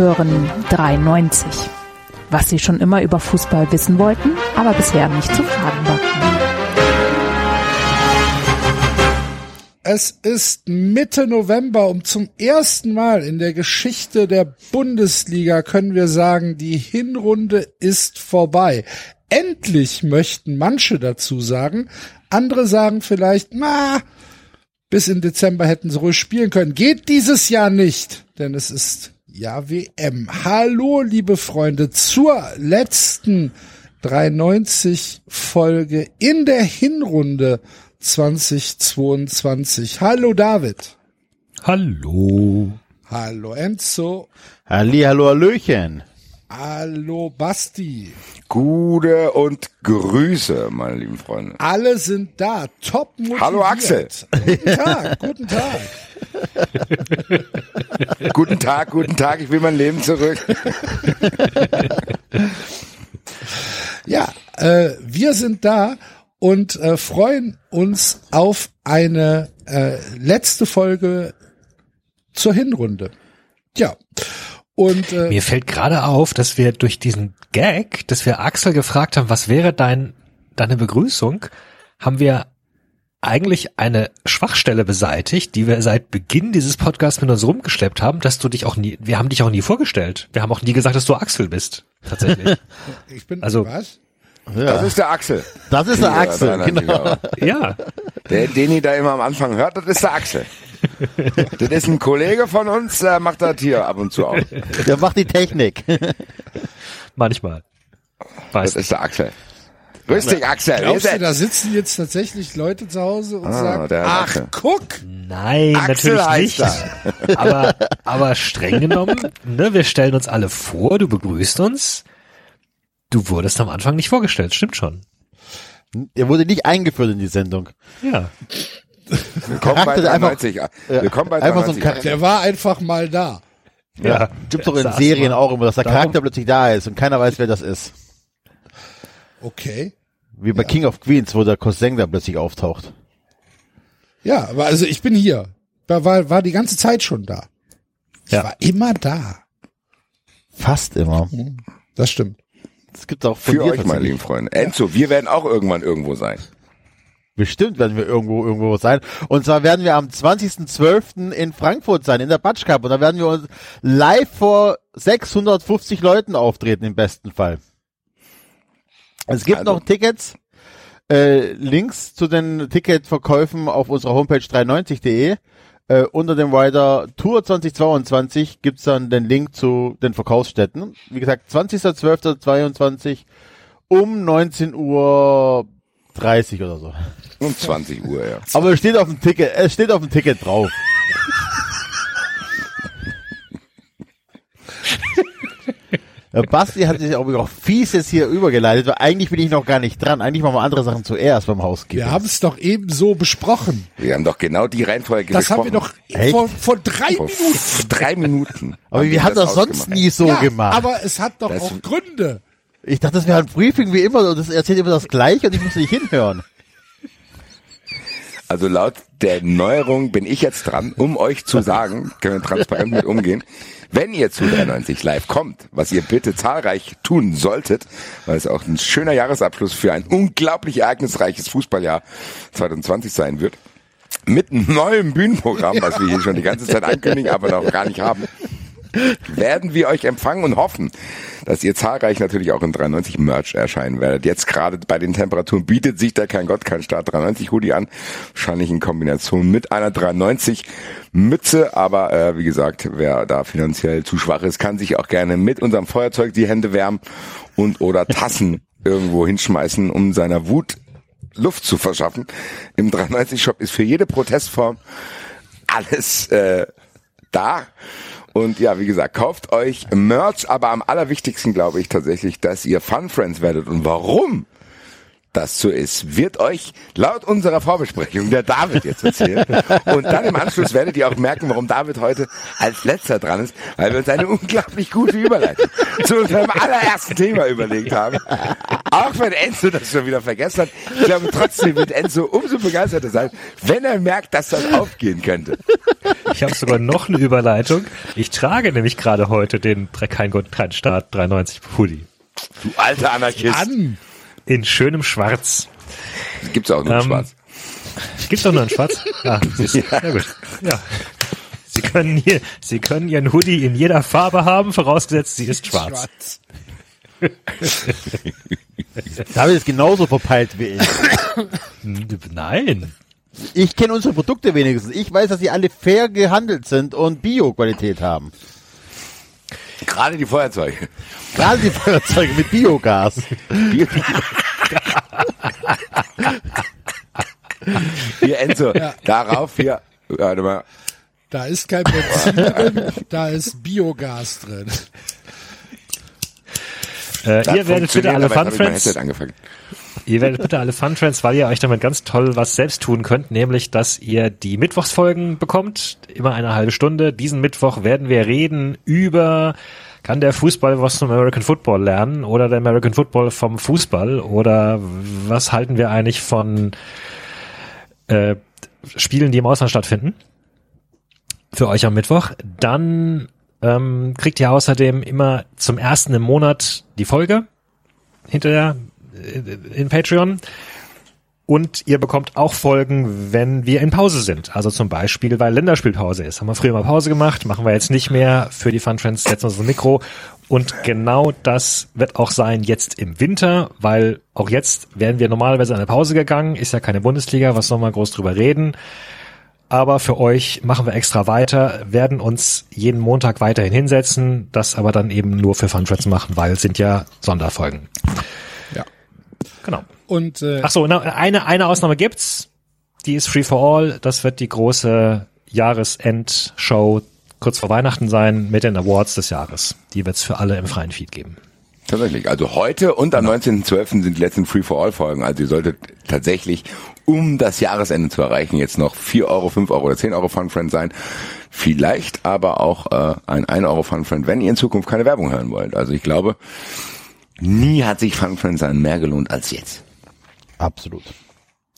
Hören 93. Was Sie schon immer über Fußball wissen wollten, aber bisher nicht zu fragen war. Es ist Mitte November und zum ersten Mal in der Geschichte der Bundesliga können wir sagen, die Hinrunde ist vorbei. Endlich möchten manche dazu sagen. Andere sagen vielleicht, na, bis in Dezember hätten sie ruhig spielen können. Geht dieses Jahr nicht, denn es ist ja WM. Hallo, liebe Freunde, zur letzten 93 Folge in der Hinrunde 2022. Hallo David. Hallo. Hallo Enzo. Halli, hallo, Hallöchen. Hallo Basti. Gute und Grüße, meine lieben Freunde. Alle sind da. Top motiviert. Hallo Axel. Guten Tag, guten Tag. guten Tag, guten Tag, ich will mein Leben zurück. ja, äh, wir sind da und äh, freuen uns auf eine äh, letzte Folge zur Hinrunde. Ja. Und, äh, Mir fällt gerade auf, dass wir durch diesen Gag, dass wir Axel gefragt haben, was wäre dein, deine Begrüßung, haben wir eigentlich eine Schwachstelle beseitigt, die wir seit Beginn dieses Podcasts mit uns rumgeschleppt haben, dass du dich auch nie, wir haben dich auch nie vorgestellt. Wir haben auch nie gesagt, dass du Axel bist. Tatsächlich. ich bin, also, was? Ja. Das ist der Axel. Das ist der Axel, genau. Ja. Der, den ihr da immer am Anfang hört, das ist der Axel. das ist ein Kollege von uns, der macht das hier ab und zu auch. Der macht die Technik. Manchmal. Weiß das ist der Axel. Grüß dich, Axel. Glaubst du, da sitzen jetzt tatsächlich Leute zu Hause und ah, sagen, ach, Axel. guck! Nein, Axel natürlich nicht. aber, aber streng genommen, ne, wir stellen uns alle vor, du begrüßt uns. Du wurdest am Anfang nicht vorgestellt, stimmt schon. Er wurde nicht eingeführt in die Sendung. Ja. Willkommen bei 93. Einfach, Willkommen bei einfach so ein Charakter. Der war einfach mal da. Ja, ja. gibt doch in Serien auch immer, dass der Charakter Darum. plötzlich da ist und keiner weiß, wer das ist. Okay. Wie bei ja. King of Queens, wo der Cousin da plötzlich auftaucht. Ja, aber also ich bin hier. War, war, war die ganze Zeit schon da. Ich ja. war immer da. Fast immer. Mhm. Das stimmt. Das gibt auch für euch, meine lieben Freunde. Enzo, wir werden auch irgendwann irgendwo sein. Bestimmt werden wir irgendwo irgendwo sein. Und zwar werden wir am 20.12. in Frankfurt sein, in der Batsch Cup. Und da werden wir uns live vor 650 Leuten auftreten, im besten Fall. Es gibt also. noch Tickets. Äh, Links zu den Ticketverkäufen auf unserer Homepage 93.de. Äh, unter dem Rider Tour 2022 gibt's dann den Link zu den Verkaufsstätten. Wie gesagt, 20.12.22 um 19 Uhr 30 oder so. Um 20 Uhr, ja. Aber es steht auf dem Ticket, es steht auf dem Ticket drauf. Basti hat sich auch wieder fies jetzt hier übergeleitet, weil eigentlich bin ich noch gar nicht dran. Eigentlich machen wir andere Sachen zuerst beim Hausgeben. Wir haben es doch eben so besprochen. Wir haben doch genau die Reihenfolge das besprochen. Das haben wir doch vor, vor drei vor Minuten. Drei Minuten. Aber wir haben das sonst nie so ja, gemacht. Aber es hat doch das auch Gründe. Ich dachte, das wäre ein Briefing wie immer und das erzählt immer das Gleiche und ich muss nicht hinhören. Also laut der Neuerung bin ich jetzt dran, um euch zu sagen, können wir transparent mit umgehen, wenn ihr zu 93 live kommt, was ihr bitte zahlreich tun solltet, weil es auch ein schöner Jahresabschluss für ein unglaublich ereignisreiches Fußballjahr 2020 sein wird, mit neuem Bühnenprogramm, was wir hier schon die ganze Zeit ankündigen, aber noch gar nicht haben, werden wir euch empfangen und hoffen, dass ihr zahlreich natürlich auch in 93 Merch erscheinen werdet. Jetzt gerade bei den Temperaturen bietet sich da kein Gott, kein Start 93 Hoodie an. Wahrscheinlich in Kombination mit einer 93 Mütze. Aber äh, wie gesagt, wer da finanziell zu schwach ist, kann sich auch gerne mit unserem Feuerzeug die Hände wärmen und oder Tassen irgendwo hinschmeißen, um seiner Wut Luft zu verschaffen. Im 93 Shop ist für jede Protestform alles äh, da. Und ja, wie gesagt, kauft euch Merch, aber am allerwichtigsten glaube ich tatsächlich, dass ihr Fun Friends werdet. Und warum? Das so ist, wird euch laut unserer Vorbesprechung der David jetzt erzählen. Und dann im Anschluss werdet ihr auch merken, warum David heute als letzter dran ist, weil wir uns eine unglaublich gute Überleitung zu unserem allerersten Thema überlegt haben. Auch wenn Enzo das schon wieder vergessen hat. Ich glaube trotzdem wird Enzo umso begeisterter sein, wenn er merkt, dass das aufgehen könnte. Ich habe sogar noch eine Überleitung. Ich trage nämlich gerade heute den Kein Gott, kein Staat 93 Hoodie. Du alter Anarchist. An. In schönem Schwarz. Gibt's auch nur in Ähm, schwarz. Gibt's doch nur in Schwarz? Ah. Ja gut. Ja. Sie können hier, Sie können Ihren Hoodie in jeder Farbe haben, vorausgesetzt sie ist schwarz. David ist genauso verpeilt wie ich. Nein. Ich kenne unsere Produkte wenigstens. Ich weiß, dass sie alle fair gehandelt sind und Bio-Qualität haben. Gerade die Feuerzeuge. Gerade die Feuerzeuge mit Biogas. Hier, hier Enzo, darauf hier, warte mal, Da ist kein Benzin drin, da ist Biogas drin. Äh, ihr werdet bitte alle Fun Friends, Headset angefangen. Ihr werdet bitte alle Fun Friends, weil ihr euch damit ganz toll was selbst tun könnt, nämlich, dass ihr die Mittwochsfolgen bekommt, immer eine halbe Stunde. Diesen Mittwoch werden wir reden über kann der Fußball was vom American Football lernen oder der American Football vom Fußball oder was halten wir eigentlich von äh, Spielen, die im Ausland stattfinden? Für euch am Mittwoch. Dann ähm, kriegt ihr außerdem immer zum ersten im Monat die Folge hinterher in Patreon. Und ihr bekommt auch Folgen, wenn wir in Pause sind. Also zum Beispiel, weil Länderspielpause ist. Haben wir früher mal Pause gemacht, machen wir jetzt nicht mehr. Für die Fun Friends setzen wir uns ein Mikro. Und genau das wird auch sein jetzt im Winter, weil auch jetzt wären wir normalerweise in eine Pause gegangen. Ist ja keine Bundesliga, was soll man groß drüber reden? Aber für euch machen wir extra weiter, werden uns jeden Montag weiterhin hinsetzen, das aber dann eben nur für Fun Friends machen, weil es sind ja Sonderfolgen. Genau. Und äh, Ach so, na, eine, eine Ausnahme gibt's. Die ist Free for All. Das wird die große Jahresendshow kurz vor Weihnachten sein mit den Awards des Jahres. Die wird's für alle im freien Feed geben. Tatsächlich. Also heute und am 19.12. sind die letzten Free-for-All-Folgen. Also ihr solltet tatsächlich, um das Jahresende zu erreichen, jetzt noch 4 Euro, 5 Euro oder 10 Euro Fun-Friend sein. Vielleicht aber auch äh, ein 1 Euro Fun-Friend, wenn ihr in Zukunft keine Werbung hören wollt. Also ich glaube, nie hat sich Fun-Friend sein mehr gelohnt als jetzt. Absolut.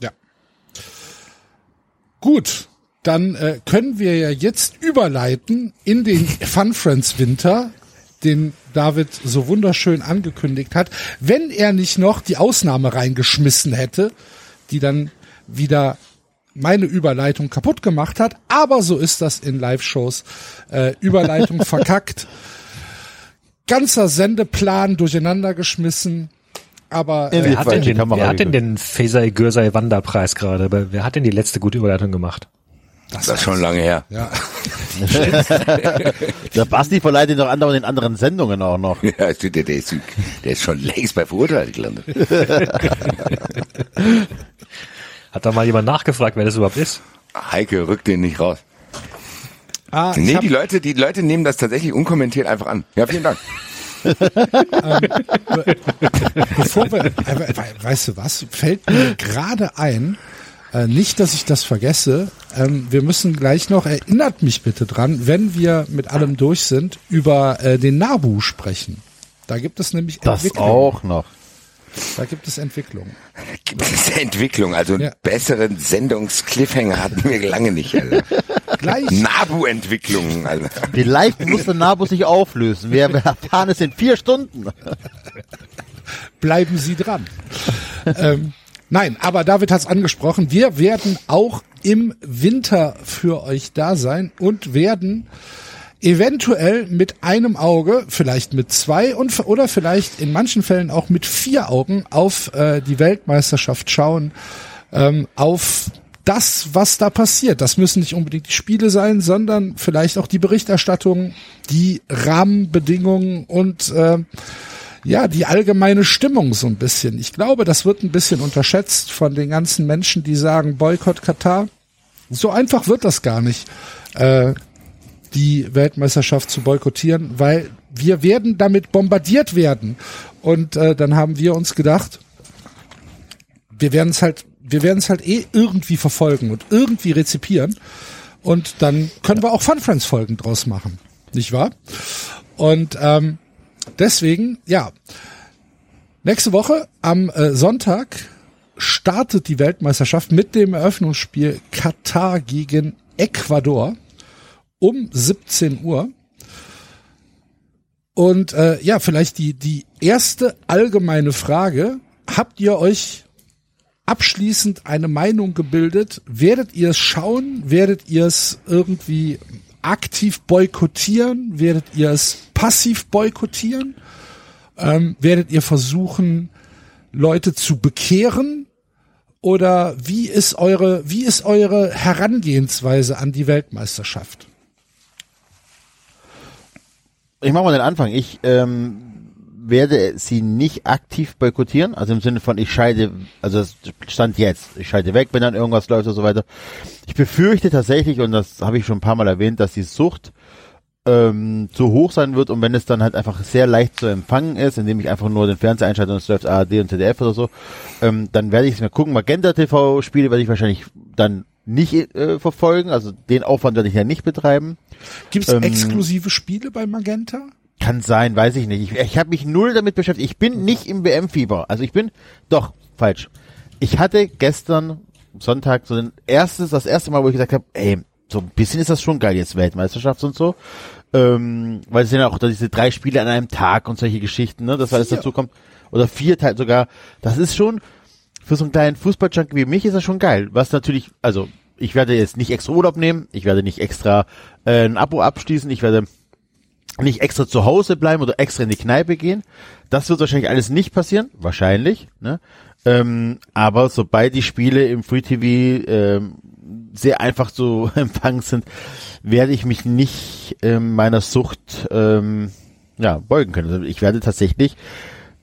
Ja. Gut, dann äh, können wir ja jetzt überleiten in den Fun Friends Winter, den David so wunderschön angekündigt hat, wenn er nicht noch die Ausnahme reingeschmissen hätte, die dann wieder meine Überleitung kaputt gemacht hat. Aber so ist das in Live-Shows. Äh, Überleitung verkackt. Ganzer Sendeplan durcheinander geschmissen. Aber In äh, Wer hat, denn den, wer hat denn den Fesai Gürsei Wanderpreis gerade? Wer- Wer hat denn die letzte gute Überleitung gemacht? Das ist schon lange her. ja. Der Basti verleiht ihn doch andauernd in anderen Sendungen auch noch. Ja, der, der, ist, der ist schon längst bei Verurteilt gelandet. Hat da mal jemand nachgefragt, wer das überhaupt ist? Heike rückt den nicht raus. Ah, Nee, die Leute, die Leute nehmen das tatsächlich unkommentiert einfach an. Ja, vielen Dank. bevor wir, äh, we- weißt du was, fällt mir gerade ein, äh, nicht, dass ich das vergesse, ähm, wir müssen gleich noch, erinnert mich bitte dran, wenn wir mit allem durch sind, über äh, den Nabu sprechen. Da gibt es nämlich Das Entwicklungen. auch noch. Da gibt es Entwicklungen. Gibt es Entwicklung, also einen Ja. besseren Sendungscliffhanger hatten wir lange nicht, Alter. Gleich, Nabu-Entwicklung, Alter. Vielleicht muss der Nabu sich auflösen. Wir erfahren es in vier Stunden. bleiben Sie dran. ähm, nein, aber David hat es angesprochen. Wir werden auch im Winter für euch da sein und werden eventuell mit einem Auge, vielleicht mit zwei und oder vielleicht in manchen Fällen auch mit vier Augen auf äh, die Weltmeisterschaft schauen, ähm, auf das, was da passiert. Das müssen nicht unbedingt die Spiele sein, sondern vielleicht auch die Berichterstattung, die Rahmenbedingungen und äh, ja, die allgemeine Stimmung so ein bisschen. Ich glaube, das wird ein bisschen unterschätzt von den ganzen Menschen, die sagen, Boykott Katar. So einfach wird das gar nicht, äh, die Weltmeisterschaft zu boykottieren, weil wir werden damit bombardiert werden. Und äh, dann haben wir uns gedacht, wir werden es halt, wir werden es halt eh irgendwie verfolgen und irgendwie rezipieren. Und dann können wir auch Fun Friends Folgen draus machen. Nicht wahr? Und ähm, deswegen, ja, nächste Woche am äh, Sonntag startet die Weltmeisterschaft mit dem Eröffnungsspiel Katar gegen Ecuador. Um 17 Uhr. Und äh, ja, vielleicht die, die erste allgemeine Frage. Habt ihr euch abschließend eine Meinung gebildet? Werdet ihr es schauen? Werdet ihr es irgendwie aktiv boykottieren? Werdet ihr es passiv boykottieren? Ähm, werdet ihr versuchen, Leute zu bekehren? Oder wie ist eure, wie ist eure Herangehensweise an die Weltmeisterschaft? Ich mache mal den Anfang. Ich ähm, werde sie nicht aktiv boykottieren, also im Sinne von ich scheide, also das stand jetzt, ich scheide weg, wenn dann irgendwas läuft und so weiter. Ich befürchte tatsächlich, und das habe ich schon ein paar Mal erwähnt, dass die Sucht ähm, zu hoch sein wird und wenn es dann halt einfach sehr leicht zu empfangen ist, indem ich einfach nur den Fernseher einschalte und es läuft ARD und ZDF oder so, ähm, dann werde ich es mir gucken. Magenta TV Spiele werde ich wahrscheinlich dann nicht äh, verfolgen, also den Aufwand werde ich ja nicht betreiben. Gibt es ähm, exklusive Spiele bei Magenta? Kann sein, weiß ich nicht. Ich, ich habe mich null damit beschäftigt. Ich bin nicht im WM-Fieber. Also ich bin, doch, falsch. Ich hatte gestern Sonntag so ein erstes, das erste Mal, wo ich gesagt habe, ey, so ein bisschen ist das schon geil jetzt Weltmeisterschaft und so. Ähm, weil es sind ja auch diese drei Spiele an einem Tag und solche Geschichten, ne, dass alles dazu kommt. Oder vier Teile sogar. Das ist schon, für so einen kleinen Fußballjunkie wie mich ist das schon geil. Was natürlich, also ich werde jetzt nicht extra Urlaub nehmen, ich werde nicht extra äh, ein Abo abschließen, ich werde nicht extra zu Hause bleiben oder extra in die Kneipe gehen. Das wird wahrscheinlich alles nicht passieren, wahrscheinlich. Ne? Ähm, aber sobald die Spiele im Free TV ähm, sehr einfach zu empfangen sind, werde ich mich nicht ähm, meiner Sucht ähm, ja, beugen können. Also ich werde tatsächlich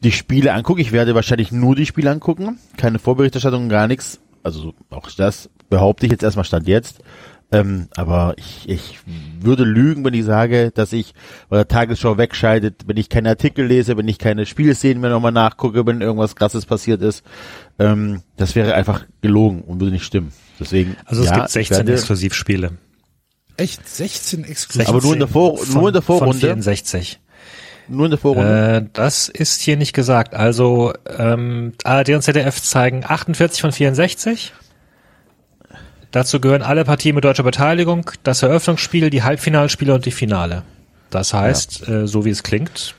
die Spiele angucken. Ich werde wahrscheinlich nur die Spiele angucken, keine Vorberichterstattung, gar nichts. Also auch das behaupte ich jetzt erstmal Stand jetzt. Ähm, aber ich, ich würde lügen, wenn ich sage, dass ich bei der Tagesschau wegscheidet, wenn ich keine Artikel lese, wenn ich keine Spielszenen mehr nochmal nachgucke, wenn irgendwas krasses passiert ist. Ähm, das wäre einfach gelogen und würde nicht stimmen. Deswegen. Also es ja, gibt 16 werde, Exklusivspiele. Echt? 16 Exklusivspiele? Aber nur in der, Vor von, nur in der Vorrunde? Von 64. Nur in der Vorrunde? Äh, das ist hier nicht gesagt. Also ähm, ARD und ZDF zeigen 48 von 64. Dazu gehören alle Partien mit deutscher Beteiligung, das Eröffnungsspiel, die Halbfinalspiele und die Finale. Das heißt, ja. äh, so wie es klingt,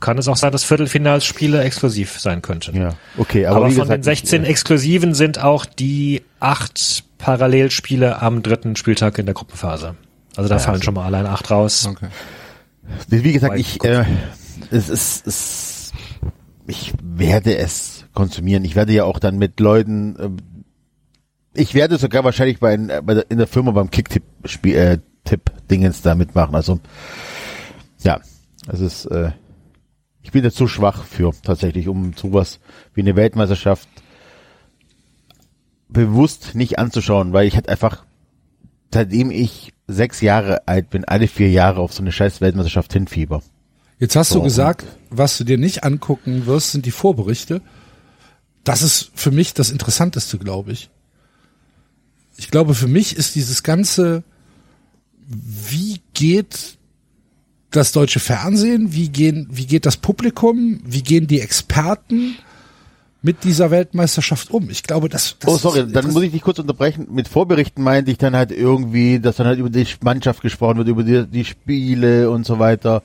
kann es auch sein, dass Viertelfinalspiele exklusiv sein könnten. Ja, okay. Aber, aber von gesagt, den 16 ich, Exklusiven sind auch die acht Parallelspiele am dritten Spieltag in der Gruppenphase. Also da ja, fallen also. schon mal allein acht raus. Okay. Wie gesagt, ich, äh, es ist, es, ich werde es konsumieren. Ich werde ja auch dann mit Leuten, äh, ich werde sogar wahrscheinlich bei, bei der, in der Firma beim Kicktipp-Spiel, äh, Tipp-Dingens da mitmachen. Also, ja, es ist, äh, ich bin jetzt zu schwach für tatsächlich, um sowas wie eine Weltmeisterschaft bewusst nicht anzuschauen, weil ich halt einfach, seitdem ich sechs Jahre alt bin, alle vier Jahre auf so eine scheiß Weltmeisterschaft hinfieber. Jetzt hast so, du gesagt, was du dir nicht angucken wirst, sind die Vorberichte. Das ist für mich das Interessanteste, glaube ich ich glaube, für mich ist dieses ganze, wie geht das deutsche Fernsehen, wie gehen, wie geht das Publikum, wie gehen die Experten mit dieser Weltmeisterschaft um? Ich glaube, das, das Oh, sorry, dann muss ich dich kurz unterbrechen. Mit Vorberichten meinte ich dann halt irgendwie, dass dann halt über die Mannschaft gesprochen wird, über die, die Spiele und so weiter.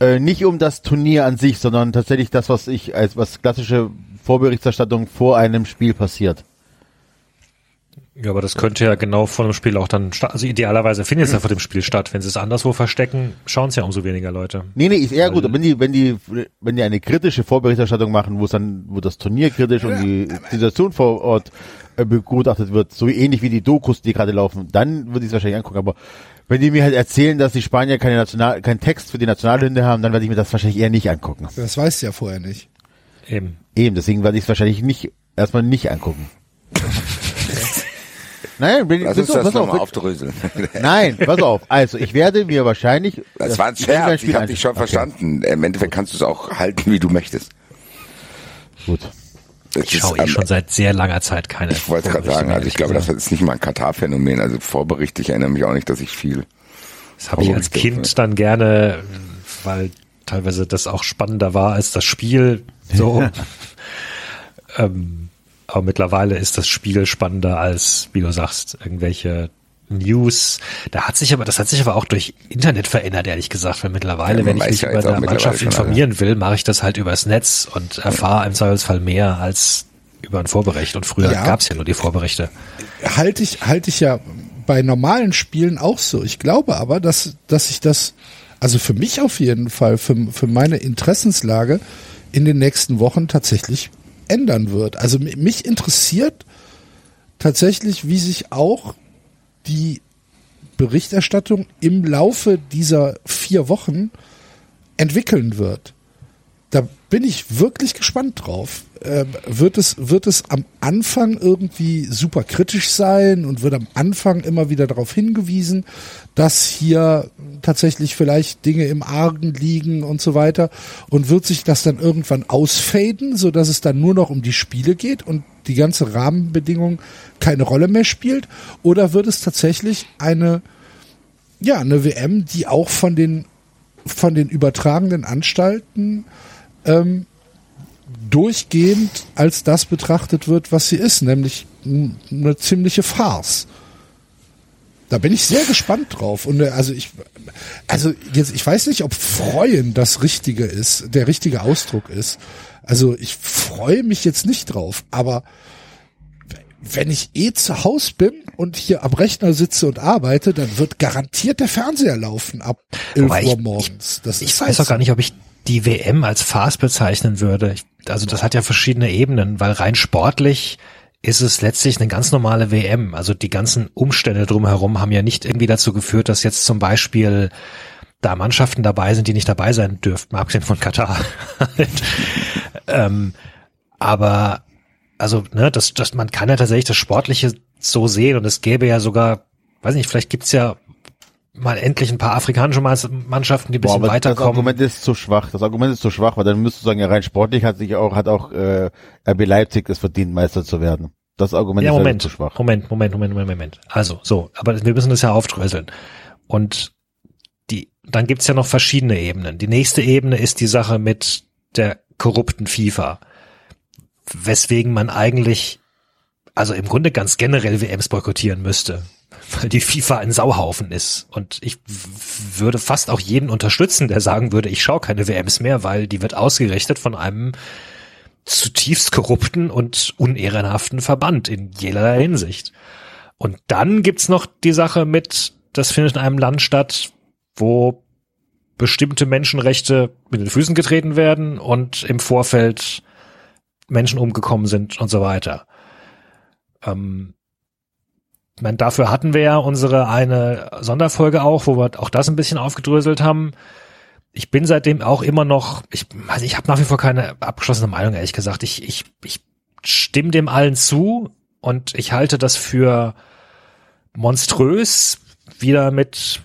Äh, nicht um das Turnier an sich, sondern tatsächlich das, was ich als was klassische Vorberichterstattung vor einem Spiel passiert. Ja, aber das könnte ja genau vor dem Spiel auch dann statt. Also idealerweise findet es ja vor dem Spiel statt. Wenn sie es anderswo verstecken, schauen es ja umso weniger Leute. Nee, nee, ist eher Weil, gut. Wenn die, wenn die, wenn die eine kritische Vorberichterstattung machen, wo es dann, wo das Turnier kritisch und die Situation vor Ort äh, begutachtet wird, so ähnlich wie die Dokus, die gerade laufen, dann würde ich es wahrscheinlich angucken. Aber wenn die mir halt erzählen, dass die Spanier keine National, keinen Text für die Nationalhymne haben, dann werde ich mir das wahrscheinlich eher nicht angucken. Das weißt du ja vorher nicht. Eben. Eben, deswegen werde ich es wahrscheinlich nicht, erstmal nicht angucken. Nein, bin, Lass uns das pass nochmal aufdröseln. Nein, pass auf. Also ich werde mir wahrscheinlich. Das, das war ein Scherz. Ich habe dich schon okay. verstanden. Im Endeffekt kannst du es auch halten, wie du möchtest. Gut. Ich schaue eh schon seit sehr langer Zeit keine. Ich wollte gerade sagen, also ich glaube, das ist nicht mal ein Katar-Phänomen. Also Vorbericht, ich erinnere mich auch nicht, dass ich viel. Das habe ich als Kind dann gerne, weil teilweise das auch spannender war als das Spiel. So. ähm, aber mittlerweile ist das Spiel spannender als, wie du sagst, irgendwelche News. Da hat sich aber, das hat sich aber auch durch Internet verändert, ehrlich gesagt, weil mittlerweile, Ja, wenn ich mich ja über eine Mannschaft informieren will, mache ich das halt übers Netz und erfahre im Zweifelsfall mehr als über ein Vorbericht. Und früher Ja. gab's ja nur die Vorberichte. halte ich, halte ich ja bei normalen Spielen auch so. Ich glaube aber, dass, dass sich das, also für mich auf jeden Fall, für, für meine Interessenslage in den nächsten Wochen tatsächlich ändern wird. Also mi- mich interessiert tatsächlich, wie sich auch die Berichterstattung im Laufe dieser vier Wochen entwickeln wird. Da bin ich wirklich gespannt drauf. Ähm, wird es wird es am Anfang irgendwie super kritisch sein und wird am Anfang immer wieder darauf hingewiesen, dass hier tatsächlich vielleicht Dinge im Argen liegen und so weiter und wird sich das dann irgendwann ausfaden, so dass es dann nur noch um die Spiele geht und die ganze Rahmenbedingung keine Rolle mehr spielt oder wird es tatsächlich eine ja, eine WM, die auch von den von den übertragenden Anstalten ähm, durchgehend als das betrachtet wird, was sie ist, nämlich eine ziemliche Farce. Da bin ich sehr gespannt drauf. Und äh, also ich, also jetzt, ich weiß nicht, ob freuen das Richtige ist, der richtige Ausdruck ist. Also ich freue mich jetzt nicht drauf, aber wenn ich eh zu Hause bin und hier am Rechner sitze und arbeite, dann wird garantiert der Fernseher laufen ab 11 Wobei Uhr ich- morgens. Das Ich ist weiß halt auch gar nicht, ob ich die WM als Farce bezeichnen würde. Also das hat ja verschiedene Ebenen, weil rein sportlich ist es letztlich eine ganz normale WM. Also die ganzen Umstände drumherum haben ja nicht irgendwie dazu geführt, dass jetzt zum Beispiel da Mannschaften dabei sind, die nicht dabei sein dürften, abgesehen von Katar. ähm, aber also, ne, das, das, man kann ja tatsächlich das Sportliche so sehen und es gäbe ja sogar, weiß nicht, vielleicht gibt's ja mal endlich ein paar afrikanische Manns- Mannschaften, die ein Boah, bisschen das weiterkommen. Argument ist zu schwach. Das Argument ist zu schwach, weil dann müsstest du sagen, ja, rein sportlich hat sich auch, hat auch äh, RB Leipzig es verdient, Meister zu werden. Das Argument Ja, ist Moment, zu schwach. Moment, Moment, Moment, Moment, Moment. Also, so, aber wir müssen das ja aufdröseln. Und die, dann gibt's ja noch verschiedene Ebenen. Die nächste Ebene ist die Sache mit der korrupten FIFA. Weswegen man eigentlich, also im Grunde ganz generell WMs boykottieren müsste. Weil die FIFA ein Sauhaufen ist. Und ich würde fast auch jeden unterstützen, der sagen würde, ich schaue keine WMs mehr, weil die wird ausgerichtet von einem zutiefst korrupten und unehrenhaften Verband in jeder Hinsicht. Und dann gibt's noch die Sache mit, das findet in einem Land statt, wo bestimmte Menschenrechte mit den Füßen getreten werden und im Vorfeld Menschen umgekommen sind und so weiter. Ähm, meine, dafür hatten wir ja unsere eine Sonderfolge auch, wo wir auch das ein bisschen aufgedröselt haben. Ich bin seitdem auch immer noch, ich, also ich habe nach wie vor keine abgeschlossene Meinung, ehrlich gesagt. Ich, ich, ich stimme dem allen zu und ich halte das für monströs, wieder mit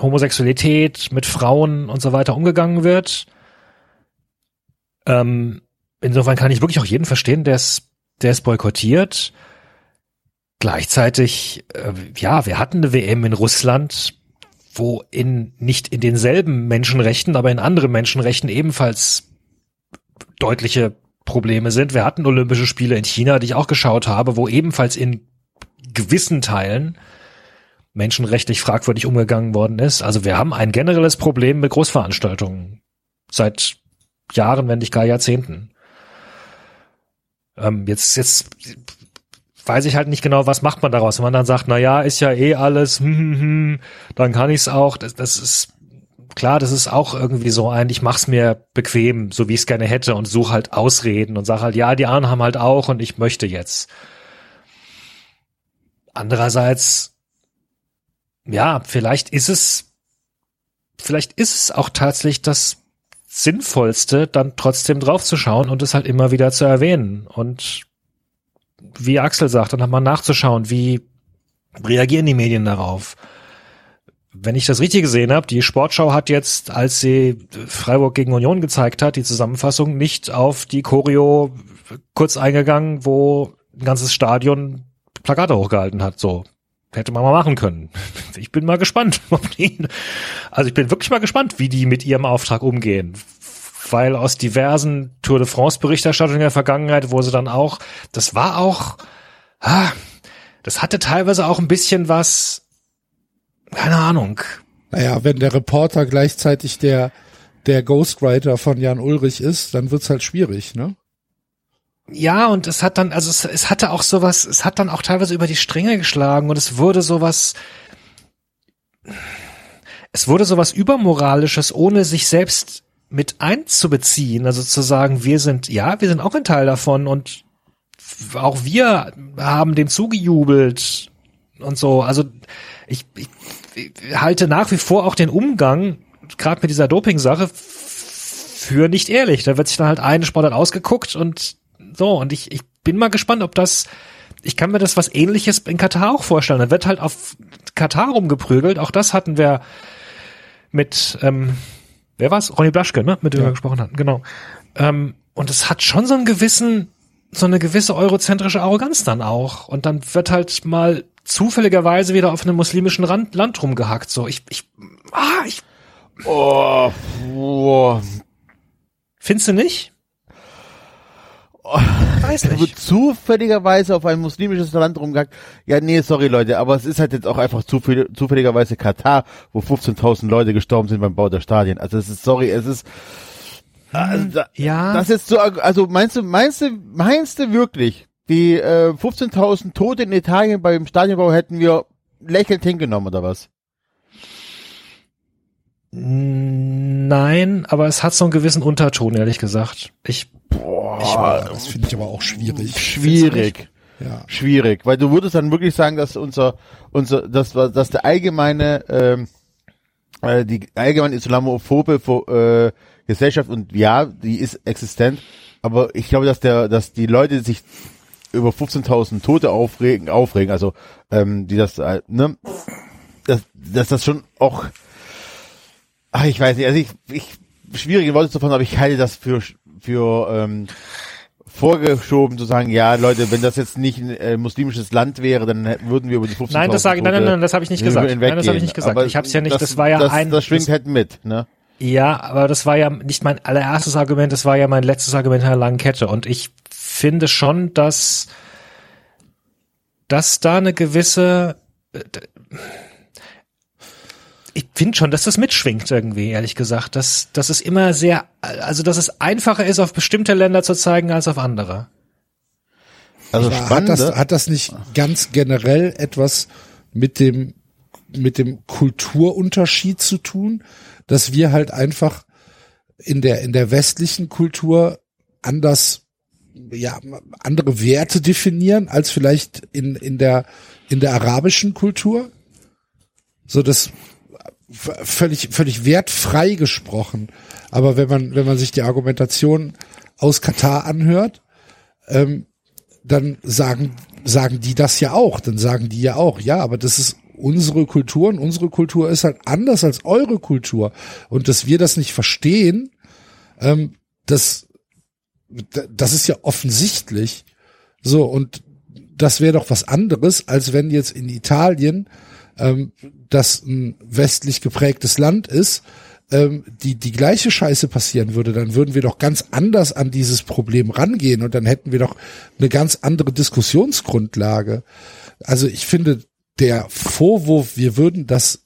Homosexualität, mit Frauen und so weiter umgegangen wird. Ähm, insofern kann ich wirklich auch jeden verstehen, der es, der es boykottiert. Gleichzeitig, äh, ja, wir hatten eine WM in Russland, wo in nicht in denselben Menschenrechten, aber in anderen Menschenrechten ebenfalls deutliche Probleme sind. Wir hatten Olympische Spiele in China, die ich auch geschaut habe, wo ebenfalls in gewissen Teilen menschenrechtlich fragwürdig umgegangen worden ist. Also wir haben ein generelles Problem mit Großveranstaltungen seit Jahren, wenn nicht gar Jahrzehnten. Ähm, jetzt, jetzt weiß ich halt nicht genau, was macht man daraus. Wenn man dann sagt, na ja, ist ja eh alles, hm, hm, hm, dann kann ich's auch. Das, das ist klar, das ist auch irgendwie so ein, ich mach's mir bequem, so wie ich es gerne hätte und suche halt Ausreden und sage halt, ja, die anderen haben halt auch und ich möchte jetzt. Andererseits, ja, vielleicht ist es, vielleicht ist es auch tatsächlich das Sinnvollste, dann trotzdem draufzuschauen und es halt immer wieder zu erwähnen. Und wie Axel sagt, dann nochmal nachzuschauen, wie reagieren die Medien darauf. Wenn ich das richtig gesehen habe, die Sportschau hat jetzt, als sie Freiburg gegen Union gezeigt hat, die Zusammenfassung nicht auf die Choreo kurz eingegangen, wo ein ganzes Stadion Plakate hochgehalten hat. So hätte man mal machen können. Ich bin mal gespannt, ob die, also ich bin wirklich mal gespannt, wie die mit ihrem Auftrag umgehen. Weil aus diversen Tour de France Berichterstattungen der Vergangenheit, wo sie dann auch, das war auch, ah, das hatte teilweise auch ein bisschen was, keine Ahnung. Naja, wenn der Reporter gleichzeitig der, der Ghostwriter von Jan Ulrich ist, dann wird's halt schwierig, ne? Ja, und es hat dann, also es, es hatte auch sowas, es hat dann auch teilweise über die Stränge geschlagen und es wurde sowas, es wurde sowas übermoralisches, ohne sich selbst mit einzubeziehen, also zu sagen, wir sind, ja, wir sind auch ein Teil davon und auch wir haben dem zugejubelt und so. Also ich, ich, ich halte nach wie vor auch den Umgang, gerade mit dieser Doping-Sache, für nicht ehrlich. Da wird sich dann halt eine Sportart ausgeguckt und so. Und ich, ich bin mal gespannt, ob das, ich kann mir das was ähnliches in Katar auch vorstellen. Da wird halt auf Katar rumgeprügelt. Auch das hatten wir mit, ähm, wer war's? Ronny Blaschke, ne? Mit dem Ja. wir gesprochen hatten, genau. Ähm, und es hat schon so einen gewissen, so eine gewisse eurozentrische Arroganz dann auch. Und dann wird halt mal zufälligerweise wieder auf einem muslimischen Rand, Land rumgehackt. So, ich, ich, ah, ich, Oh, boah. findest du nicht? Weiß Es wird nicht. zufälligerweise auf ein muslimisches Land rumgehackt. Ja, nee, sorry Leute, aber es ist halt jetzt auch einfach zufäll zufälligerweise Katar, wo 15.000 Leute gestorben sind beim Bau der Stadien. Also es ist, sorry, es ist, also, da- Ja. das ist so, also meinst du, meinst du, meinst du wirklich, die äh, 15.000 Tote in Italien beim Stadionbau hätten wir lächelnd hingenommen oder was? Nein, aber es hat so einen gewissen Unterton, ehrlich gesagt. Ich, Boah, Das finde ich aber auch schwierig. schwierig. Ja. schwierig, weil du würdest dann wirklich sagen, dass unser, unser, das war, dass der allgemeine, ähm, äh, die allgemeine islamophobe äh, Gesellschaft und ja, die ist existent, aber ich glaube, dass der, dass die Leute sich über 15.000 Tote aufregen, aufregen, also ähm, die das, äh, ne, dass, dass das schon auch, ach, ich weiß nicht, also ich, ich schwierige Worte zu fassen, aber ich halte das für für ähm, vorgeschoben zu sagen, ja Leute, wenn das jetzt nicht ein äh, muslimisches Land wäre, dann würden wir über die 15.000 nein, das sage ich, nein, nein, nein, das habe ich nicht gesagt. Nein, das habe ich nicht gesagt. Aber Ich habe es ja nicht, das, war ja das, ein, das schwingt das, halt mit, ne? ja, aber das war ja nicht mein allererstes Argument, das war ja mein letztes Argument in der langen Kette. Und ich finde schon, dass, dass da eine gewisse, äh, ich finde schon, dass das mitschwingt irgendwie, ehrlich gesagt. Dass, dass es immer sehr, also dass es einfacher ist, auf bestimmte Länder zu zeigen als auf andere. Also Aber hat das, hat das nicht ganz generell etwas mit dem, mit dem Kulturunterschied zu tun, dass wir halt einfach in der, in der westlichen Kultur anders, ja, andere Werte definieren als vielleicht in, in der, in der arabischen Kultur? So das völlig, völlig wertfrei gesprochen. Aber wenn man, wenn man sich die Argumentation aus Katar anhört, ähm, dann sagen, sagen die das ja auch. Dann sagen die ja auch, ja, aber das ist unsere Kultur und unsere Kultur ist halt anders als eure Kultur. Und dass wir das nicht verstehen, ähm, das, das ist ja offensichtlich. So, und das wäre doch was anderes, als wenn jetzt in Italien, ähm, das ein westlich geprägtes Land ist, ähm, die, die gleiche Scheiße passieren würde, dann würden wir doch ganz anders an dieses Problem rangehen und dann hätten wir doch eine ganz andere Diskussionsgrundlage. Also ich finde, der Vorwurf, wir würden das,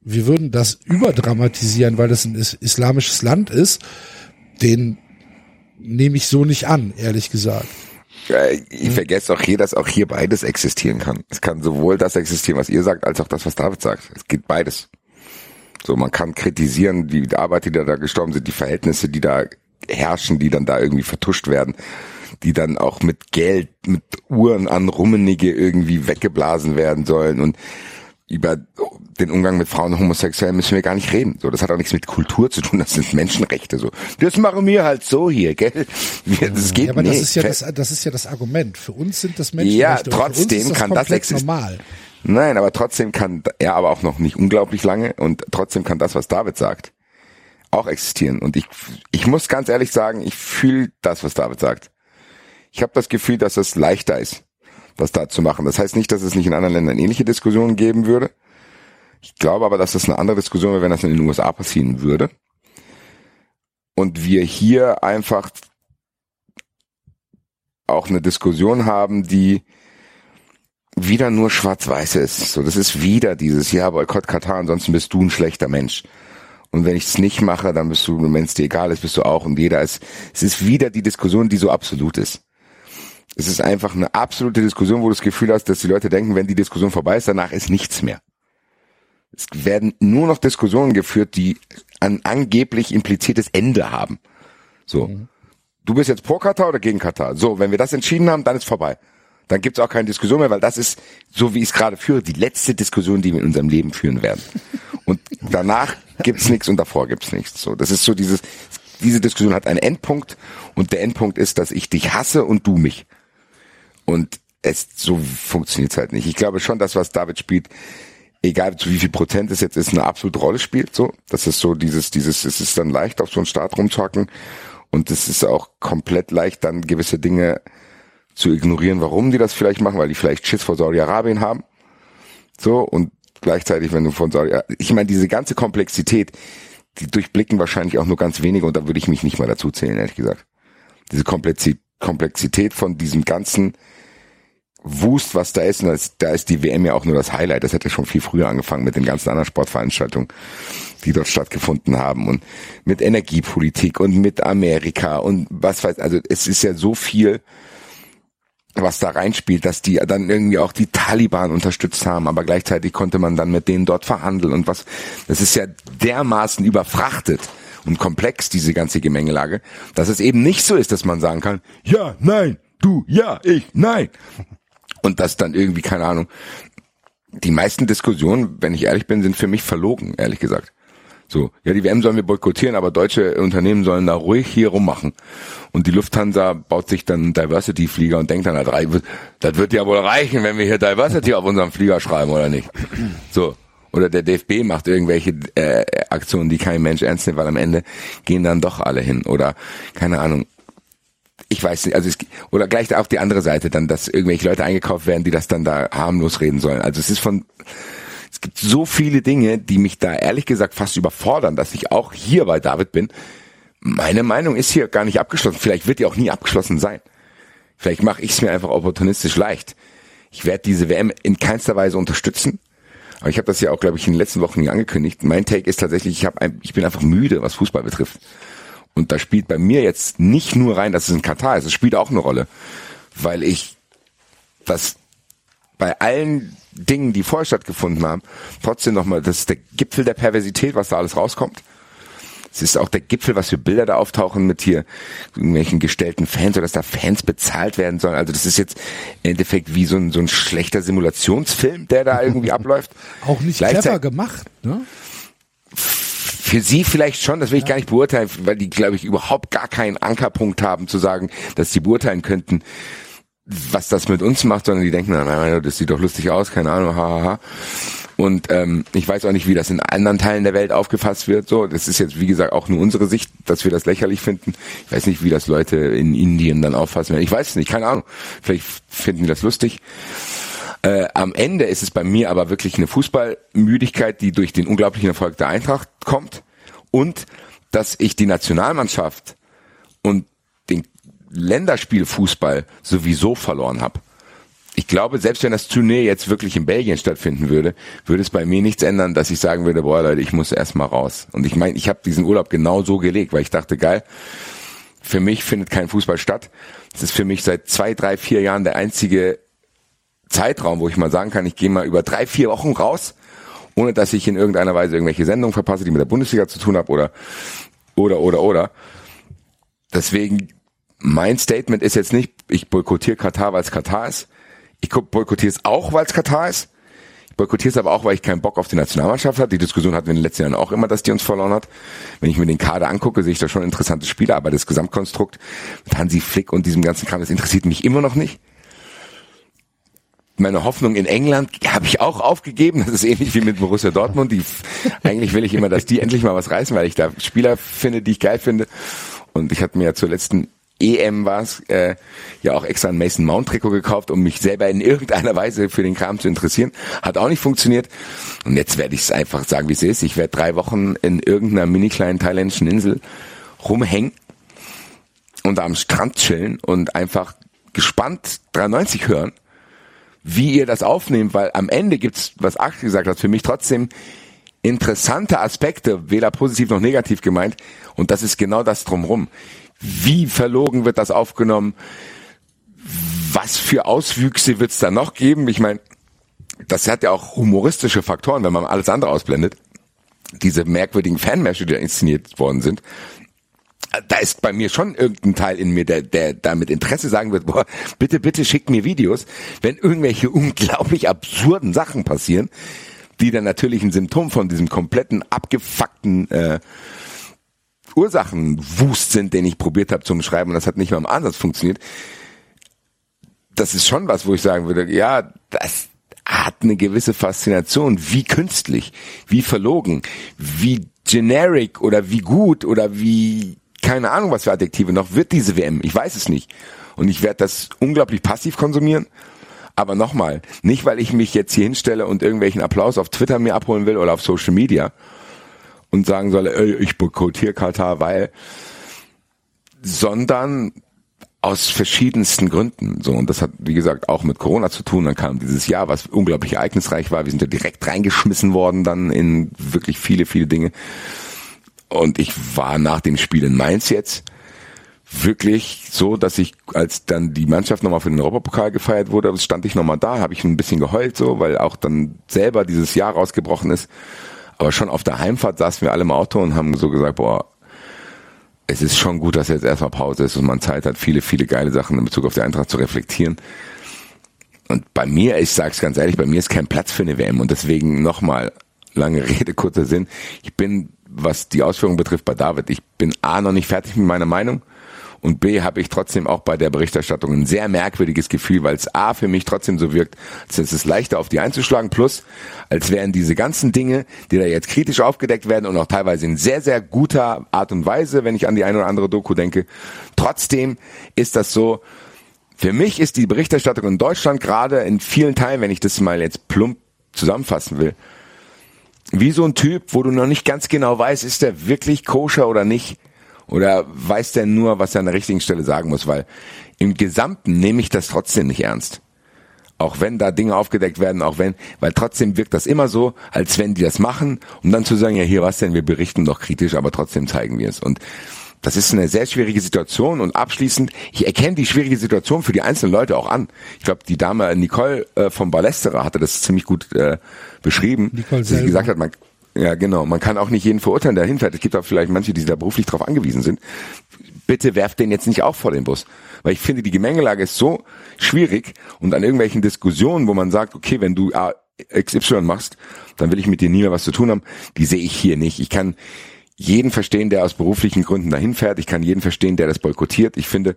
wir würden das überdramatisieren, weil das ein is islamisches Land ist, den nehme ich so nicht an, ehrlich gesagt. Äh, Ich vergesse auch hier, dass auch hier beides existieren kann. Es kann sowohl das existieren, was ihr sagt, als auch das, was David sagt. Es geht beides. So, man kann kritisieren, die Arbeit, die da, da gestorben sind, die Verhältnisse, die da herrschen, die dann da irgendwie vertuscht werden, die dann auch mit Geld, mit Uhren an Rummenige irgendwie weggeblasen werden sollen und über den Umgang mit Frauen und Homosexuellen müssen wir gar nicht reden. So, das hat auch nichts mit Kultur zu tun, das sind Menschenrechte. So, das machen wir halt so hier, gell? Wir, das geht Ja, aber nicht. das ist ja das, das ist ja das Argument. Für uns sind das Menschenrechte. Ja, trotzdem das kann das komplett exist- normal. Nein, aber trotzdem kann er aber auch noch nicht unglaublich lange und trotzdem kann das, was David sagt, auch existieren. Und ich, ich muss ganz ehrlich sagen, ich fühle das, was David sagt. Ich habe das Gefühl, dass es leichter ist, das da zu machen. Das heißt nicht, dass es nicht in anderen Ländern ähnliche Diskussionen geben würde. Ich glaube aber, dass das eine andere Diskussion wäre, wenn das in den USA passieren würde. Und wir hier einfach auch eine Diskussion haben, die wieder nur schwarz-weiß ist. So, das ist wieder dieses, ja, Boykott Katar, ansonsten bist du ein schlechter Mensch. Und wenn ich es nicht mache, dann bist du, wenn es dir egal ist, bist du auch und jeder ist. Es ist wieder die Diskussion, die so absolut ist. Es ist einfach eine absolute Diskussion, wo du das Gefühl hast, dass die Leute denken, wenn die Diskussion vorbei ist, danach ist nichts mehr. Es werden nur noch Diskussionen geführt, die ein angeblich impliziertes Ende haben. So. Mhm. Du bist jetzt pro Katar oder gegen Katar? So, wenn wir das entschieden haben, dann ist vorbei. Dann gibt's auch keine Diskussion mehr, weil das ist, so wie ich es gerade führe, die letzte Diskussion, die wir in unserem Leben führen werden. Und danach gibt's nichts und davor gibt's nichts. So, das ist so dieses, diese Diskussion hat einen Endpunkt und der Endpunkt ist, dass ich dich hasse und du mich. Und es so funktioniert's halt nicht. Ich glaube schon, dass was David spielt, egal zu wie viel Prozent es jetzt ist, eine absolute Rolle spielt. So, das ist so dieses, dieses, es ist dann leicht auf so einen Start rumzocken und es ist auch komplett leicht, dann gewisse Dinge zu ignorieren, warum die das vielleicht machen, weil die vielleicht Schiss vor Saudi-Arabien haben. So und gleichzeitig, wenn du von Saudi, ich meine, diese ganze Komplexität, die durchblicken wahrscheinlich auch nur ganz wenige und da würde ich mich nicht mal dazu zählen, ehrlich gesagt. Diese Komplexität von diesem ganzen Wust, was da ist, und das, da ist die WM ja auch nur das Highlight. Das hätte schon viel früher angefangen mit den ganzen anderen Sportveranstaltungen, die dort stattgefunden haben und mit Energiepolitik und mit Amerika und was weiß, also es ist ja so viel, was da reinspielt, dass die dann irgendwie auch die Taliban unterstützt haben, aber gleichzeitig konnte man dann mit denen dort verhandeln und was, das ist ja dermaßen überfrachtet und komplex, diese ganze Gemengelage, dass es eben nicht so ist, dass man sagen kann, ja, nein, du, ja, ich, nein. Und das dann irgendwie, keine Ahnung, die meisten Diskussionen, wenn ich ehrlich bin, sind für mich verlogen, ehrlich gesagt. So, ja, die WM sollen wir boykottieren, aber deutsche Unternehmen sollen da ruhig hier rummachen. Und die Lufthansa baut sich dann Diversity-Flieger und denkt dann, das wird ja wohl reichen, wenn wir hier Diversity auf unserem Flieger schreiben, oder nicht? So. Oder der DFB macht irgendwelche äh, Aktionen, die kein Mensch ernst nimmt, weil am Ende gehen dann doch alle hin. Oder, keine Ahnung, ich weiß nicht, also es, oder gleich auf die andere Seite dann, dass irgendwelche Leute eingekauft werden, die das dann da harmlos reden sollen. Also es ist von, es gibt so viele Dinge, die mich da ehrlich gesagt fast überfordern, dass ich auch hier bei David bin. Meine Meinung ist hier gar nicht abgeschlossen. Vielleicht wird die auch nie abgeschlossen sein. Vielleicht mache ich es mir einfach opportunistisch leicht. Ich werde diese WM in keinster Weise unterstützen. Aber ich habe das ja auch, glaube ich, in den letzten Wochen angekündigt. Mein Take ist tatsächlich, ich, hab ein, ich bin einfach müde, was Fußball betrifft. Und da spielt bei mir jetzt nicht nur rein, dass es in Katar ist, es spielt auch eine Rolle. Weil ich das bei allen Dingen, die vorher stattgefunden haben, trotzdem nochmal, das ist der Gipfel der Perversität, was da alles rauskommt. Es ist auch der Gipfel, was für Bilder da auftauchen mit hier irgendwelchen gestellten Fans oder dass da Fans bezahlt werden sollen. Also das ist jetzt im Endeffekt wie so ein, so ein schlechter Simulationsfilm, der da irgendwie abläuft. Auch nicht clever gemacht, ne? Für sie vielleicht schon, das will ich gar nicht beurteilen, weil die, glaube ich, überhaupt gar keinen Ankerpunkt haben zu sagen, dass sie beurteilen könnten, was das mit uns macht, sondern die denken, na, das sieht doch lustig aus, keine Ahnung, hahaha. Ha, ha. Und ähm, ich weiß auch nicht, wie das in anderen Teilen der Welt aufgefasst wird. So, das ist jetzt wie gesagt auch nur unsere Sicht, dass wir das lächerlich finden. Ich weiß nicht, wie das Leute in Indien dann auffassen werden. Ich weiß es nicht, keine Ahnung. Vielleicht finden die das lustig. Äh, am Ende ist es bei mir aber wirklich eine Fußballmüdigkeit, die durch den unglaublichen Erfolg der Eintracht kommt und dass ich die Nationalmannschaft und den Länderspielfußball sowieso verloren habe. Ich glaube, selbst wenn das Turnier jetzt wirklich in Belgien stattfinden würde, würde es bei mir nichts ändern, dass ich sagen würde, boah Leute, ich muss erstmal raus. Und ich meine, ich habe diesen Urlaub genau so gelegt, weil ich dachte, geil, für mich findet kein Fußball statt. Es ist für mich seit zwei, drei, vier Jahren der einzige Zeitraum, wo ich mal sagen kann, ich gehe mal über drei, vier Wochen raus, ohne dass ich in irgendeiner Weise irgendwelche Sendungen verpasse, die mit der Bundesliga zu tun haben oder oder oder oder. Deswegen mein Statement ist jetzt nicht, ich boykottiere Katar, weil es Katar ist. Ich boykottiere es auch, weil es Katar ist. Ich boykottiere es aber auch, weil ich keinen Bock auf die Nationalmannschaft habe. Die Diskussion hatten wir in den letzten Jahren auch immer, dass die uns verloren hat. Wenn ich mir den Kader angucke, sehe ich da schon interessante Spieler, aber das Gesamtkonstrukt mit Hansi Flick und diesem ganzen Kram, das interessiert mich immer noch nicht meine Hoffnung in England habe ich auch aufgegeben. Das ist ähnlich wie mit Borussia Dortmund. Die, eigentlich will ich immer, dass die endlich mal was reißen, weil ich da Spieler finde, die ich geil finde. Und ich hatte mir ja zur letzten EM war es, äh, ja auch extra ein Mason Mount Trikot gekauft, um mich selber in irgendeiner Weise für den Kram zu interessieren. Hat auch nicht funktioniert. Und jetzt werde ich es einfach sagen, wie es ist. Ich werde drei Wochen in irgendeiner mini kleinen thailändischen Insel rumhängen und am Strand chillen und einfach gespannt 93 hören wie ihr das aufnehmt, weil am Ende gibt's, was Axel gesagt hat, für mich trotzdem interessante Aspekte, weder positiv noch negativ gemeint. Und das ist genau das drumrum. Wie verlogen wird das aufgenommen? Was für Auswüchse wird's da noch geben? Ich meine, das hat ja auch humoristische Faktoren, wenn man alles andere ausblendet. Diese merkwürdigen Fanmärsche, die da inszeniert worden sind. Da ist bei mir schon irgendein Teil in mir, der, der da mit Interesse sagen wird, boah, bitte, bitte schickt mir Videos, wenn irgendwelche unglaublich absurden Sachen passieren, die dann natürlich ein Symptom von diesem kompletten abgefuckten äh, Ursachenwust sind, den ich probiert habe zu beschreiben und das hat nicht mal im Ansatz funktioniert. Das ist schon was, wo ich sagen würde, ja, das, hat eine gewisse Faszination, wie künstlich, wie verlogen, wie generic oder wie gut oder wie keine Ahnung was für Adjektive noch wird diese WM. Ich weiß es nicht. Und ich werde das unglaublich passiv konsumieren. Aber nochmal, nicht weil ich mich jetzt hier hinstelle und irgendwelchen Applaus auf Twitter mir abholen will oder auf Social Media und sagen soll, ey, ich boykottiere Katar, weil, sondern aus verschiedensten Gründen. So, und das hat, wie gesagt, auch mit Corona zu tun. Dann kam dieses Jahr, was unglaublich ereignisreich war. Wir sind ja direkt reingeschmissen worden dann in wirklich viele, viele Dinge. Und ich war nach dem Spiel in Mainz jetzt wirklich so, dass ich, als dann die Mannschaft nochmal für den Europapokal gefeiert wurde, stand ich nochmal da, habe ich ein bisschen geheult so, weil auch dann selber dieses Jahr rausgebrochen ist. Aber schon auf der Heimfahrt saßen wir alle im Auto und haben so gesagt, boah, es ist schon gut, dass jetzt erstmal Pause ist und man Zeit hat, viele, viele geile Sachen in Bezug auf die Eintracht zu reflektieren. Und bei mir, ich sag's ganz ehrlich, bei mir ist kein Platz für eine WM und deswegen nochmal, lange Rede, kurzer Sinn. Ich bin, was die Ausführung betrifft, bei David, ich bin A noch nicht fertig mit meiner Meinung und B habe ich trotzdem auch bei der Berichterstattung ein sehr merkwürdiges Gefühl, weil es A für mich trotzdem so wirkt, als ist es leichter auf die einzuschlagen, plus als wären diese ganzen Dinge, die da jetzt kritisch aufgedeckt werden und auch teilweise in sehr, sehr guter Art und Weise, wenn ich an die eine oder andere Doku denke, trotzdem ist das so, für mich ist die Berichterstattung in Deutschland gerade in vielen Teilen, wenn ich das mal jetzt plump zusammenfassen will, wie so ein Typ, wo du noch nicht ganz genau weißt, ist der wirklich koscher oder nicht. Oder weiß der nur, was er an der richtigen Stelle sagen muss? Weil im Gesamten nehme ich das trotzdem nicht ernst. Auch wenn da Dinge aufgedeckt werden, auch wenn, weil trotzdem wirkt das immer so, als wenn die das machen, um dann zu sagen, ja hier was denn, wir berichten doch kritisch, aber trotzdem zeigen wir es. Und das ist eine sehr schwierige Situation und abschließend, ich erkenne die schwierige Situation für die einzelnen Leute auch an. Ich glaube, die Dame Nicole äh, vom Ballesterer hatte das ziemlich gut äh, beschrieben, Nicole sie selber. gesagt hat, man, ja, genau. Man kann auch nicht jeden verurteilen, der hinfährt. Es gibt auch vielleicht manche, die da beruflich drauf angewiesen sind. Bitte werft den jetzt nicht auch vor den Bus. Weil ich finde, die Gemengelage ist so schwierig und an irgendwelchen Diskussionen, wo man sagt, okay, wenn du XY machst, dann will ich mit dir nie mehr was zu tun haben, die sehe ich hier nicht. Ich kann jeden verstehen, der aus beruflichen Gründen dahin fährt. Ich kann jeden verstehen, der das boykottiert. Ich finde,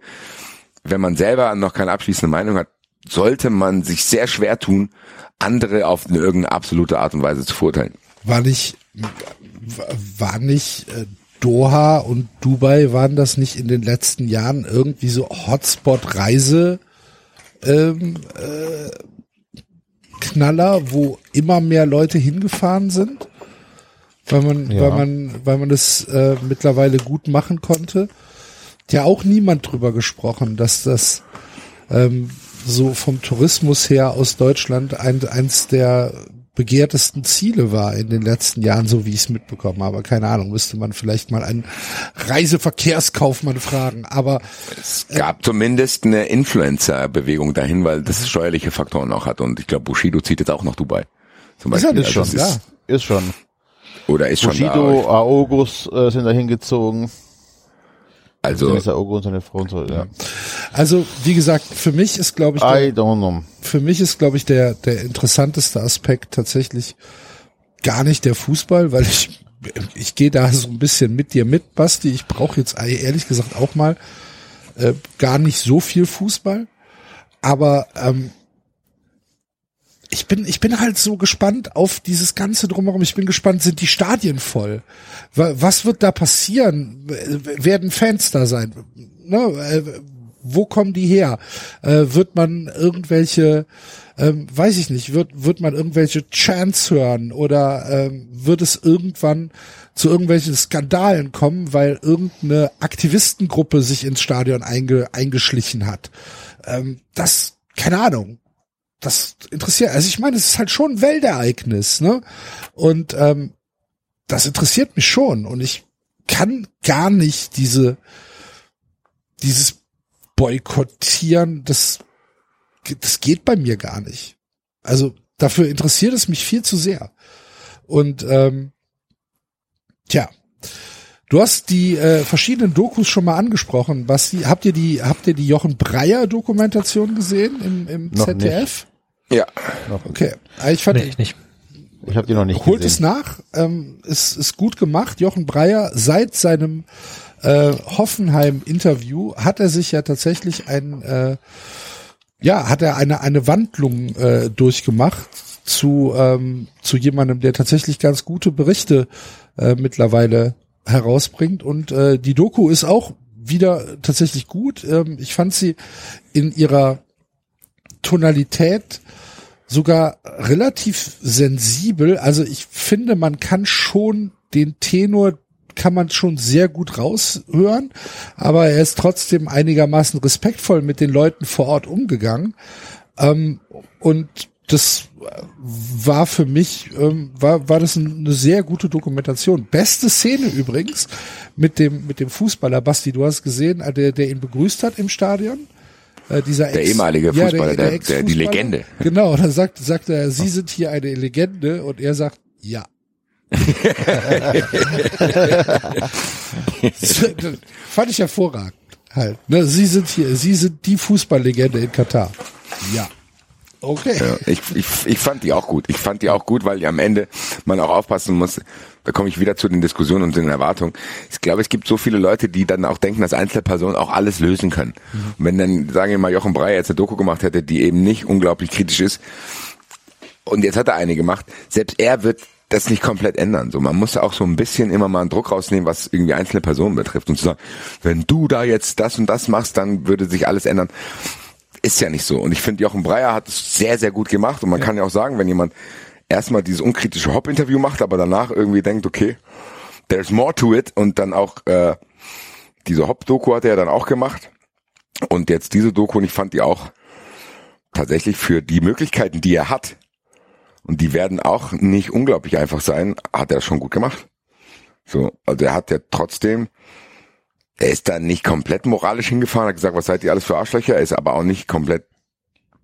wenn man selber noch keine abschließende Meinung hat, sollte man sich sehr schwer tun, andere auf eine irgendeine absolute Art und Weise zu verurteilen. War nicht, war nicht äh, Doha und Dubai, waren das nicht in den letzten Jahren irgendwie so Hotspot-Reise ähm, äh, Knaller, wo immer mehr Leute hingefahren sind? Weil man, Ja. weil man, weil man das äh, mittlerweile gut machen konnte. Hat Ja, auch niemand drüber gesprochen, dass das ähm, so vom Tourismus her aus Deutschland ein, eins der begehrtesten Ziele war in den letzten Jahren, so wie ich es mitbekommen habe. Keine Ahnung, müsste man vielleicht mal einen Reiseverkehrskaufmann fragen. Aber Es gab zumindest eine Influencer-Bewegung dahin, weil das steuerliche Faktoren auch hat. Und ich glaube, Bushido zieht jetzt auch nach Dubai. Zum Ist er Beispiel. nicht Also schon es ist, Ist schon. Oder ist schon Bushido, da. Aogos äh, sind da hingezogen. Also Dann ist der Aogo und seine Frau und so, ja. also, wie gesagt, für mich ist, glaube ich, der, I don't know. für mich ist, glaube ich, der, der interessanteste Aspekt tatsächlich gar nicht der Fußball, weil ich, ich gehe da so ein bisschen mit dir mit, Basti. Ich brauche jetzt ehrlich gesagt auch mal äh, gar nicht so viel Fußball. Aber ähm, ich bin, ich bin halt so gespannt auf dieses Ganze drumherum. Ich bin gespannt, sind die Stadien voll? Wa- Was wird da passieren? Werden Fans da sein? Ne? äh, Wo kommen die her? Äh, wird man irgendwelche, ähm, weiß ich nicht, wird, wird man irgendwelche Chants hören oder ähm, wird es irgendwann zu irgendwelchen Skandalen kommen, weil irgendeine Aktivistengruppe sich ins Stadion einge, eingeschlichen hat? Ähm, das, keine Ahnung das interessiert, also ich meine, es ist halt schon ein Weltereignis, ne? Und ähm, das interessiert mich schon und ich kann gar nicht diese dieses Boykottieren, das das geht bei mir gar nicht. Also dafür interessiert es mich viel zu sehr. Und ähm, tja, du hast die äh, verschiedenen Dokus schon mal angesprochen. Was habt ihr die habt ihr die Jochen Breyer Dokumentation gesehen im, im Noch ZDF? Ja. Okay, Also ich fand Nee, ich nicht. Ich habe die noch nicht Holt es gesehen. nach, ähm, ist, ist gut gemacht. Jochen Breyer, seit seinem äh, Hoffenheim-Interview hat er sich ja tatsächlich ein, äh, ja, hat er eine, eine Wandlung äh, durchgemacht zu, ähm, zu jemandem, der tatsächlich ganz gute Berichte äh, mittlerweile herausbringt. Und äh, die Doku ist auch wieder tatsächlich gut. Ähm, ich fand sie in ihrer Tonalität sogar relativ sensibel. Also ich finde, man kann schon den Tenor kann man schon sehr gut raushören, aber er ist trotzdem einigermaßen respektvoll mit den Leuten vor Ort umgegangen. Ähm, und das war für mich, ähm, war, war das eine sehr gute Dokumentation. Beste Szene übrigens mit dem, mit dem Fußballer, Basti, du hast gesehen, der, der ihn begrüßt hat im Stadion. Äh, dieser Der Ex- ehemalige Fußballer, der- der- die Ex-Fußballer. Legende. Genau, dann sagt, sagt er, Sie sind hier eine Legende und er sagt, ja. Fand ich hervorragend halt. Ne? Sie sind hier, Sie sind die Fußballlegende in Katar. Ja. Okay. Ja, ich, ich, ich fand die auch gut. Ich fand die auch gut, weil ja am Ende man auch aufpassen muss. Da komme ich wieder zu den Diskussionen und den Erwartungen. Ich glaube, es gibt so viele Leute, die dann auch denken, dass Einzelpersonen auch alles lösen können. Und wenn dann, sagen wir mal, Jochen Breyer jetzt eine Doku gemacht hätte, die eben nicht unglaublich kritisch ist, und jetzt hat er eine gemacht, selbst er wird das nicht komplett ändern. So, man muss auch so ein bisschen immer mal einen Druck rausnehmen, was irgendwie einzelne Personen betrifft und zu sagen, wenn du da jetzt das und das machst, dann würde sich alles ändern. Ist ja nicht so. Und ich finde, Jochen Breyer hat es sehr, sehr gut gemacht. Und man kann ja auch sagen, wenn jemand erstmal dieses unkritische Hop-Interview macht, aber danach irgendwie denkt, okay, there's more to it und dann auch äh, diese Hop-Doku hat er dann auch gemacht. Und jetzt diese Doku, und ich fand die auch tatsächlich für die Möglichkeiten, die er hat, und die werden auch nicht unglaublich einfach sein, hat er schon gut gemacht. So, also er hat ja trotzdem, er ist da nicht komplett moralisch hingefahren, hat gesagt, was seid ihr alles für Arschlöcher, er ist aber auch nicht komplett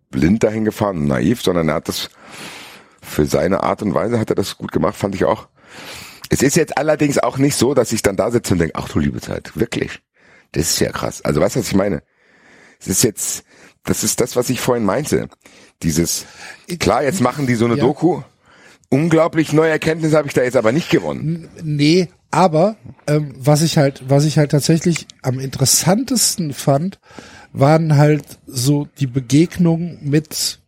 blind dahin gefahren naiv, sondern er hat das für seine Art und Weise hat er das gut gemacht, fand ich auch. Es ist jetzt allerdings auch nicht so, dass ich dann da sitze und denke, ach du liebe Zeit, wirklich. Das ist ja krass. Also weißt du, was ich meine? Es ist jetzt, das ist das, was ich vorhin meinte. Dieses, klar, jetzt machen die so eine Ja. Doku. Unglaublich neue Erkenntnisse habe ich da jetzt aber nicht gewonnen. Nee, aber ähm, was ich halt, was ich halt tatsächlich am interessantesten fand, waren halt so die Begegnungen mit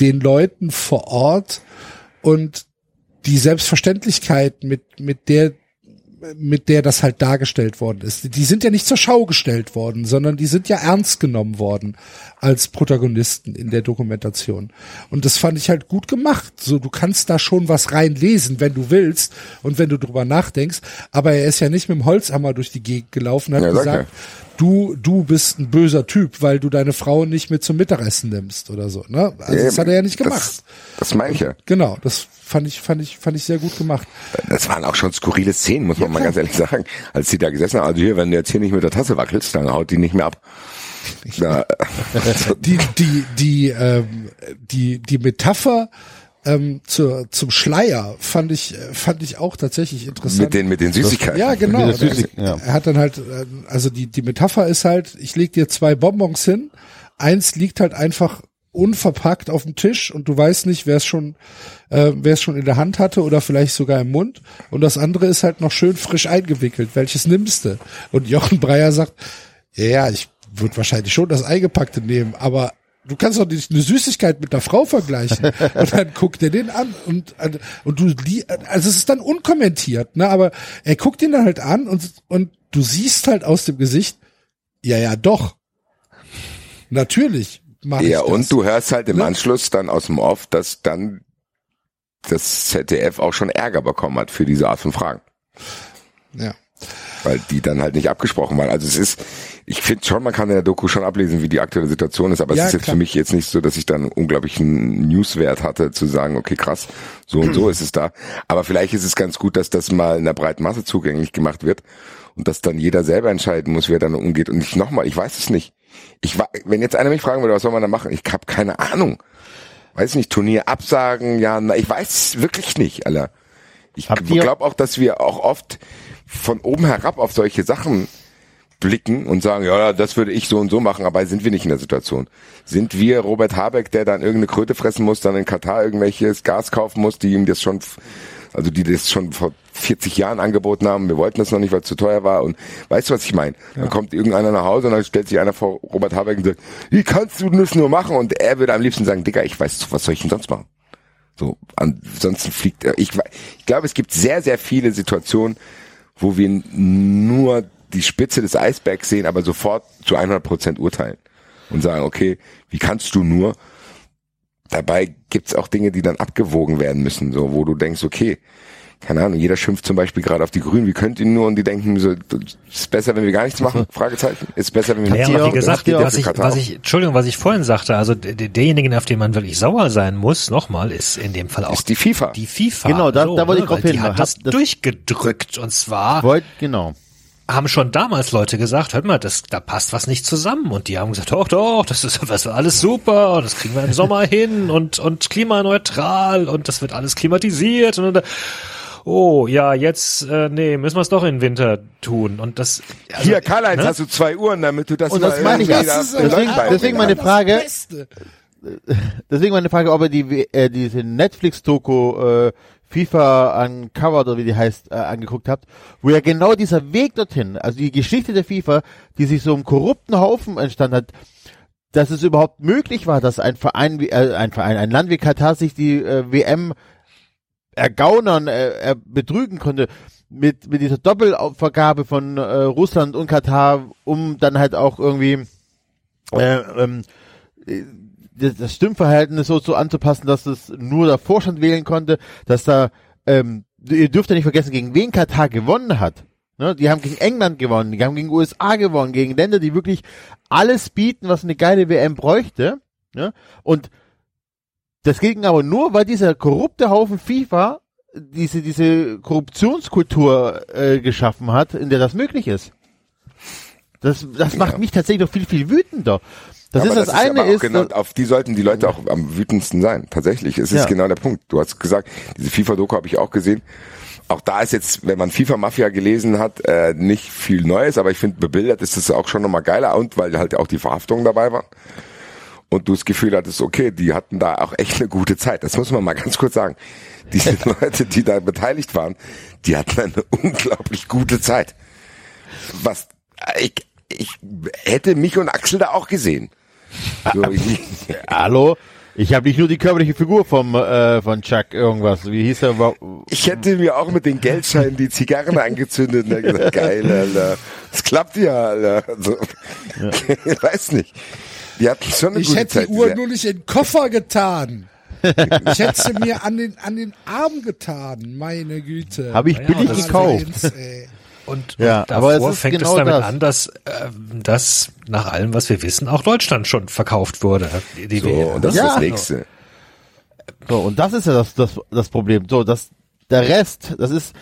den Leuten vor Ort und die Selbstverständlichkeit, mit, mit der mit der das halt dargestellt worden ist. Die sind ja nicht zur Schau gestellt worden, sondern die sind ja ernst genommen worden als Protagonisten in der Dokumentation. Und das fand ich halt gut gemacht. So, du kannst da schon was reinlesen, wenn du willst und wenn du drüber nachdenkst. Aber er ist ja nicht mit dem Holzhammer durch die Gegend gelaufen, hat Ja, sag gesagt, du, du bist ein böser Typ, weil du deine Frau nicht mit zum Mittagessen nimmst oder so. Ne? Also das Eben. hat er ja nicht gemacht. Das, das meine ich ja. Genau, das fand ich, fand ich, fand ich sehr gut gemacht. Das waren auch schon skurrile Szenen, muss man mal ganz ehrlich sagen. Als die da gesessen haben, also hier, wenn du jetzt hier nicht mit der Tasse wackelst, dann haut die nicht mehr ab. Da, die die die ähm, die die Metapher ähm, zur, zum Schleier fand ich äh, fand ich auch tatsächlich interessant. mit den, mit den Süßigkeiten. ja, genau. Mit der Süßig- ja. Er hat dann halt, äh, also die, die Metapher ist halt, ich leg dir zwei Bonbons hin, eins liegt halt einfach unverpackt auf dem Tisch und du weißt nicht, wer es schon, äh, wer es schon in der Hand hatte oder vielleicht sogar im Mund. Und das andere ist halt noch schön frisch eingewickelt. Welches nimmst du? Und Jochen Breyer sagt, ja, ja, ich würde wahrscheinlich schon das Eingepackte nehmen, aber du kannst doch nicht eine Süßigkeit mit einer Frau vergleichen. Und dann guckt er den an und, und du, also es ist dann unkommentiert, ne, aber er guckt ihn dann halt an und, und du siehst halt aus dem Gesicht, ja, ja, doch. Natürlich mach Ja, und du hörst halt im Ne? Anschluss dann aus dem Off, dass dann das ZDF auch schon Ärger bekommen hat für diese Art von Fragen. Ja. Weil die dann halt nicht abgesprochen waren. Also es ist, ich finde schon, man kann in der Doku schon ablesen, wie die aktuelle Situation ist, aber Ja, es ist jetzt klar. für mich jetzt nicht so, dass ich dann unglaublichen Newswert hatte, zu sagen, okay, krass, so und so ist es da. Aber vielleicht ist es ganz gut, dass das mal in der breiten Masse zugänglich gemacht wird und dass dann jeder selber entscheiden muss, wer dann umgeht. Und ich nochmal, ich weiß es nicht. Ich wenn jetzt einer mich fragen würde, was soll man da machen? Ich habe keine Ahnung. Weiß nicht, Turnier absagen, ja, na, ich weiß es wirklich nicht, Alter. Ich glaube auch, dass wir auch oft von oben herab auf solche Sachen blicken und sagen, ja, das würde ich so und so machen, aber sind wir nicht in der Situation. Sind wir Robert Habeck, der dann irgendeine Kröte fressen muss, dann in Katar irgendwelches Gas kaufen muss, die ihm das schon, also die das schon vor 40 Jahren angeboten haben, wir wollten das noch nicht, weil es zu teuer war und weißt du, was ich meine? Dann kommt irgendeiner nach Hause und dann stellt sich einer vor Robert Habeck und sagt, wie kannst du das nur machen? Und er würde am liebsten sagen, Digga, ich weiß, was soll ich denn sonst machen? So, ansonsten fliegt er. Ich, ich glaube, es gibt sehr, sehr viele Situationen, wo wir nur die Spitze des Eisbergs sehen, aber sofort zu 100 Prozent urteilen und sagen, okay, wie kannst du nur? Dabei gibt's auch Dinge, die dann abgewogen werden müssen, so wo du denkst, okay, keine Ahnung, jeder schimpft zum Beispiel gerade auf die Grünen, wie könnt ihr nur? Und die denken so, ist besser, wenn wir gar nichts machen? Fragezeichen. Ist besser, wenn wir Ja, nichts aber machen? wie gesagt, auch was ich, was ich, Entschuldigung, was ich vorhin sagte, also derjenige, auf den man wirklich sauer sein muss, nochmal, ist in dem Fall auch ist die FIFA. die FIFA. Genau, da- da wollte ich weil drauf Die hin. hat das, das- durchgedrückt und zwar Wollt, genau. haben schon damals Leute gesagt, hört mal, das, da passt was nicht zusammen. Und die haben gesagt, doch, doch, das ist das wird alles super, das kriegen wir im Sommer hin und, und klimaneutral und das wird alles klimatisiert und, und oh, ja, jetzt, äh, nee, müssen wir es doch in Winter tun. Und das, also, Hier, Karl-Heinz, ne? hast du zwei Uhren, damit du das Und mal das meine ich Das ist deswegen- deswegen meine das Frage-. Deswegen meine Frage, ob er die, äh, diese Netflix-Doku äh, FIFA Uncovered oder wie die heißt, äh, angeguckt habt, wo ja genau dieser Weg dorthin, also die Geschichte der FIFA, die sich so im korrupten Haufen entstanden hat, dass es überhaupt möglich war, dass ein Verein, wie, äh, ein Verein, ein Land wie Katar sich die äh, WM ergaunern, äh, er betrügen konnte mit mit dieser Doppelvergabe von äh, Russland und Katar, um dann halt auch irgendwie äh, ähm, äh, das das Stimmverhältnis so, so anzupassen, dass es nur der Vorstand wählen konnte, dass da ähm, ihr dürft ja nicht vergessen, gegen wen Katar gewonnen hat. Ne? Die haben gegen England gewonnen, die haben gegen USA gewonnen, gegen Länder, die wirklich alles bieten, was eine geile WM bräuchte. Ne? Und das ging aber nur, weil dieser korrupte Haufen FIFA diese, diese Korruptionskultur äh, geschaffen hat, in der das möglich ist. Das, das macht Ja. mich tatsächlich noch viel, viel wütender. Das Aber ist das, eine aber auch ist, genau, auf die sollten die Leute auch am wütendsten sein. Tatsächlich, es ist Ja. genau der Punkt. Du hast gesagt, diese FIFA-Doku habe ich auch gesehen. Auch da ist jetzt, wenn man FIFA Mafia gelesen hat, äh, nicht viel Neues, aber ich finde, bebildert ist es auch schon nochmal geiler und weil halt auch die Verhaftungen dabei waren. Und du das Gefühl hattest, okay, die hatten da auch echt eine gute Zeit. Das muss man mal ganz kurz sagen. Diese Leute, die da beteiligt waren, die hatten eine unglaublich gute Zeit. Was, ich, ich hätte mich und Axel da auch gesehen. So, ich, Hallo? Ich habe nicht nur die körperliche Figur vom äh, von Chuck irgendwas. Wie hieß er? Ich hätte mir auch mit den Geldscheinen die Zigarren angezündet und gesagt, geil, Alter. Das klappt ja, Alter. Also, ich weiß nicht. Die hatten schon eine Ich gute hätte Zeit. die Uhr nur nicht in den Koffer getan. Ich hätte sie mir an den, an den Arm getan, meine Güte. Habe ich Ja, billig das- gekauft. Eins. Und, Ja, und aber davor es ist fängt genau es damit das. an, dass, äh, dass nach allem, was wir wissen, auch Deutschland schon verkauft wurde. Die, die so, WM. und das Ja. ist das nächste. So, und das ist ja das, das, das Problem. So, das, der Rest, das ist,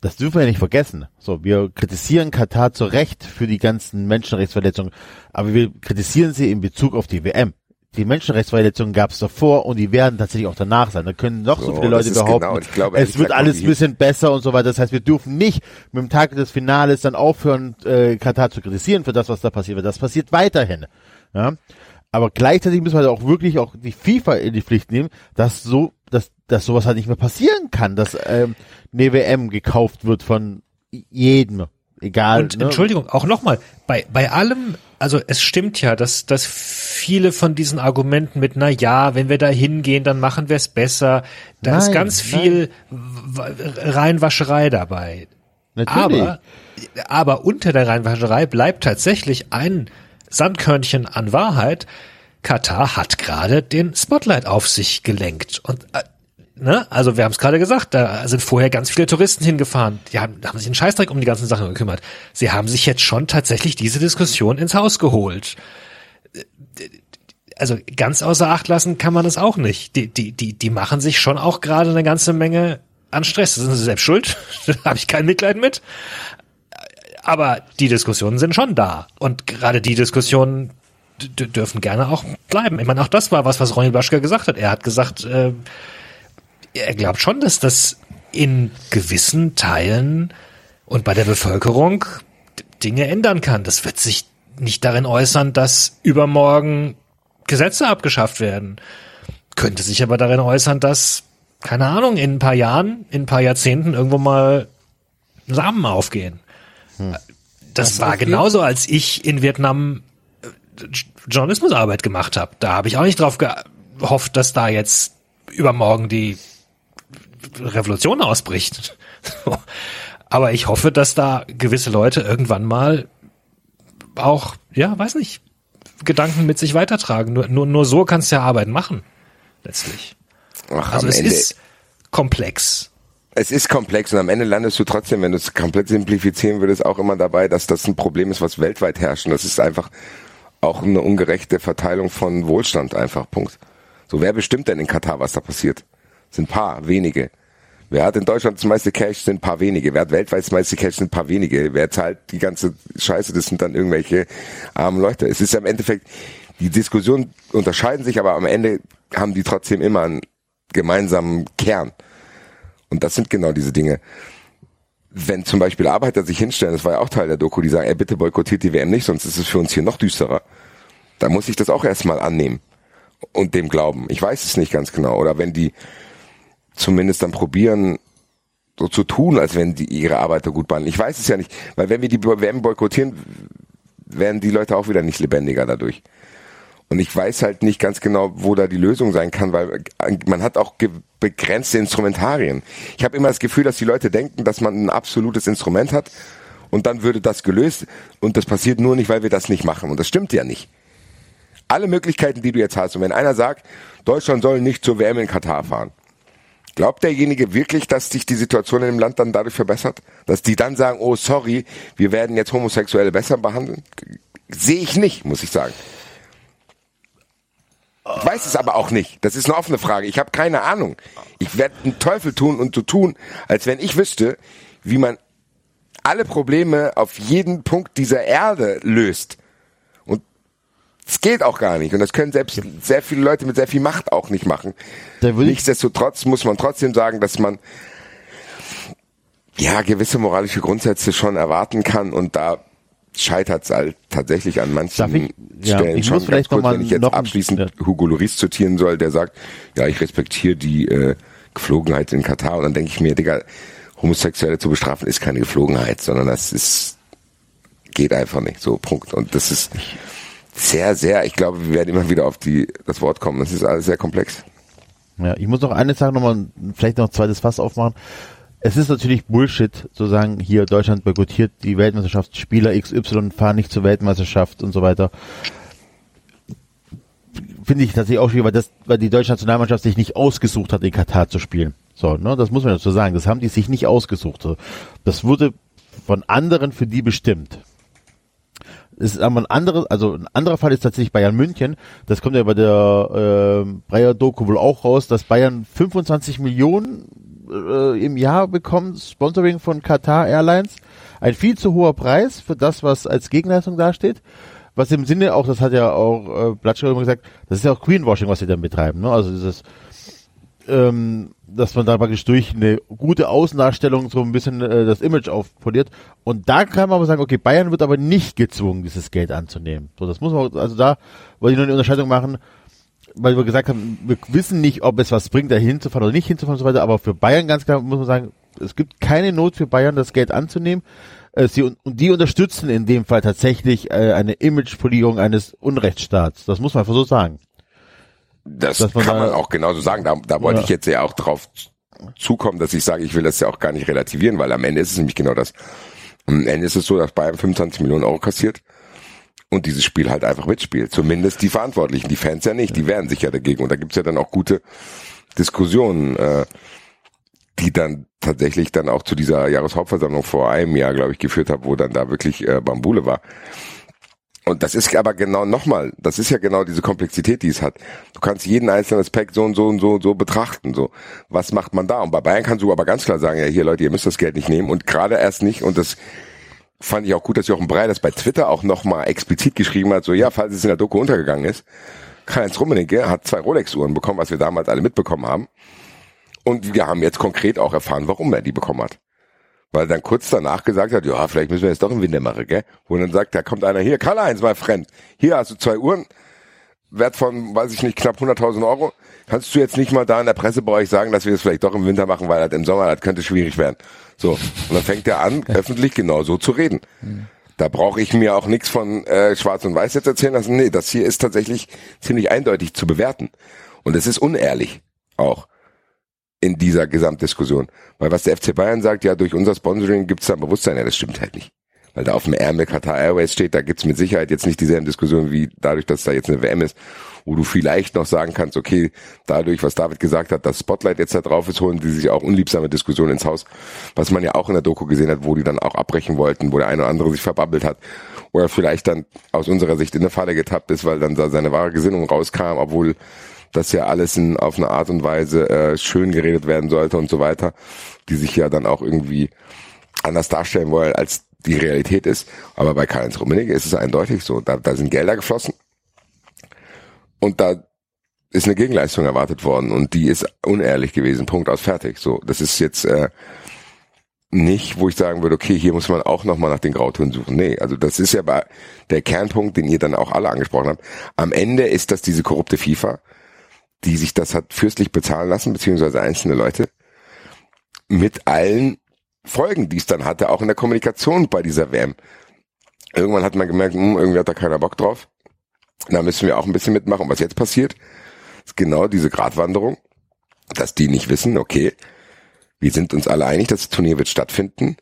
das dürfen wir ja nicht vergessen. So, wir kritisieren Katar zu Recht für die ganzen Menschenrechtsverletzungen, aber wir kritisieren sie in Bezug auf die WM. Die Menschenrechtsverletzungen gab es davor und die werden tatsächlich auch danach sein. Da können noch so, So, viele Leute behaupten, genau, glaube, es wird alles ein bisschen besser und so weiter. Das heißt, wir dürfen nicht mit dem Tag des Finales dann aufhören, äh, Katar zu kritisieren für das, was da passiert wird. Das passiert weiterhin. Ja? Aber gleichzeitig müssen wir halt auch wirklich auch die FIFA in die Pflicht nehmen, dass so, dass, sowas halt nicht mehr passieren kann, dass ähm, eine WM gekauft wird von jedem, egal. Und ne? Entschuldigung, auch nochmal, bei, bei allem, also es stimmt ja, dass, dass viele von diesen Argumenten mit, na ja, wenn wir da hingehen, dann machen wir es besser, da ist Nein, ganz viel Reinwascherei dabei. Natürlich. Aber, aber unter der Reinwascherei bleibt tatsächlich ein Sandkörnchen an Wahrheit. Katar hat gerade den Spotlight auf sich gelenkt. Und äh, ne, also wir haben es gerade gesagt, da sind vorher ganz viele Touristen hingefahren. Die haben, haben sich einen Scheißdreck um die ganzen Sachen gekümmert. Sie haben sich jetzt schon tatsächlich diese Diskussion ins Haus geholt. Also ganz außer Acht lassen kann man das auch nicht. Die, die, die, die machen sich schon auch gerade eine ganze Menge an Stress. Das sind sie selbst schuld. da habe ich kein Mitleid mit. Aber die Diskussionen sind schon da. Und gerade die Diskussionen dürfen gerne auch bleiben. Ich meine, auch das war was, was Ronny Blaschke gesagt hat. Er hat gesagt, äh, er glaubt schon, dass das in gewissen Teilen und bei der Bevölkerung Dinge ändern kann. Das wird sich nicht darin äußern, dass übermorgen Gesetze abgeschafft werden. Könnte sich aber darin äußern, dass, keine Ahnung, in ein paar Jahren, in ein paar Jahrzehnten irgendwo mal Samen aufgehen. Hm. Das, das war genauso, als ich in Vietnam äh, Journalismusarbeit gemacht habe. Da habe ich auch nicht drauf gehofft, dass da jetzt übermorgen die Revolution ausbricht. Aber ich hoffe, dass da gewisse Leute irgendwann mal auch, ja, weiß nicht, Gedanken mit sich weitertragen. Nur, nur, nur so kannst du ja Arbeit machen, letztlich. Ach, also es Ende. ist komplex. Es ist komplex und am Ende landest du trotzdem, wenn du es komplett simplifizieren würdest, auch immer dabei, dass das ein Problem ist, was weltweit herrscht. Und das ist einfach auch eine ungerechte Verteilung von Wohlstand einfach. Punkt. So, wer bestimmt denn in Katar, was da passiert? sind ein paar, wenige. Wer hat in Deutschland das meiste Cash, sind ein paar wenige. Wer hat weltweit das meiste Cash, sind ein paar wenige. Wer zahlt die ganze Scheiße, das sind dann irgendwelche armen Leute. Es ist ja im Endeffekt, die Diskussionen unterscheiden sich, aber am Ende haben die trotzdem immer einen gemeinsamen Kern. Und das sind genau diese Dinge. Wenn zum Beispiel Arbeiter sich hinstellen, das war ja auch Teil der Doku, die sagen, ey, bitte boykottiert die WM nicht, sonst ist es für uns hier noch düsterer. Da muss ich das auch erstmal annehmen und dem glauben. Ich weiß es nicht ganz genau. Oder wenn die zumindest dann probieren, so zu tun, als wenn die ihre Arbeiter gut behandeln. Ich weiß es ja nicht, weil wenn wir die WM boykottieren, werden die Leute auch wieder nicht lebendiger dadurch. Und ich weiß halt nicht ganz genau, wo da die Lösung sein kann, weil man hat auch begrenzte Instrumentarien. Ich habe immer das Gefühl, dass die Leute denken, dass man ein absolutes Instrument hat und dann würde das gelöst und das passiert nur nicht, weil wir das nicht machen. Und das stimmt ja nicht. Alle Möglichkeiten, die du jetzt hast, und wenn einer sagt, Deutschland soll nicht zur WM in Katar fahren, Glaubt derjenige wirklich, dass sich die Situation in dem Land dann dadurch verbessert? Dass die dann sagen, oh sorry, wir werden jetzt Homosexuelle besser behandeln? Sehe ich nicht, muss ich sagen. Ich weiß es aber auch nicht. Das ist eine offene Frage. Ich habe keine Ahnung. Ich werde einen Teufel tun und so tun, als wenn ich wüsste, wie man alle Probleme auf jeden Punkt dieser Erde löst. Es geht auch gar nicht. Und das können selbst sehr viele Leute mit sehr viel Macht auch nicht machen. Nichtsdestotrotz muss man trotzdem sagen, dass man ja gewisse moralische Grundsätze schon erwarten kann und da scheitert es halt tatsächlich an manchen ich, Stellen ja, schon. Ganz kurz, wenn ich jetzt abschließend ja. Hugo Loris zitieren soll, der sagt, ja, ich respektiere die äh, Geflogenheit in Katar und dann denke ich mir, Digga, Homosexuelle zu bestrafen ist keine Geflogenheit, sondern das ist geht einfach nicht. So, Punkt. Und das ist sehr, sehr, ich glaube, wir werden immer wieder auf die, das Wort kommen. Das ist alles sehr komplex. Ja, ich muss noch eine Sache nochmal, vielleicht noch ein zweites Fass aufmachen. Es ist natürlich Bullshit zu sagen, hier Deutschland boykottiert die Weltmeisterschaft, Spieler XY fahren nicht zur Weltmeisterschaft und so weiter. Finde ich tatsächlich auch schwierig, weil, das, weil die deutsche Nationalmannschaft sich nicht ausgesucht hat, in Katar zu spielen. So, ne, das muss man dazu sagen. Das haben die sich nicht ausgesucht. Das wurde von anderen für die bestimmt. Es ist aber ein anderes, also ein anderer Fall ist tatsächlich Bayern München. Das kommt ja bei der äh, Breyer Doku wohl auch raus, dass Bayern 25 Millionen äh, im Jahr bekommt, Sponsoring von Qatar Airlines. Ein viel zu hoher Preis für das, was als Gegenleistung dasteht. Was im Sinne auch, das hat ja auch äh, Blatschko immer gesagt, das ist ja auch Greenwashing, was sie dann betreiben. Ne? Also dieses ähm, dass man da praktisch durch eine gute Außendarstellung so ein bisschen äh, das Image aufpoliert. Und da kann man aber sagen, okay, Bayern wird aber nicht gezwungen, dieses Geld anzunehmen. So, das muss man, also da wollte ich nur eine Unterscheidung machen, weil wir gesagt haben, wir wissen nicht, ob es was bringt, da hinzufahren oder nicht hinzufahren und so weiter, aber für Bayern ganz klar muss man sagen, es gibt keine Not für Bayern, das Geld anzunehmen. Äh, sie, und die unterstützen in dem Fall tatsächlich äh, eine Imagepolierung eines Unrechtsstaats. Das muss man einfach so sagen. Das kann da, man auch genauso sagen. Da, da wollte ja. ich jetzt ja auch drauf zukommen, dass ich sage, ich will das ja auch gar nicht relativieren, weil am Ende ist es nämlich genau das. Am Ende ist es so, dass Bayern 25 Millionen Euro kassiert und dieses Spiel halt einfach mitspielt. Zumindest die Verantwortlichen, die Fans ja nicht, die wehren sich ja dagegen. Und da gibt's ja dann auch gute Diskussionen, äh, die dann tatsächlich dann auch zu dieser Jahreshauptversammlung vor einem Jahr, glaube ich, geführt habe, wo dann da wirklich äh, Bambule war. Und das ist aber genau nochmal, das ist ja genau diese Komplexität, die es hat. Du kannst jeden einzelnen Aspekt so und so und so und so betrachten. So, was macht man da? Und bei Bayern kannst du aber ganz klar sagen, ja hier Leute, ihr müsst das Geld nicht nehmen und gerade erst nicht. Und das fand ich auch gut, dass Jochen Brei das bei Twitter auch nochmal explizit geschrieben hat. So ja, falls es in der Doku untergegangen ist, Karl-Heinz Rummenigge hat zwei Rolex-Uhren bekommen, was wir damals alle mitbekommen haben. Und wir haben jetzt konkret auch erfahren, warum er die bekommen hat. Weil er dann kurz danach gesagt hat, ja, vielleicht müssen wir jetzt doch im Winter machen, gell? Wo dann sagt, da kommt einer hier, Karl-Heinz, mein Freund, hier hast du zwei Uhren, Wert von, weiß ich nicht, knapp 100.000 Euro. Kannst du jetzt nicht mal da in der Presse bei euch sagen, dass wir es vielleicht doch im Winter machen, weil das im Sommer, das könnte schwierig werden. So. Und dann fängt er an, öffentlich genau so zu reden. Da brauche ich mir auch nichts von äh, Schwarz und Weiß jetzt erzählen lassen. Nee, das hier ist tatsächlich ziemlich eindeutig zu bewerten. Und es ist unehrlich auch in dieser Gesamtdiskussion. Weil was der FC Bayern sagt, ja, durch unser Sponsoring gibt es da ein Bewusstsein, ja, das stimmt halt nicht. Weil da auf dem Ärmel Qatar Airways steht, da gibt's mit Sicherheit jetzt nicht dieselben Diskussionen wie dadurch, dass da jetzt eine WM ist, wo du vielleicht noch sagen kannst, okay, dadurch, was David gesagt hat, das Spotlight jetzt da drauf ist, holen die sich auch unliebsame Diskussionen ins Haus, was man ja auch in der Doku gesehen hat, wo die dann auch abbrechen wollten, wo der eine oder andere sich verbabbelt hat, oder vielleicht dann aus unserer Sicht in eine Falle getappt ist, weil dann da seine wahre Gesinnung rauskam, obwohl dass ja alles in, auf eine Art und Weise äh, schön geredet werden sollte und so weiter, die sich ja dann auch irgendwie anders darstellen wollen, als die Realität ist. Aber bei Karl-Heinz Rummenigge ist es eindeutig so. Da, da sind Gelder geflossen und da ist eine Gegenleistung erwartet worden und die ist unehrlich gewesen. Punkt aus fertig. So, das ist jetzt äh, nicht, wo ich sagen würde, okay, hier muss man auch nochmal nach den Grautönen suchen. Nee, also das ist ja bei der Kernpunkt, den ihr dann auch alle angesprochen habt. Am Ende ist das diese korrupte FIFA, die sich das hat fürstlich bezahlen lassen, beziehungsweise einzelne Leute, mit allen Folgen, die es dann hatte, auch in der Kommunikation bei dieser WM. Irgendwann hat man gemerkt, hm, irgendwie hat da keiner Bock drauf. Da müssen wir auch ein bisschen mitmachen. Was jetzt passiert, ist genau diese Gratwanderung, dass die nicht wissen, okay, wir sind uns alle einig, das Turnier wird stattfinden.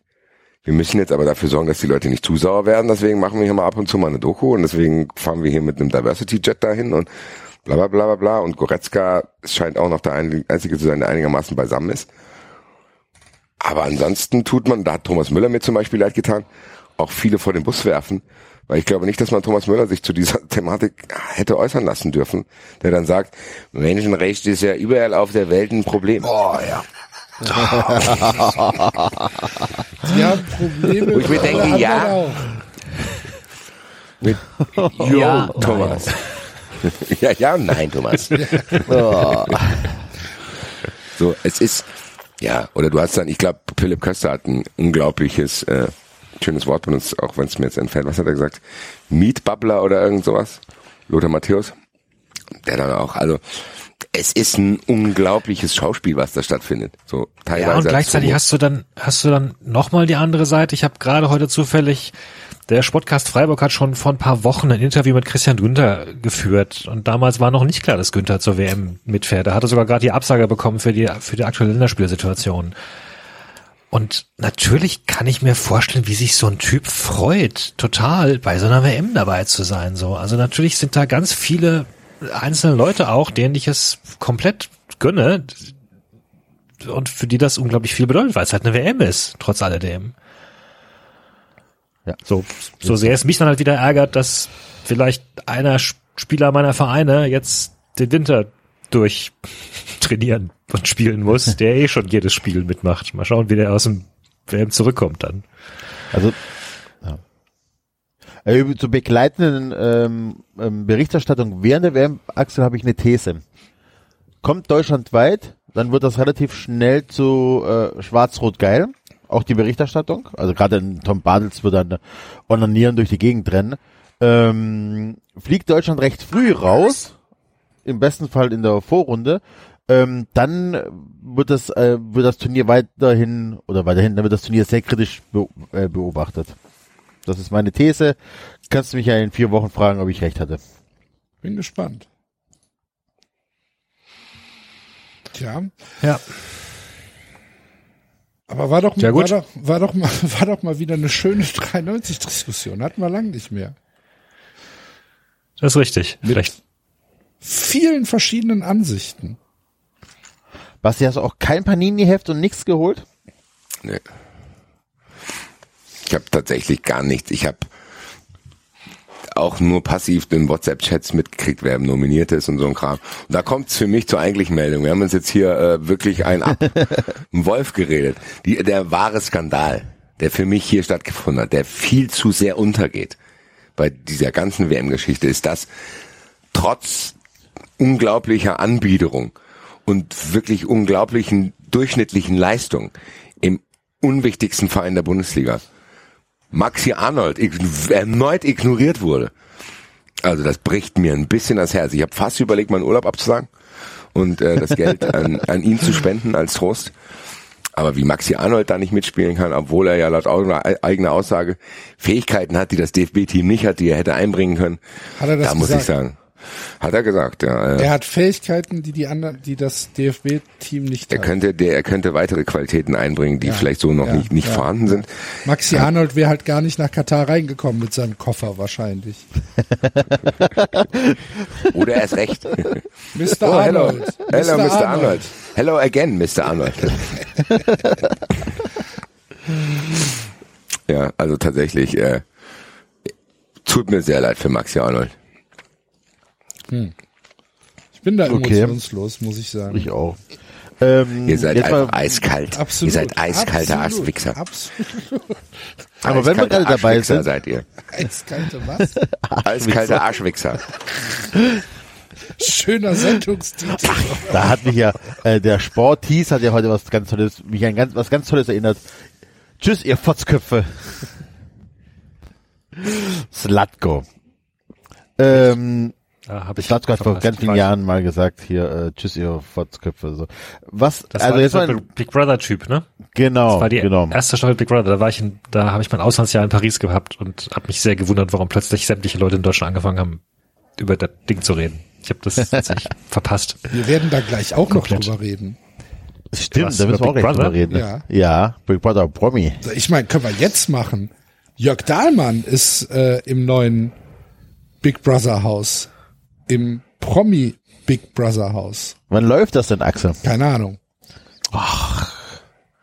Wir müssen jetzt aber dafür sorgen, dass die Leute nicht zu sauer werden. Deswegen machen wir hier mal ab und zu mal eine Doku und deswegen fahren wir hier mit einem Diversity Jet dahin und bla bla bla bla bla. Und Goretzka scheint auch noch der Einzige zu sein, der einigermaßen beisammen ist. Aber ansonsten tut man, da hat Thomas Müller mir zum Beispiel leid getan, auch viele vor den Bus werfen, weil ich glaube nicht, dass man Thomas Müller sich zu dieser Thematik hätte äußern lassen dürfen, der dann sagt, Menschenrecht ist ja überall auf der Welt ein Problem. Oh ja. Haben Probleme. Wo ich mir denke, ja. Mit Jo, Ja, Thomas. ja, ja, und nein, Thomas. Oh. So, es ist, ja, oder du hast dann, ich glaube, Philipp Köster hat ein unglaubliches, äh, schönes Wort benutzt, auch wenn es mir jetzt entfällt. Was hat er gesagt? Mietbubbler oder irgend sowas? Lothar Matthäus. Der dann auch, also, es ist ein unglaubliches Schauspiel, was da stattfindet. So, teilweise. Ja, und gleichzeitig hast du dann, hast du dann nochmal die andere Seite. Ich habe gerade heute zufällig, der Sportcast Freiburg hat schon vor ein paar Wochen ein Interview mit Christian Günther geführt. Und damals war noch nicht klar, dass Günther zur WM mitfährt. Er hatte sogar gerade die Absage bekommen für die, für die aktuelle Länderspielsituation. Und natürlich kann ich mir vorstellen, wie sich so ein Typ freut, total bei so einer WM dabei zu sein. So, also natürlich sind da ganz viele einzelne Leute auch, denen ich es komplett gönne und für die das unglaublich viel bedeutet, weil es halt eine WM ist, trotz alledem. Ja. So, so sehr es mich dann halt wieder ärgert, dass vielleicht einer Spieler meiner Vereine jetzt den Winter durch trainieren und spielen muss, der eh schon jedes Spiel mitmacht. Mal schauen, wie der aus dem WM zurückkommt dann. Also, ja. Äh, über- Zur begleitenden ähm, ähm, Berichterstattung während der WM, Axel, habe ich eine These. Kommt deutschlandweit, dann wird das relativ schnell zu äh, schwarz-rot-geil. Auch die Berichterstattung. Also gerade ein Tom Bartels wird dann onanieren durch die Gegend rennen. Ähm, fliegt Deutschland recht früh raus, im besten Fall in der Vorrunde, ähm, dann wird das, äh, wird das Turnier weiterhin, oder weiterhin, dann wird das Turnier sehr kritisch be äh, beobachtet. Das ist meine These. Kannst du mich ja in vier Wochen fragen, ob ich recht hatte. Bin gespannt. Tja, Ja. Aber war doch, Ja, war doch, war doch mal, war doch mal wieder eine schöne 93-Diskussion. Hatten wir lang nicht mehr. Das ist richtig. Vielleicht Vielen verschiedenen Ansichten. Basti, hast du auch kein Panini-Heft und nichts geholt? Nee. Ich habe tatsächlich gar nichts. Ich habe auch nur passiv den WhatsApp-Chats mitgekriegt, wer nominiert ist und so ein Kram. Und da kommt's für mich zur eigentlichen Meldung. Wir haben uns jetzt hier äh, wirklich ein Ab einen Wolf geredet. Die, der wahre Skandal, der für mich hier stattgefunden hat, der viel zu sehr untergeht bei dieser ganzen WM-Geschichte, ist das trotz unglaublicher Anbiederung und wirklich unglaublichen durchschnittlichen Leistung im unwichtigsten Verein der Bundesliga Maxi Arnold erneut ignoriert wurde. Also das bricht mir ein bisschen das Herz. Ich habe fast überlegt, meinen Urlaub abzusagen und äh, das Geld an, an ihn zu spenden als Trost. Aber wie Maxi Arnold da nicht mitspielen kann, obwohl er ja laut au- eigener Aussage Fähigkeiten hat, die das DFB-Team nicht hat, die er hätte einbringen können, da muss gesagt? ich sagen, hat er gesagt. Ja, Er hat Fähigkeiten, die die anderen, die das DFB-Team nicht er hat. könnte, der, er könnte weitere Qualitäten einbringen, die Ja, vielleicht so noch ja, nicht, nicht ja, vorhanden sind. Maxi Arnold wäre halt gar nicht nach Katar reingekommen mit seinem Koffer wahrscheinlich. Oder erst recht. Mr. Oh, hello. Arnold. Hello, Mr. Arnold. Hello again, Mr. Arnold. ja, also tatsächlich, äh, tut mir sehr leid für Maxi Arnold. Ich bin da Okay. emotionslos, muss ich sagen. Ich auch. Ähm, Ihr seid jetzt einfach eiskalt. Absolut. Ihr seid eiskalte Absolut. Aber wenn wir gerade dabei sind, seid ihr. Eiskalte was? Eiskalte Arschwichser. Schöner Sendungstitel. da hat mich ja, äh, der Sport-Tees hat ja heute was ganz Tolles, mich an ganz, was ganz Tolles erinnert. Tschüss, ihr Fotzköpfe. Slatko. Ähm, Da habe ich hat vor ganz vielen Jahren mal gesagt, hier, äh, tschüss, ihr Fotzköpfe. So. Was, Das also war jetzt mal, Big Brother Typ, ne? genau, Das war die genau. erste Staffel Big Brother. Da war ich in, da habe ich mein Auslandsjahr in Paris gehabt und habe mich sehr gewundert, warum plötzlich sämtliche Leute in Deutschland angefangen haben, über das Ding zu reden. Ich habe das tatsächlich verpasst. Wir werden da gleich auch noch Komplett. drüber reden. Stimmt, Was, da müssen wir auch Big gleich drüber reden. Ja. ja, Big Brother Promi. Also Ich meine, können wir jetzt machen. Jörg Dahlmann ist äh, im neuen Big Brother Haus. Im Promi Big Brother Haus. Wann läuft das denn, Axel? Keine Ahnung. Ach.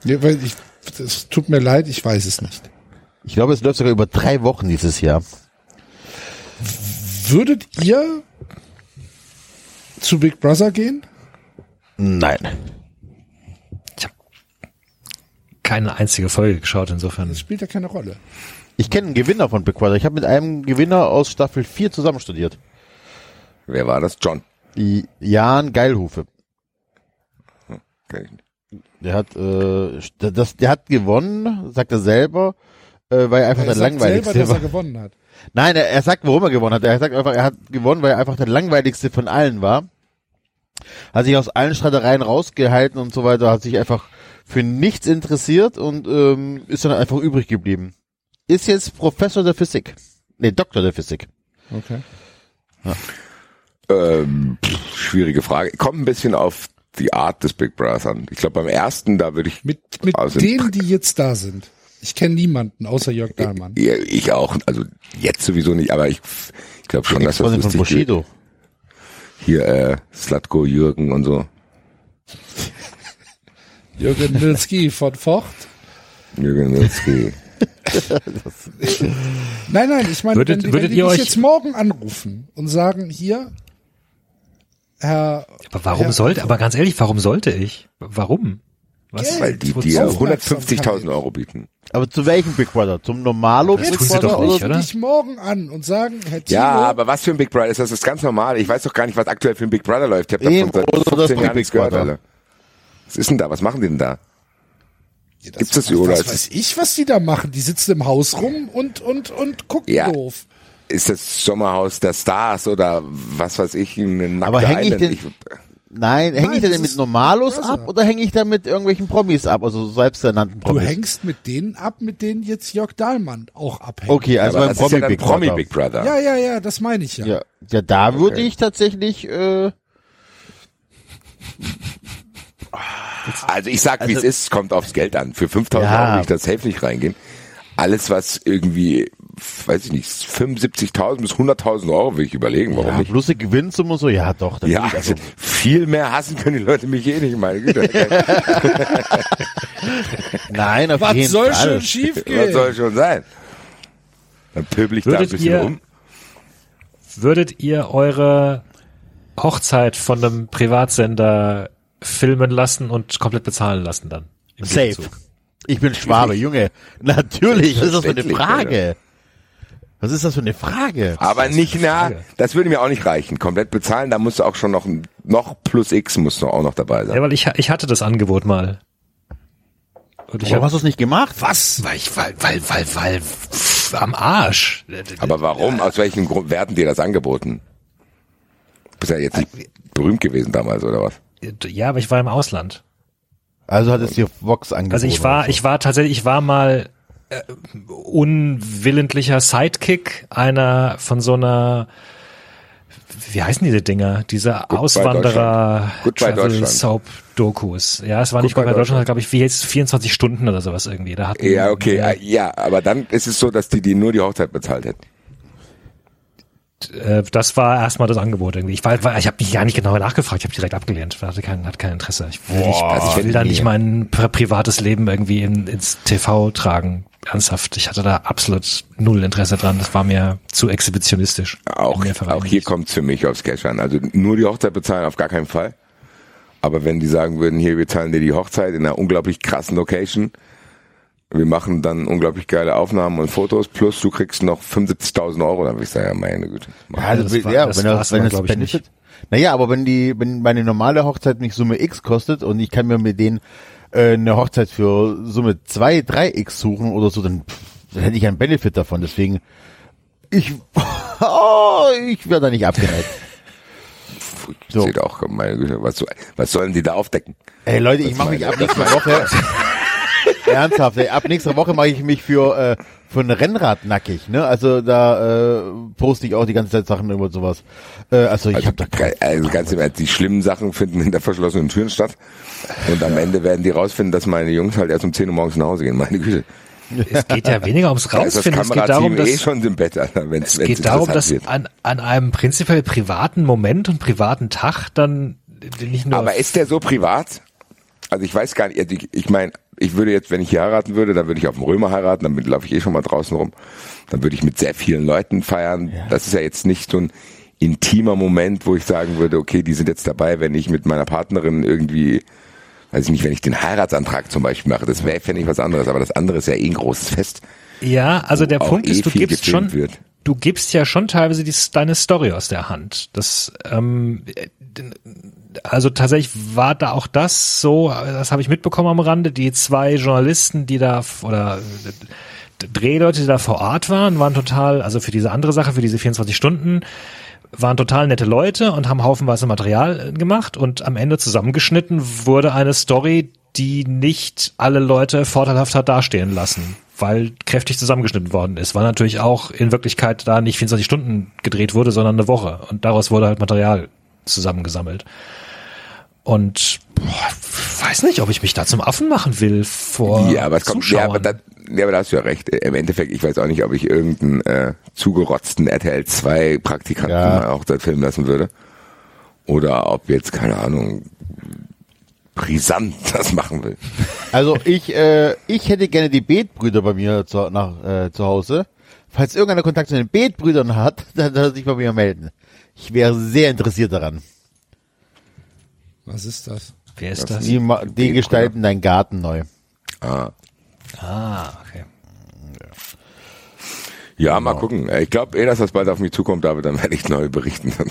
Ja, weil ich, es tut mir leid, ich weiß es nicht. Ich glaube, es läuft sogar über drei Wochen dieses Jahr. Würdet ihr zu Big Brother gehen? Nein. Ich habe keine einzige Folge geschaut, insofern. Das spielt ja keine Rolle. Ich kenne einen Gewinner von Big Brother. Ich habe mit einem Gewinner aus Staffel 4 zusammen studiert. Wer war das? John. Die Jan Geilhufe. Kenn ich nicht. Der hat, äh, das, der hat gewonnen, sagt er selber, äh, weil er einfach Er der sagt langweiligste selber, dass er war. gewonnen hat. Nein, er, er sagt, warum er gewonnen hat. Er sagt einfach, er hat gewonnen, weil er einfach der langweiligste von allen war. Hat sich aus allen Streitereien rausgehalten und so weiter, hat sich einfach für nichts interessiert und ähm, ist dann einfach übrig geblieben. Ist jetzt Professor der Physik. Nee, Doktor der Physik. Okay. Ähm, pff, schwierige Frage. Kommt ein bisschen auf die Art des Big Brothers an. Ich glaube, beim ersten, da würde ich Mit, mit Also- denen, die jetzt da sind. Ich kenne niemanden außer Jörg Dahlmann. Ja, ich auch, also jetzt sowieso nicht, aber ich, ich glaube schon, dass das Ex-Freundin von lustig Bushido. Hier, äh, Slatko, Jürgen und so. Jürgen Milski von Vocht. Jürgen Milski. Nein, nein, ich meine, Würdet- wenn, die- würdet wenn die ihr euch- jetzt morgen anrufen und sagen, hier, Herr, Aber warum Ja. sollte, aber ganz ehrlich, warum sollte ich? Warum? Was? Geld. Weil die dir Aufmerksamkeit. 150.000 Euro bieten. Aber zu welchem Big Brother? Zum Normalo Das Big tun sie Brother doch nicht, oder? dich morgen an und sagen, Herr Timo, Ja, aber was für ein Big Brother ist das? Das ist ganz normal. Ich weiß doch gar nicht, was aktuell für ein Big Brother läuft. Ich habe Eben, davon oder seit das 15 Jahren Big nichts gehört, Brother. Alter. Was ist denn da? Was machen die denn da? Ja, gibt's das was, oder was ist weiß ich, was die da machen? Die sitzen im Haus rum und, und, und gucken Ja. doof. Ist das Sommerhaus der Stars oder was weiß ich, eine nackte Aber häng ich denn- Nein, hänge ich denn mit Normalos ab oder hänge ich da mit irgendwelchen Promis ab? Also selbsternannten Du Promis. hängst mit denen ab, mit denen jetzt Jörg Dahlmann auch abhängt. Okay, also beim ja Promi dann Big Promi Brother. Big Brother. Ja, ja, ja, das meine ich ja. Ja, ja da würde Okay. ich tatsächlich, äh, Also ich sag, wie es Also- ist, kommt aufs Geld an. Für 5000 Ja. Euro will ich das safe nicht reingehen. alles was irgendwie, weiß ich nicht, 75.000 bis 100.000 Euro will ich überlegen, warum Ja, nicht. bloße Gewinnsumme so, ja doch. das Ja, also also, viel mehr hassen können die Leute mich eh nicht, meine Güte. nein, auf Was jeden soll Fall. schon schief Was gehen? soll schon sein? Dann pöbel ich da ein Würdet bisschen ihr- rum. Würdet ihr eure Hochzeit von einem Privatsender filmen lassen und komplett bezahlen lassen dann? Im Safe. Gegenzug? Ich bin Schwabe, Junge. Natürlich, was ist das für eine Frage? Was ist das für eine Frage? Aber nicht nah, Frage. das würde mir auch nicht reichen. Komplett bezahlen, da musst du auch schon noch, noch plus X musst du auch noch dabei sein. Ja, weil ich, ich hatte das Angebot mal. Und ich Warum hast du es nicht gemacht? was? Weil ich, weil, weil, weil, weil, pff, am Arsch. Aber warum? Aus welchem Grund werden dir das angeboten? Du bist ja jetzt nicht berühmt gewesen damals, oder was? Ja, aber ich war im Ausland. Also hat es dir Vox angeboten. Also ich war, ich war tatsächlich, ich war mal äh, unwillentlicher Sidekick einer von so einer, wie heißen diese Dinger? Diese Auswanderer Goodbye Travel Deutschland. Soap Dokus. Ja, es war nicht Goodbye bei Deutschland, Deutschland. glaube ich, wie jetzt 24 Stunden oder sowas irgendwie. Da hatten, Ja, okay, äh, äh, ja, aber dann ist es so, dass die, die nur die Hochzeit bezahlt hätten. äh, das war erstmal das Angebot irgendwie. Ich war, war ich habe mich gar nicht genau nachgefragt, ich habe direkt abgelehnt. Ich hatte kein, hatte kein Interesse. Ich will, nicht, also ich will da nicht mein pri privates Leben irgendwie in, ins TV tragen. Ernsthaft, ich hatte da absolut null Interesse dran. Das war mir zu exhibitionistisch. Auch, auch hier kommt es für mich aufs Cash an. Also nur die Hochzeit bezahlen auf gar keinen Fall. Aber wenn die sagen würden, hier, wir zahlen dir die Hochzeit in einer unglaublich krassen Location, wir machen dann unglaublich geile Aufnahmen und Fotos, plus du kriegst noch 75.000 Euro, dann würde ich sagen, ja, meine Güte. Ja, also, das war- ja das wenn, das, wenn das Benefit. Naja, aber wenn die, wenn meine normale Hochzeit mich Summe X kostet und ich kann mir mit denen äh, eine Hochzeit für Summe 2, 3x suchen oder so, dann, pff, dann hätte ich einen Benefit davon. Deswegen, ich, oh, ich werde da nicht abgeneigt. Ich So. sehe auch, meine Güte, was, was sollen die da aufdecken? Ey Leute, ich mache mich ab nächster Woche ernsthaft. Ey, ab nächster Woche mache ich mich für äh, für ein Rennrad nackig. Ne, also da äh, poste ich auch die ganze Zeit Sachen über sowas. Äh, also ich Also, habe da also ganz im Ernst, die schlimmen Sachen finden hinter verschlossenen Türen statt. Und am Ende werden die rausfinden, dass meine Jungs halt erst um 10 Uhr morgens nach Hause gehen. Meine Güte. Es geht ja weniger ums das Rausfinden. Es geht darum, Kamerateam eh dass, schon im Bett, Alter, wenn es geht darum, dass an, an einem prinzipiell privaten Moment und privaten Tag dann nicht nur Aber ist der so privat? Also ich weiß gar nicht, also ich, ich meine, ich würde jetzt, wenn ich hier heiraten würde, dann würde ich auf dem Römer heiraten, damit laufe ich eh schon mal draußen rum. Dann würde ich mit sehr vielen Leuten feiern. Das ist ja jetzt nicht so ein intimer Moment, wo ich sagen würde, okay, die sind jetzt dabei, wenn ich mit meiner Partnerin irgendwie, weiß ich nicht, wenn ich den Heiratsantrag zum Beispiel mache. Das wäre, fände ich was anderes, aber das andere ist ja eh ein großes Fest. Ja, also der Punkt eh ist, du gibst schon, wird. Du gibst ja schon teilweise die, deine Story aus der Hand. Das, ähm, also tatsächlich war da auch das so, das habe ich mitbekommen am Rande, die zwei Journalisten, die da, oder Drehleute, die da vor Ort waren, waren total, also für diese andere Sache, für diese 24 Stunden, waren total nette Leute und haben haufenweise Material äh, gemacht und am Ende zusammengeschnitten wurde eine Story, die nicht alle Leute vorteilhaft hat dastehen lassen, weil kräftig zusammengeschnitten worden ist, weil natürlich auch in Wirklichkeit da nicht 24 Stunden gedreht wurde, sondern eine Woche und daraus wurde halt Material zusammengesammelt. Und boah, weiß nicht, ob ich mich da zum Affen machen will vor Ja, aber es kommt, ja, aber, Zuschauern. da, ja, aber da hast du ja recht. Im Endeffekt, ich weiß auch nicht, ob ich irgendeinen äh, zugerotzten RTL 2 Praktikanten Ja. mal auch dort filmen lassen würde. Oder ob jetzt, keine Ahnung, brisant das machen will. Also ich, äh, ich hätte gerne die Betbrüder bei mir zu, nach, äh, zu Hause. Falls irgendeiner Kontakt zu den Betbrüdern hat, dann soll er sich bei mir melden. Ich wäre sehr interessiert daran. Was ist das? Wer ist das? Die, ma- die gestalten deinen Garten neu. Ah. Ah, okay. Ja, mal gucken. Äh, Ich glaube eh, dass das bald auf mich zukommt, aber dann werde ich neu berichten.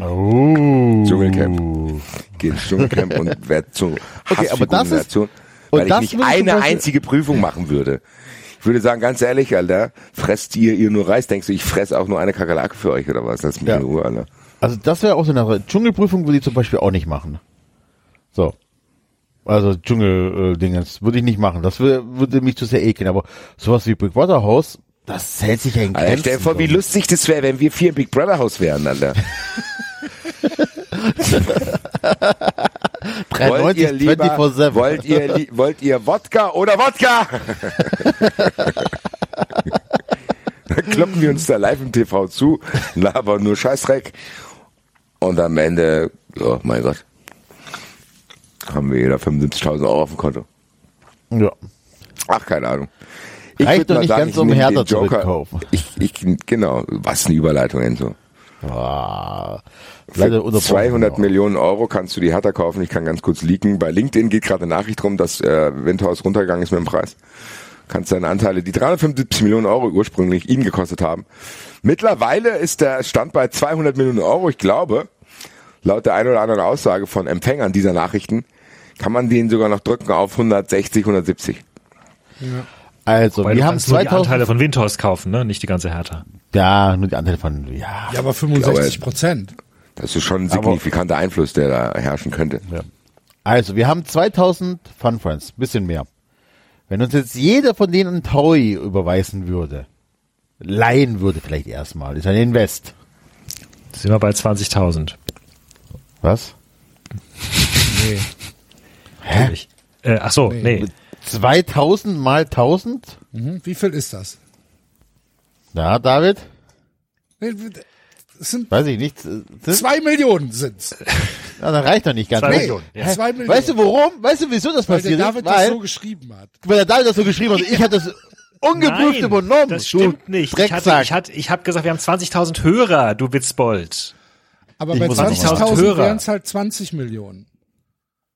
Oh. Dschungelcamp. Geh ins Dschungelcamp und werde zur Okay, aber das ist- weil das ich nicht eine einzige Prüfung machen würde. Ich würde sagen, ganz ehrlich, Alter, fresst ihr ihr nur Reis? Denkst du, ich fress auch nur eine Kakerlake für euch oder was? Das ist mir Ja. Ruhe, Alter. Also das wäre auch so eine Sache. Dschungelprüfung würde ich zum Beispiel auch nicht machen. So. Also Dschungel-Dingens würde ich nicht machen. Das wür- würde mich zu sehr ekeln. Aber sowas wie Big Brother Haus, das hält sich ja in Alter, Grenzen. stell dir vor, wie lustig das wäre, wenn wir vier Big Brother Haus wären, Alter. 93, wollt ihr lieber, 24/7. wollt ihr, wollt ihr Wodka oder Wodka? kloppen wir uns da live im TV zu, labern nur Scheißdreck. Und am Ende, oh mein Gott, haben wir jeder 75.000 Euro auf dem Konto. Ja. Ach, keine Ahnung. Ich Reicht doch nicht sagen, ganz, ich um Hertha zurückkaufen. Ich, ich, genau, was eine Überleitung, Enzo. Ah, Für unterbrochen. 200 Millionen Euro kannst du die Hertha kaufen. Ich kann ganz kurz leaken. Bei LinkedIn geht gerade eine Nachricht rum, dass äh, Windhaus runtergegangen ist mit dem Preis. Kannst deine Anteile, die 375 Millionen Euro ursprünglich ihn gekostet haben. Mittlerweile ist der Stand bei 200 Millionen Euro. Ich glaube, laut der einen oder anderen Aussage von Empfängern dieser Nachrichten, kann man den sogar noch drücken auf 160, 170. Also, Weil wir haben kannst nur die 2000, Anteile von Windhorst kaufen, ne? Nicht die ganze Hertha. ja, nur die Anteile von, ja. Ja, aber 65 Prozent. Das ist schon ein signifikanter Einfluss, der da herrschen könnte. Also, wir haben 2000 Fun Friends, bisschen mehr. Wenn uns jetzt jeder von denen einen Taui überweisen würde, leihen würde vielleicht erstmal, ist ein Invest. Sind wir bei 20.000. Was? Nee. Hä? Äh, ach so, nee. 2000 mal 1000? Mhm. Wie viel ist das? Ja, David? Sind Weiß ich nicht. Sind, zwei Millionen sind's. ja, das reicht doch nicht ganz. Zwei Nee. Millionen. Ja. Zwei Millionen. Weißt du warum? Weißt du, wieso das Weil der passiert David ist? das Weil, so geschrieben hat. weil der David das so geschrieben hat. Ich hatte das ungeprüft Nein, übernommen. das du stimmt nicht. Ich hatte, Drecksack. ich hatte, ich habe gesagt, wir haben 20.000 Hörer, du Witzbold. Aber Ich bei muss noch mal 20.000 Hörer. wären es halt 20 Millionen.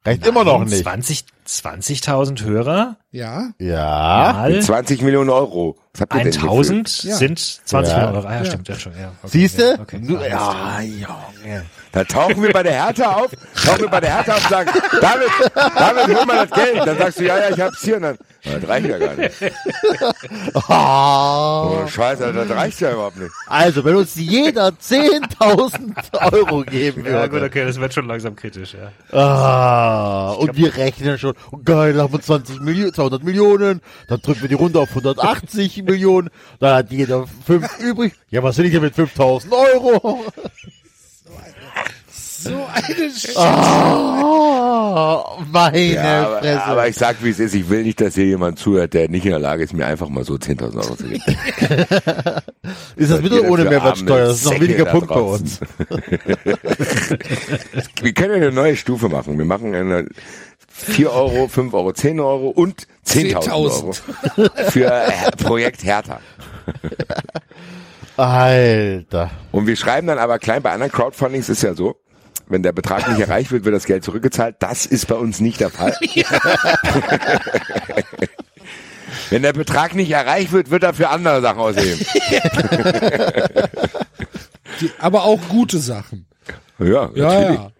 Reicht immer noch nicht. 20 20.000 Hörer Ja? Ja. mal 20 Millionen Euro. Was habt ihr denn hier 1000 Ja. sind 20 Ja. Millionen Euro. Ah, ja, Ja. stimmt, ja schon. Ja, okay, Siehst du? ja, okay. Ah, Ja, Junge. Da tauchen wir bei der Hertha auf, tauchen wir bei der Hertha auf und sagen, David, David, hol mal das Geld. Dann sagst du, ja, ja, ich hab's hier. Und dann, "Ja, das reicht ja gar nicht. Ah. Oh, scheiße, das reicht ja überhaupt nicht. Also, wenn uns jeder 10.000 Euro geben Ja, gut, würde. okay, das wird schon langsam kritisch, ja. Ah, und wir rechnen schon, oh geil, dann haben wir 20 Millionen, 200 Millionen, dann drücken wir die Runde auf 180 Millionen, dann hat jeder 5 übrig. Ja, was will ich denn mit 5000 Euro? So eine Sch Ah, meine Ja, aber, Fresse. aber ich sag, wie es ist. Ich will nicht, dass hier jemand zuhört, der nicht in der Lage ist, mir einfach mal so 10.000 Euro zu geben. ist das wieder Ihr ohne Mehrwertsteuer? Das ist noch weniger Punkt bei uns. Wir können eine neue Stufe machen. Wir machen eine 4 Euro, 5 Euro, 10 Euro und 10.000 Euro für Projekt Hertha. Alter. Und wir schreiben dann aber klein, bei anderen Crowdfundings ist ja so, wenn der Betrag nicht erreicht wird, wird das Geld zurückgezahlt. Das ist bei uns nicht der Fall. wenn der Betrag nicht erreicht wird, wird er für andere Sachen ausgegeben. Die, aber auch gute Sachen. Ja, Ja, natürlich. ja.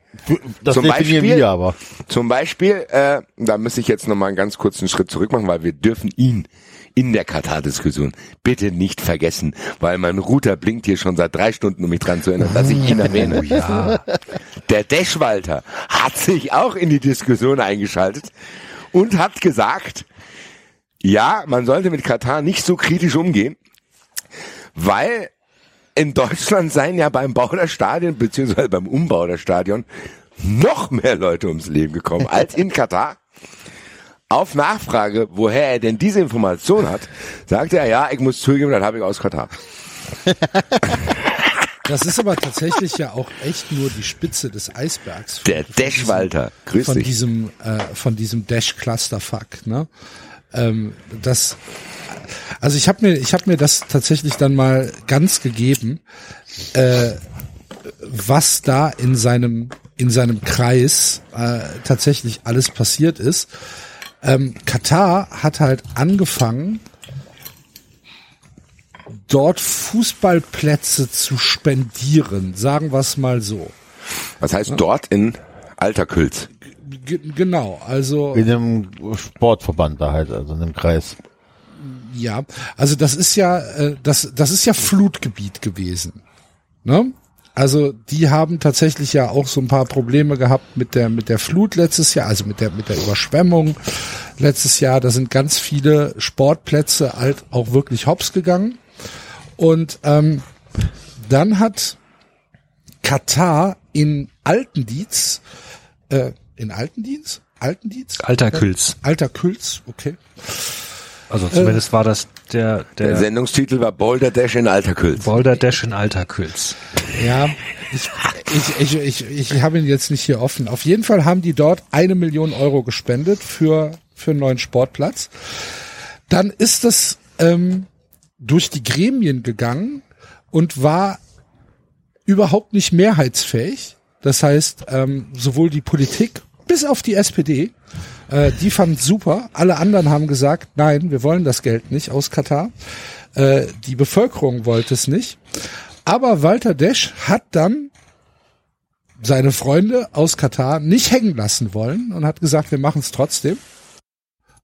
Das Zum definieren Beispiel- wir aber. Zum Beispiel, äh, da müsste ich jetzt nochmal einen ganz kurzen Schritt zurück machen, weil wir dürfen ihn in der Katar-Diskussion bitte nicht vergessen, weil mein Router blinkt hier schon seit drei Stunden, um mich dran zu erinnern, dass ich ihn erwähne. Ja. Der Deschwalter hat sich auch in die Diskussion eingeschaltet und hat gesagt, ja, man sollte mit Katar nicht so kritisch umgehen, weil in Deutschland seien ja beim Bau der Stadien beziehungsweise beim Umbau der Stadion noch mehr Leute ums Leben gekommen als in Katar. Auf Nachfrage, woher er denn diese Information hat, sagte er, ja, ich muss zugeben, das habe ich aus Katar. Das ist aber tatsächlich ja auch echt nur die Spitze des Eisbergs. von- Der von Deschwalter, grüß von dich. diesem äh, von diesem Dash Clusterfuck, ne? Ähm, das also ich habe mir ich habe mir das tatsächlich dann mal ganz gegeben, äh, was da in seinem in seinem Kreis äh, tatsächlich alles passiert ist. Ähm, Katar hat halt angefangen, dort Fußballplätze zu spendieren, sagen wir es mal so. Was heißt dort in Alterkülz? G genau, also In einem Sportverband da halt, also in einem Kreis. Ja, also das ist ja, äh, das, das ist ja Flutgebiet gewesen. Ne? Also die haben tatsächlich ja auch so ein paar Probleme gehabt mit der mit der Flut letztes Jahr, also mit der mit der Überschwemmung letztes Jahr. Da sind ganz viele Sportplätze halt auch wirklich hops gegangen. Und ähm, dann hat Katar in Altendienst, äh, in Altendienst, Altendienst, Alter Külz. Alter Külz, okay. Also zumindest war das der, Der der Sendungstitel war Boulder Dash in Alterkülz. Boulder Dash in Alterküls. Ja, ich, ich, ich, ich, ich habe ihn jetzt nicht hier offen. Auf jeden Fall haben die dort eine Million Euro gespendet für, für einen neuen Sportplatz. Dann ist das ähm, durch die Gremien gegangen und war überhaupt nicht mehrheitsfähig. Das heißt, ähm, sowohl die Politik bis auf die SPD, äh, die fand super. Alle anderen haben gesagt, nein, wir wollen das Geld nicht aus Katar. Äh, die Bevölkerung wollte es nicht. Aber Walter Desch hat dann seine Freunde aus Katar nicht hängen lassen wollen und hat gesagt, wir machen es trotzdem.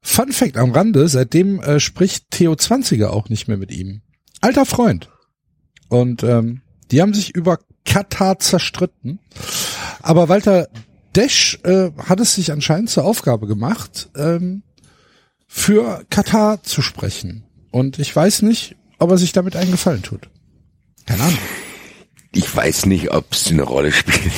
Fun Fact am Rande, seitdem äh, spricht Theo Zwanziger auch nicht mehr mit ihm. Alter Freund. Und ähm, die haben sich über Katar zerstritten. Aber Walter Desch äh, hat es sich anscheinend zur Aufgabe gemacht, ähm, für Katar zu sprechen. Und ich weiß nicht, ob er sich damit einen Gefallen tut. Keine Ahnung. Ich weiß nicht, ob es eine Rolle spielt.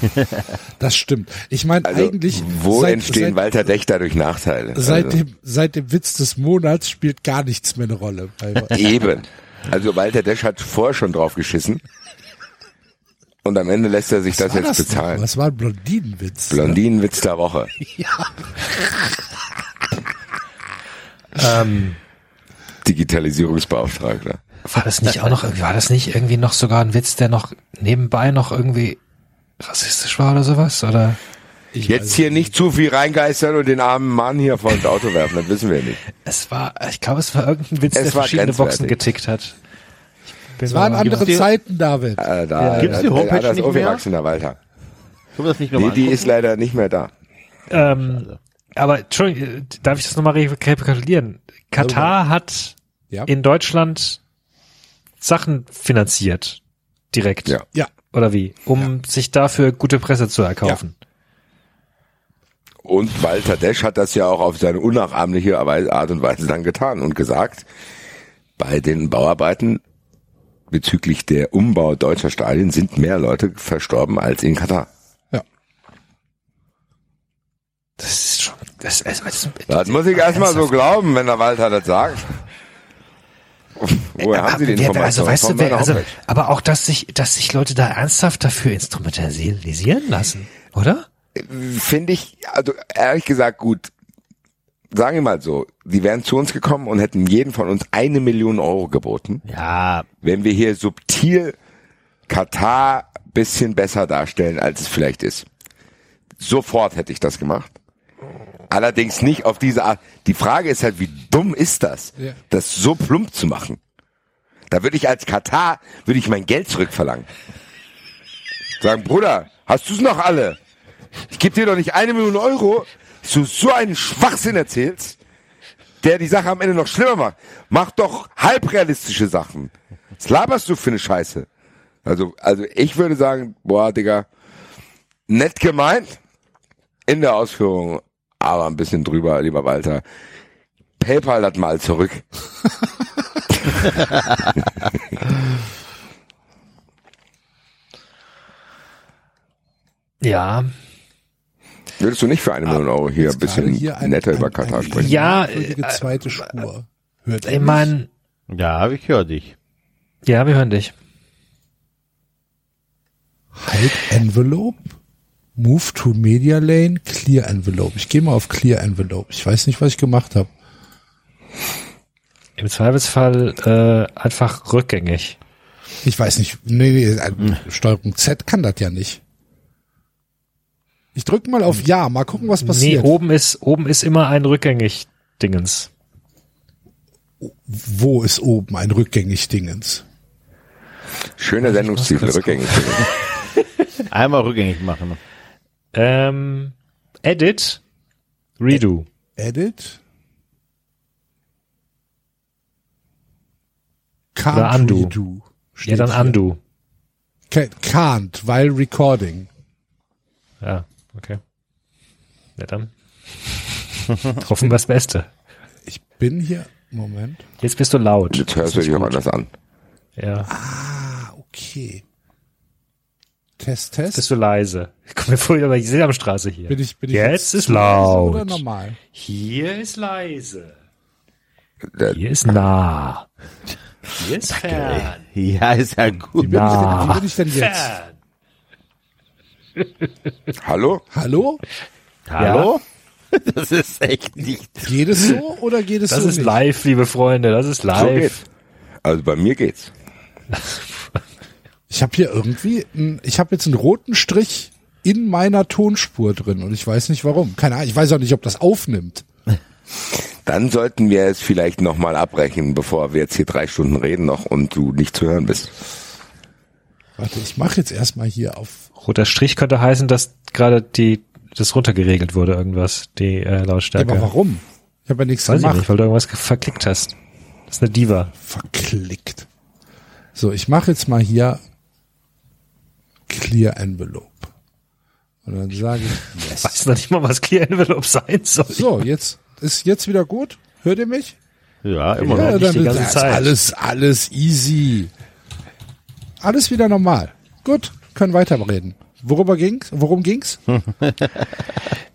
Das stimmt. Ich meine Also, eigentlich, wo seit, entstehen seit, Walter Dech dadurch Nachteile? seit, also, dem, seit dem Witz des Monats spielt gar nichts mehr eine Rolle. Eben. Also Walter Desch hat vorher schon drauf geschissen. Und am Ende lässt er sich das war jetzt das bezahlen. Noch? Was war ein Blondinenwitz? Blondinenwitz der Woche. Ähm, Digitalisierungsbeauftragter. war das nicht auch noch, war das nicht irgendwie noch sogar ein Witz, der noch nebenbei noch irgendwie rassistisch war oder sowas? Oder? Ich Jetzt hier nicht zu viel reingeistern und den armen Mann hier vor das Auto werfen, das wissen wir nicht. Es war, ich glaube, es war irgendein Witz, Es der verschiedene Boxen getickt hat. Es waren andere die- Zeiten, David. Äh, da, Gibt's die äh, Homepage äh, das nicht mehr? aufgewachsener Walter. Können wir das nicht Nee, nochmal die ist leider nicht mehr da. Ähm, aber Entschuldigung, äh, darf ich das nochmal rekapitulieren? Katar hat Ja. in Deutschland Sachen finanziert. Direkt. Ja. Ja. Oder wie? Um sich dafür gute Presse zu erkaufen. Und Walter Desch hat das ja auch auf seine unnachahmliche Art und Weise dann getan und gesagt, bei den Bauarbeiten bezüglich der Umbau deutscher Stadien sind mehr Leute verstorben als in Katar. Ja. Das ist schon, das, das, das, Das muss ich erstmal so glauben, wenn der Walter das sagt. Woher haben Sie die wer- Information? also, weißt du, wer, also, aber auch, dass sich, dass sich Leute da ernsthaft dafür instrumentalisieren lassen, oder? Finde ich, also ehrlich gesagt gut. Sagen wir mal so, die wären zu uns gekommen und hätten jeden von uns eine Million Euro geboten. Ja, wenn wir hier subtil Katar bisschen besser darstellen, als es vielleicht ist. Sofort hätte ich das gemacht. Allerdings nicht auf diese Art. Die Frage ist halt, wie dumm ist das, Ja. das so plump zu machen? Da würde ich als Katar, würde ich mein Geld zurückverlangen. Sagen, Bruder, hast du's noch alle? Ich gebe dir doch nicht eine Million Euro, dass du so einen Schwachsinn erzählst, der die Sache am Ende noch schlimmer macht. Mach doch halbrealistische Sachen. Was laberst du für eine Scheiße? Also, also ich würde sagen, boah, Digga, nett gemeint in der Ausführung, aber ein bisschen drüber, lieber Walter. PayPal das mal zurück. ja, Würdest du nicht für eine Million Euro hier ein bisschen hier ein- netter ein- über Katar ein- sprechen? Ja, äh, zweite Spur. Hört ich meine, Ja, ich höre dich. ja, wir hören dich. Hide Envelope, Move to Media Lane, Clear Envelope. Ich gehe mal auf Clear Envelope. Ich weiß nicht, was ich gemacht habe. Im Zweifelsfall äh, einfach rückgängig. Ich weiß nicht. Nee, nee, ein- Steuerung Z kann das ja nicht. Ich drücke mal auf Ja, mal gucken, was Nee, passiert. oben ist, oben ist immer ein rückgängig Dingens. Wo ist oben ein rückgängig Dingens? Schöner Sendungstitel, rückgängig. Einmal rückgängig machen. Ähm, Edit, Redo. Edit. Can't Oder undo. redo, steht Ja, dann hier. Undo. Ca- Can't, weil Recording. Ja, okay. Ja, dann. Hoffen wir das Beste. Ich bin hier, Moment. Jetzt bist du laut. Jetzt hörst du dich auch anders an. Ja, Ah, okay. Test, Test. bist du leise. Ich komme mir vor, aber ich sehe am Straße hier. bin ich, bin ich jetzt ist zu leise laut. Oder normal? Hier ist leise. Hier ist nah. Hier ist fern. Ja, ist ja gut. Wie Nah. bin ich denn jetzt? hallo? Hallo? Hallo? Das ist echt nicht. Geht es so oder geht es Das so ist nicht? live, liebe Freunde. Das ist So live. geht's. Also bei mir geht's. Ich habe hier irgendwie, ein, ich habe jetzt einen roten Strich in meiner Tonspur drin und ich weiß nicht warum. Keine Ahnung, ich weiß auch nicht, ob das aufnimmt. Dann sollten wir es vielleicht nochmal abbrechen, bevor wir jetzt hier drei Stunden reden noch und du nicht zu hören bist. Warte, ich mache jetzt erstmal hier auf. Roter Strich könnte heißen, dass gerade die das runtergeregelt wurde, irgendwas, die äh, Ja, Lautstärke. aber warum? Ich habe ja nichts Weiß ich gemacht. nicht, weil du irgendwas ge- verklickt hast. Das ist eine Diva. Verklickt. So, ich mache jetzt mal hier Clear Envelope. Und dann sage ich yes. Weiß noch nicht mal, was Clear Envelope sein soll. So, jetzt ist jetzt wieder gut. Hört ihr mich? Ja, immer Ja, noch. nicht die ganze ist Zeit. alles alles easy. Alles wieder normal. Gut, können weiterreden. Worüber ging's? Worum ging's?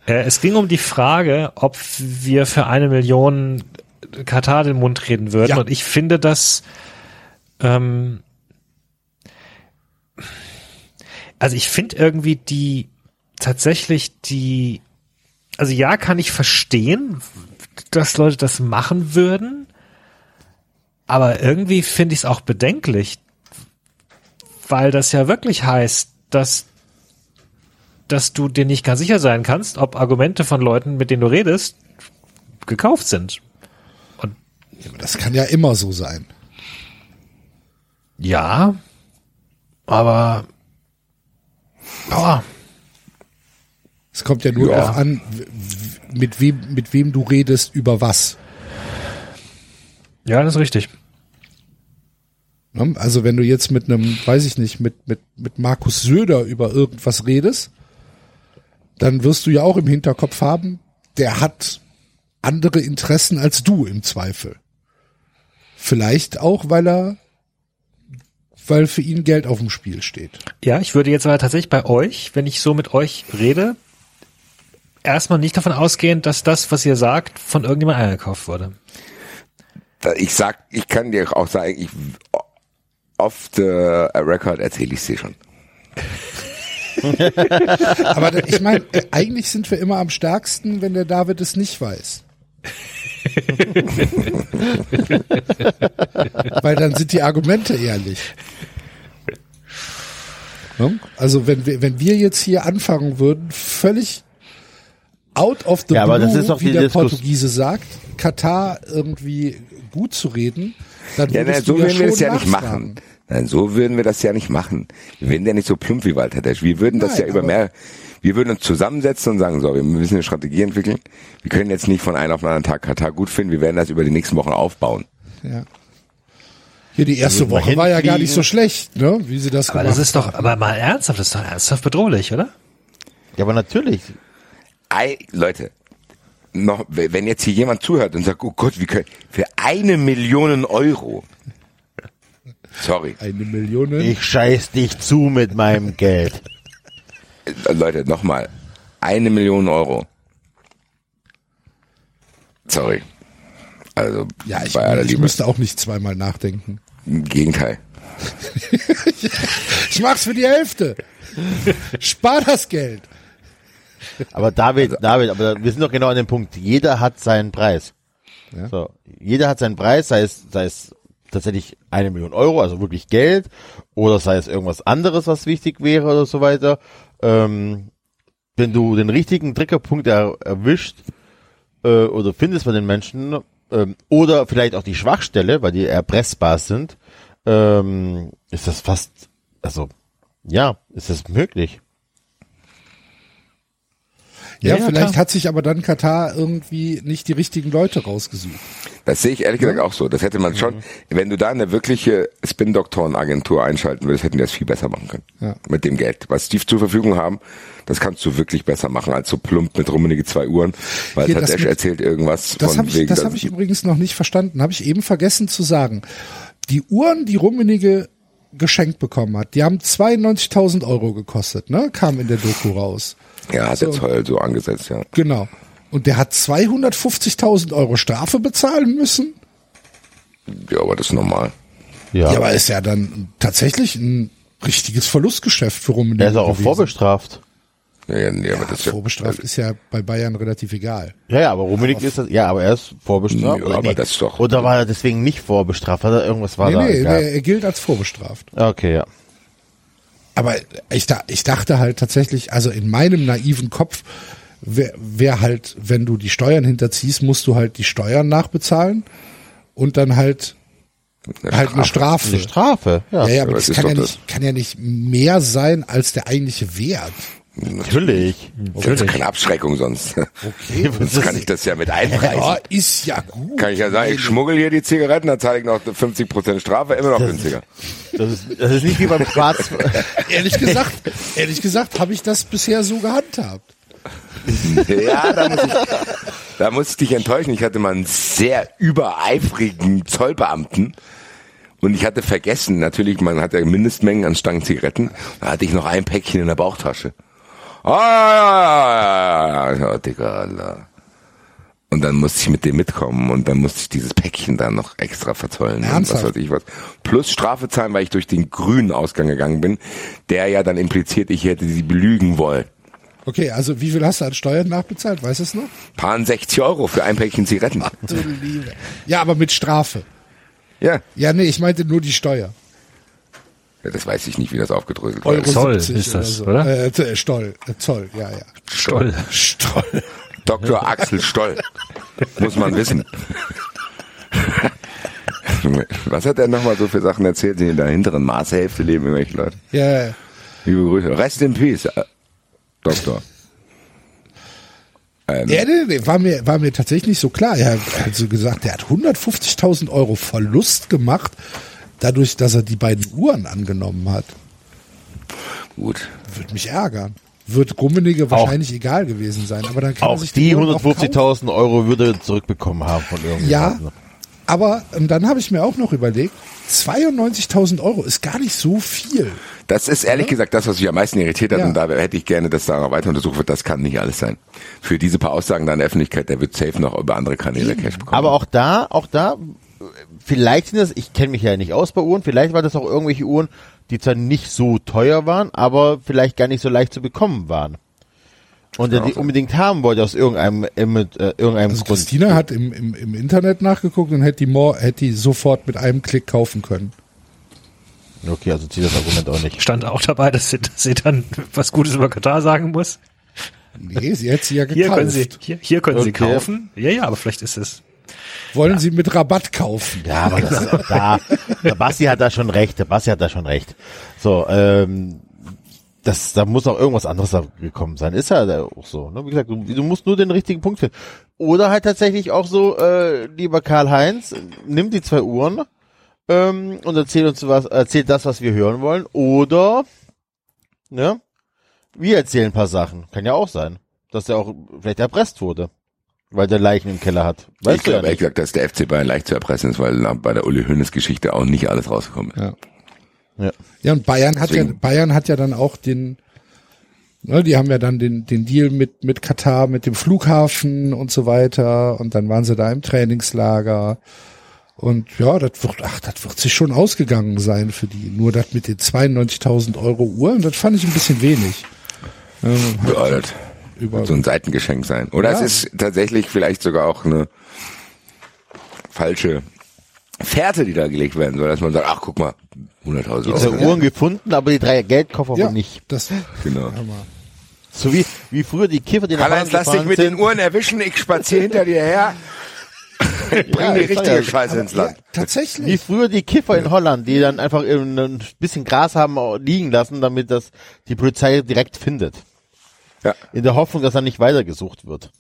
Äh, es ging um die Frage, ob wir für eine Million Katar den Mund reden würden. Ja. Und ich finde, dass ähm, also ich finde irgendwie die tatsächlich die also ja, kann ich verstehen, dass Leute das machen würden, aber irgendwie finde ich es auch bedenklich, weil das ja wirklich heißt, dass dass du dir nicht ganz sicher sein kannst, ob Argumente von Leuten, mit denen du redest, gekauft sind. Das kann ja immer so sein. Ja, aber boah, Es kommt ja nur Ja. darauf an, mit wem mit wem du redest über was. ja, das ist richtig. Ne? Also wenn du jetzt mit einem, weiß ich nicht, mit, mit, mit Markus Söder über irgendwas redest, dann wirst du ja auch im Hinterkopf haben, der hat andere Interessen als du im Zweifel. Vielleicht auch, weil er, weil für ihn Geld auf dem Spiel steht. Ja, ich würde jetzt aber tatsächlich bei euch, wenn ich so mit euch rede, erstmal nicht davon ausgehen, dass das, was ihr sagt, von irgendjemandem eingekauft wurde. Ich sag, ich kann dir auch sagen, ich off the record erzähle ich dir schon. Aber ich meine, äh, eigentlich sind wir immer am stärksten, wenn der David es nicht weiß. Weil dann sind die Argumente ehrlich. Ne? Also wenn wir, wenn wir jetzt hier anfangen würden, völlig out of the Ja, blue, das ist doch wie der Diskus- Portugiese sagt, Katar irgendwie gut zu reden, dann Ja, nein, so du ja würden wir das ja nicht machen. Nein, so würden wir das ja nicht machen. Wir wären ja nicht so plump wie Walter Desch. Wir würden das Nein, ja über mehr, wir würden uns zusammensetzen und sagen, so, wir müssen eine Strategie entwickeln. Wir können jetzt nicht von einem auf den anderen Tag Katar gut finden. Wir werden das über die nächsten Wochen aufbauen. Ja. Hier die erste wir Woche war ja gar nicht so schlecht, ne? Wie sie das Aber gemacht das ist doch, aber mal ernsthaft, das ist doch ernsthaft bedrohlich, oder? Ja, aber natürlich. Ei, Leute, noch, wenn jetzt hier jemand zuhört und sagt, oh Gott, wie können, für eine Million Euro. Sorry. Eine Million. Ich scheiß dich zu mit meinem Geld. Äh, Leute, nochmal. Eine Million Euro. Sorry. Also, Ja, ich, bei aller ich Liebe. müsste auch nicht zweimal nachdenken. Im Gegenteil. Ich mach's für die Hälfte. Spar das Geld. Aber David, David, aber wir sind doch genau an dem Punkt. Jeder hat seinen Preis. Ja. So, jeder hat seinen Preis, sei es, sei es tatsächlich eine Million Euro, also wirklich Geld, oder sei es irgendwas anderes, was wichtig wäre oder so weiter. Ähm, wenn du den richtigen Triggerpunkt er, erwischt äh, oder findest bei den Menschen, ähm, oder vielleicht auch die Schwachstelle, weil die erpressbar sind, ähm, ist das fast, also ja, ist das möglich. Ja, Ja, ja, vielleicht klar. hat sich aber dann Katar irgendwie nicht die richtigen Leute rausgesucht. Das sehe ich ehrlich gesagt auch so. Das hätte man schon, wenn du da eine wirkliche Spin-Doktoren-Agentur einschalten würdest, hätten die das viel besser machen können. Ja. Mit dem Geld. Was die zur Verfügung haben, das kannst du wirklich besser machen, als so plump mit rummenige zwei Uhren. Weil Hier, Tadesh das mit- erzählt irgendwas Das von habe ich, wegen. das dass- hab ich übrigens noch nicht verstanden. Habe ich eben vergessen zu sagen. Die Uhren, die Rummenige geschenkt bekommen hat, die haben 92.000 Euro gekostet, ne? Kam in der Doku raus. Ja, hat der Zoll so angesetzt, ja. Genau. Und der hat 250.000 Euro Strafe bezahlen müssen? Ja, aber das ist normal. Ja, Ja, aber ist ja dann tatsächlich ein richtiges Verlustgeschäft für Rummenigge. der ist auch gewesen. vorbestraft. Ja, ja, nee, aber das ist ja, Vorbestraft ist ja bei Bayern relativ egal. Ja, ja, aber Rummenigge ist das, ja, aber er ist vorbestraft. Ja, oder aber das ist doch- Oder war er deswegen nicht vorbestraft? Hat er irgendwas war Nee, da? nee, egal. nee, er gilt als vorbestraft. Okay, ja. Aber ich, da, ich dachte halt tatsächlich, also in meinem naiven Kopf wäre wär halt, wenn du die Steuern hinterziehst, musst du halt die Steuern nachbezahlen und dann halt eine halt eine Strafe. Eine Strafe, ja. Ja, ja, aber das das kann ja, nicht, kann ja nicht mehr sein als der eigentliche Wert. Natürlich. Das ist keine Abschreckung sonst. Okay, Sonst kann ich das ja mit einpreisen. ja, ist ja gut. Kann ich ja sagen, ich schmuggel hier die Zigaretten, dann zahle ich noch 50% Strafe, immer noch günstiger. Das ist, das ist nicht wie beim Schwarz. Ehrlich gesagt, ehrlich gesagt, habe ich das bisher so gehandhabt. Ja, da muss, ich, da muss ich dich enttäuschen. Ich hatte mal einen sehr übereifrigen Zollbeamten. Und ich hatte vergessen, natürlich, man hat ja Mindestmengen an Stangen Zigaretten. Da hatte ich noch ein Päckchen in der Bauchtasche. Ah, ja, Digga, Alter. Und dann musste ich mit dem mitkommen und dann musste ich dieses Päckchen dann noch extra verzollen. Und Ernsthaft? was weiß ich was. Plus Strafe zahlen, weil ich durch den grünen Ausgang gegangen bin, der ja dann impliziert, ich hätte sie belügen wollen. Okay, also wie viel hast du an Steuern nachbezahlt? Weißt du es noch? Paar 60 Euro für ein Päckchen Zigaretten. Du Liebe. Ja, aber mit Strafe. Ja. Ja, nee, ich meinte nur die Steuer. Das weiß ich nicht, wie das aufgedröselt Euro war. Zoll 70 ist das, oder? oder? Äh, Z- Stoll, äh, Zoll, ja, ja. Stoll. Stoll. Dr. Axel Stoll. Muss man wissen. Was hat er nochmal so für Sachen erzählt, die in der hinteren Maßhälfte leben, irgendwelche Leute? Ja, ja. Liebe Grüße. Rest in Peace, äh, Doktor. Ähm, Ja, nee, nee, war mir, war mir tatsächlich nicht so klar. Er hat also gesagt, er hat 150.000 Euro Verlust gemacht, dadurch, dass er die beiden Uhren angenommen hat. gut. Würde mich ärgern. Wird Rummenigge wahrscheinlich egal gewesen sein, aber dann kann er Auch sich die kaufen. 150.000 Euro würde er zurückbekommen haben von Ja, irgendjemandem. aber und dann habe ich mir auch noch überlegt, 92.000 Euro ist gar nicht so viel. Das ist ehrlich gesagt das, was mich am meisten irritiert hat Ja. und da hätte ich gerne, dass da noch weiter untersucht wird. Das kann nicht alles sein. Für diese paar Aussagen da in der Öffentlichkeit, der wird safe noch über andere Kanäle Cash bekommen. Aber auch da, auch da, vielleicht sind das, ich kenne mich ja nicht aus bei Uhren, vielleicht war das auch irgendwelche Uhren, die zwar nicht so teuer waren, aber vielleicht gar nicht so leicht zu bekommen waren. Und er die unbedingt haben wollte aus irgendeinem, äh, mit, äh, irgendeinem Also Grund. Christina hat im, im, im Internet nachgeguckt und hätte die, more, hätte die sofort mit einem Klick kaufen können. Okay, also zieht das Argument auch nicht. Stand auch dabei, dass sie, dass sie dann was Gutes über Katar sagen muss. Nee, sie hätte sie ja gekauft. Hier können sie, hier, hier können sie Okay. kaufen. Ja, ja, aber vielleicht ist es. Wollen sie mit Rabatt kaufen? Ja, aber das ist auch da. Der Basti hat da schon recht. Der Basti hat da schon recht. So, ähm, das, da muss auch irgendwas anderes da gekommen sein. Ist ja da auch so. Ne? Wie gesagt, du, du musst nur den richtigen Punkt finden. Oder halt tatsächlich auch so, äh, lieber Karl-Heinz, nimm die zwei Uhren ähm, und erzähl uns was, erzähl das, was wir hören wollen. Oder, ne, wir erzählen ein paar Sachen. Kann ja auch sein, dass er auch vielleicht erpresst wurde, weil der Leichen im Keller hat. Weißt ich ja glaube ehrlich gesagt, dass der FC Bayern leicht zu erpressen ist, weil bei der Uli Hoeneß Geschichte auch nicht alles rausgekommen ist. Ja. Ja. Ja, und Bayern hat ja, Deswegen- Bayern hat ja dann auch den, ne, die haben ja dann den, den Deal mit, mit Katar, mit dem Flughafen und so weiter. Und dann waren sie da im Trainingslager. Und ja, das wird, ach, das wird sich schon ausgegangen sein für die. Nur das mit den 92.000 Euro Uhren, das fand ich ein bisschen wenig. Ähm, Ja, das über, so ein Seitengeschenk sein. Oder Ja. es ist tatsächlich vielleicht sogar auch eine falsche Fährte, die da gelegt werden soll, dass man sagt, ach guck mal, 100.000 Diese Euro. Uhren gefunden, aber die drei Geldkoffer ja, nicht. das, Genau. So wie, wie früher die Kiffer, die nach Karl-Heinz, lass dich mit sind. den Uhren erwischen, ich spaziere hinter dir her. Bring Ja, die richtige ja, Scheiße ins Ja, Land. Wie tatsächlich. früher die Kiffer in Holland, die dann einfach in ein bisschen Gras haben liegen lassen, damit das die Polizei direkt findet. Ja. In der Hoffnung, dass er nicht weitergesucht wird.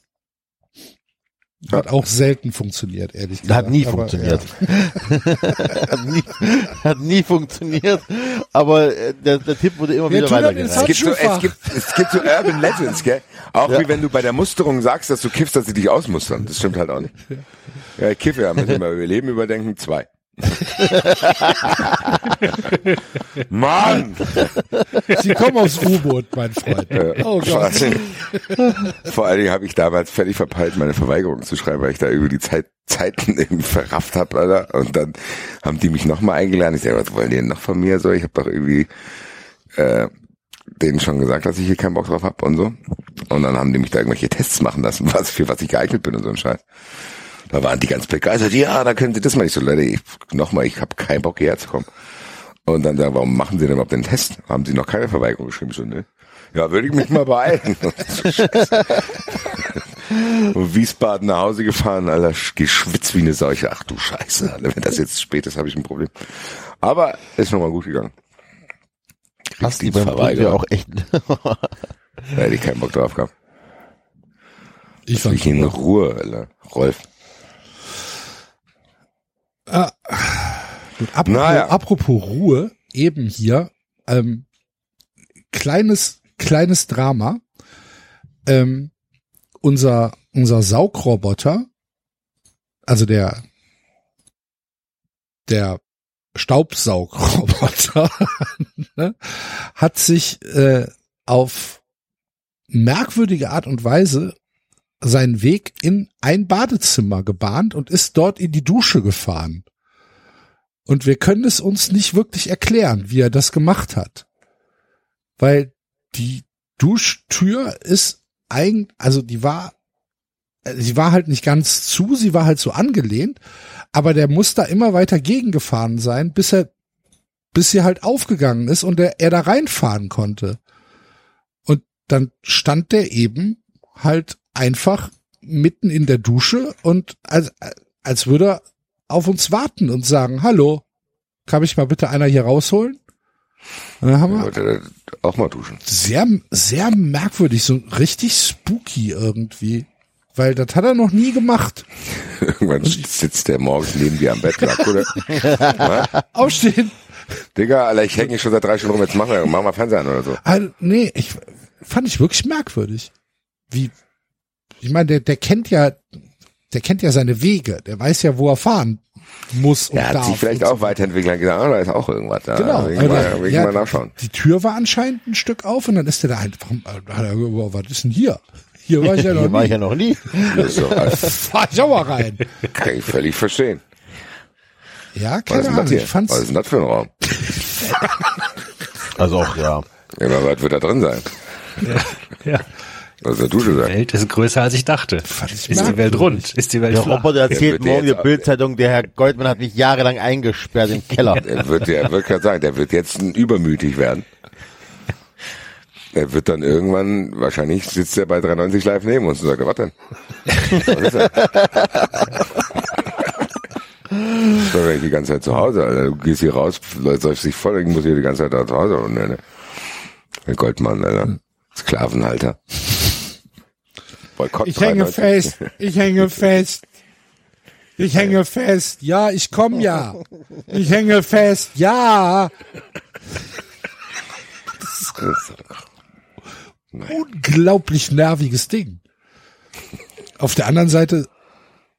Hat auch selten funktioniert, ehrlich gesagt. Hat nie Aber, funktioniert. hat, nie, hat nie funktioniert, aber äh, der, der Tipp wurde immer Wir wieder ins Es gibt, so, es, gibt, es gibt so Urban Legends, gell? Auch Ja. wie wenn du bei der Musterung sagst, dass du kiffst, dass sie dich ausmustern. Das stimmt halt auch nicht. Ja, ich kiffe ja, wir über Leben überdenken. Zwei. Mann! Sie kommen aufs U-Boot, mein Freund. Oh Gott. vor allen Dingen habe ich damals völlig verpeilt, meine Verweigerung zu schreiben, weil ich da irgendwie die Zeit, Zeiten irgendwie verrafft habe, Alter. Und dann haben die mich nochmal eingeladen. Ich sage, was wollen die denn noch von mir? So, ich habe doch irgendwie äh, denen schon gesagt, dass ich hier keinen Bock drauf hab und so. Und dann haben die mich da irgendwelche Tests machen lassen, was für was ich geeignet bin und so ein Scheiß. Da waren die ganz begeistert. Ja, da können Sie das mal. Ich so, Leute, ich, nochmal, ich habe keinen Bock hierher zu kommen. Und dann sagen, warum machen Sie denn überhaupt den Test? Haben Sie noch keine Verweigerung geschrieben? Ich So, ne? Ja, würde ich mich mal beeilen. Und Wiesbaden nach Hause gefahren, Alter, geschwitzt wie eine Seuche. Ach du Scheiße, Alter, wenn das jetzt spät ist, habe ich ein Problem. Aber ist nochmal gut gegangen. Hast die beim ja auch echt. Da hätte ich keinen Bock drauf gehabt. Ich Ich fand in Ruhe, Alter. Rolf. Ah, gut, apropos, Naja. apropos Ruhe, eben hier, ähm, kleines, kleines Drama. Ähm, unser, unser Saugroboter, also der, der Staubsaugroboter, ne, hat sich äh, auf merkwürdige Art und Weise seinen Weg in ein Badezimmer gebahnt und ist dort in die Dusche gefahren. Und wir können es uns nicht wirklich erklären, wie er das gemacht hat. Weil die Duschtür ist eigentlich, also die war, sie war halt nicht ganz zu, sie war halt so angelehnt, aber der muss da immer weiter gegengefahren sein, bis er, bis sie halt aufgegangen ist und er, er da reinfahren konnte. Und dann stand der eben halt einfach mitten in der Dusche und als, als würde er auf uns warten und sagen, hallo, kann mich mal bitte einer hier rausholen? Und dann haben Ich wir auch mal duschen. sehr, sehr merkwürdig, so richtig spooky irgendwie. Weil das hat er noch nie gemacht. Irgendwann sitzt der morgens neben dir am Bett. Sagt, oder? Aufstehen. Digga, Alter, ich hänge schon seit drei Stunden rum, jetzt mach mal, mach mal Fernseher an oder so. Also, nee, ich fand ich wirklich merkwürdig. Wie, ich meine, der, der kennt ja, der kennt ja seine Wege. Der weiß ja, wo er fahren muss und Der hat darf. sich vielleicht so. auch weiterentwickelt und gesagt, ah, da ist auch irgendwas da. Genau. Will ich Also, mal, will ich ja, mal nachschauen. Die Tür war anscheinend ein Stück auf und dann ist der da einfach, äh, hat er gesagt, was ist denn hier? Hier war ich ja noch Hier war nie. ich ja noch nie. Doch, das Fahr ich auch mal rein. kann ich völlig verstehen. Ja, Was keine ist denn das Ahnung. hier? Ich fand's, Was ist denn das für ein Raum? Also auch, ja. Immer was wird da drin sein? Ja. Was der Dusche Die sein? Welt ist größer als ich dachte. Ist die Welt rund? Ist die Welt Der? Roboter erzählt morgen die Bildzeitung, der Herr Goldmann hat mich jahrelang eingesperrt im Keller. Er wird, er wird gerade sagen, der wird jetzt ein übermütig werden. Er wird dann irgendwann, wahrscheinlich sitzt er bei 93 live neben uns und sagt, was denn? Was ist er? Ich bin eigentlich die ganze Zeit zu Hause, Alter. Du gehst hier raus, Leute säufst dich voll, ich muss hier die ganze Zeit da zu Hause und ne, Der Goldmann, Alter. Sklavenhalter. Boykott Ich hänge 93. fest, ich hänge fest. Ich hänge fest, ja, ich komm ja. Ich hänge fest, ja. Unglaublich nerviges Ding. Auf der anderen Seite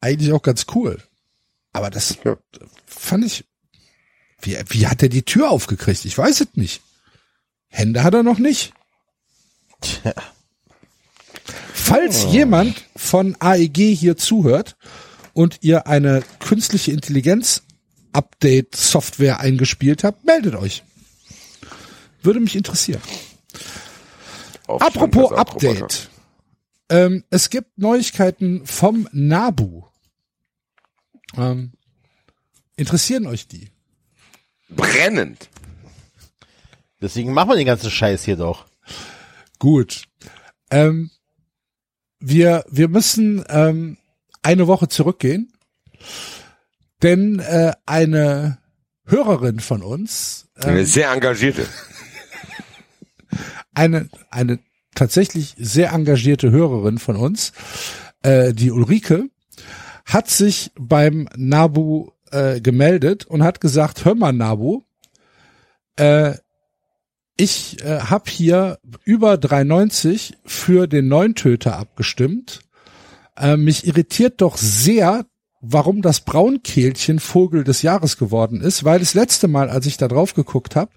eigentlich auch ganz cool. Aber das Ja. fand ich. Wie, wie hat er die Tür aufgekriegt? Ich weiß es nicht. Hände hat er noch nicht. Falls jemand von AEG hier zuhört und ihr eine künstliche Intelligenz Update Software eingespielt habt, meldet euch. Würde mich interessieren. Aufstand Apropos. Update. Ähm, es gibt Neuigkeiten vom Nabu. Ähm, interessieren euch die? Brennend. Deswegen machen wir den ganzen Scheiß hier doch. Gut. Ähm, wir, wir müssen ähm, eine Woche zurückgehen, denn äh, eine Hörerin von uns, Eine ähm, sehr engagierte. eine, eine tatsächlich sehr engagierte Hörerin von uns, äh, die Ulrike, hat sich beim Nabu äh, gemeldet und hat gesagt, hör mal Nabu, äh, ich äh, habe hier über 3,90 für den Neuntöter abgestimmt. Äh, mich irritiert doch sehr, warum das Braunkehlchen Vogel des Jahres geworden ist, weil das letzte Mal, als ich da drauf geguckt habe,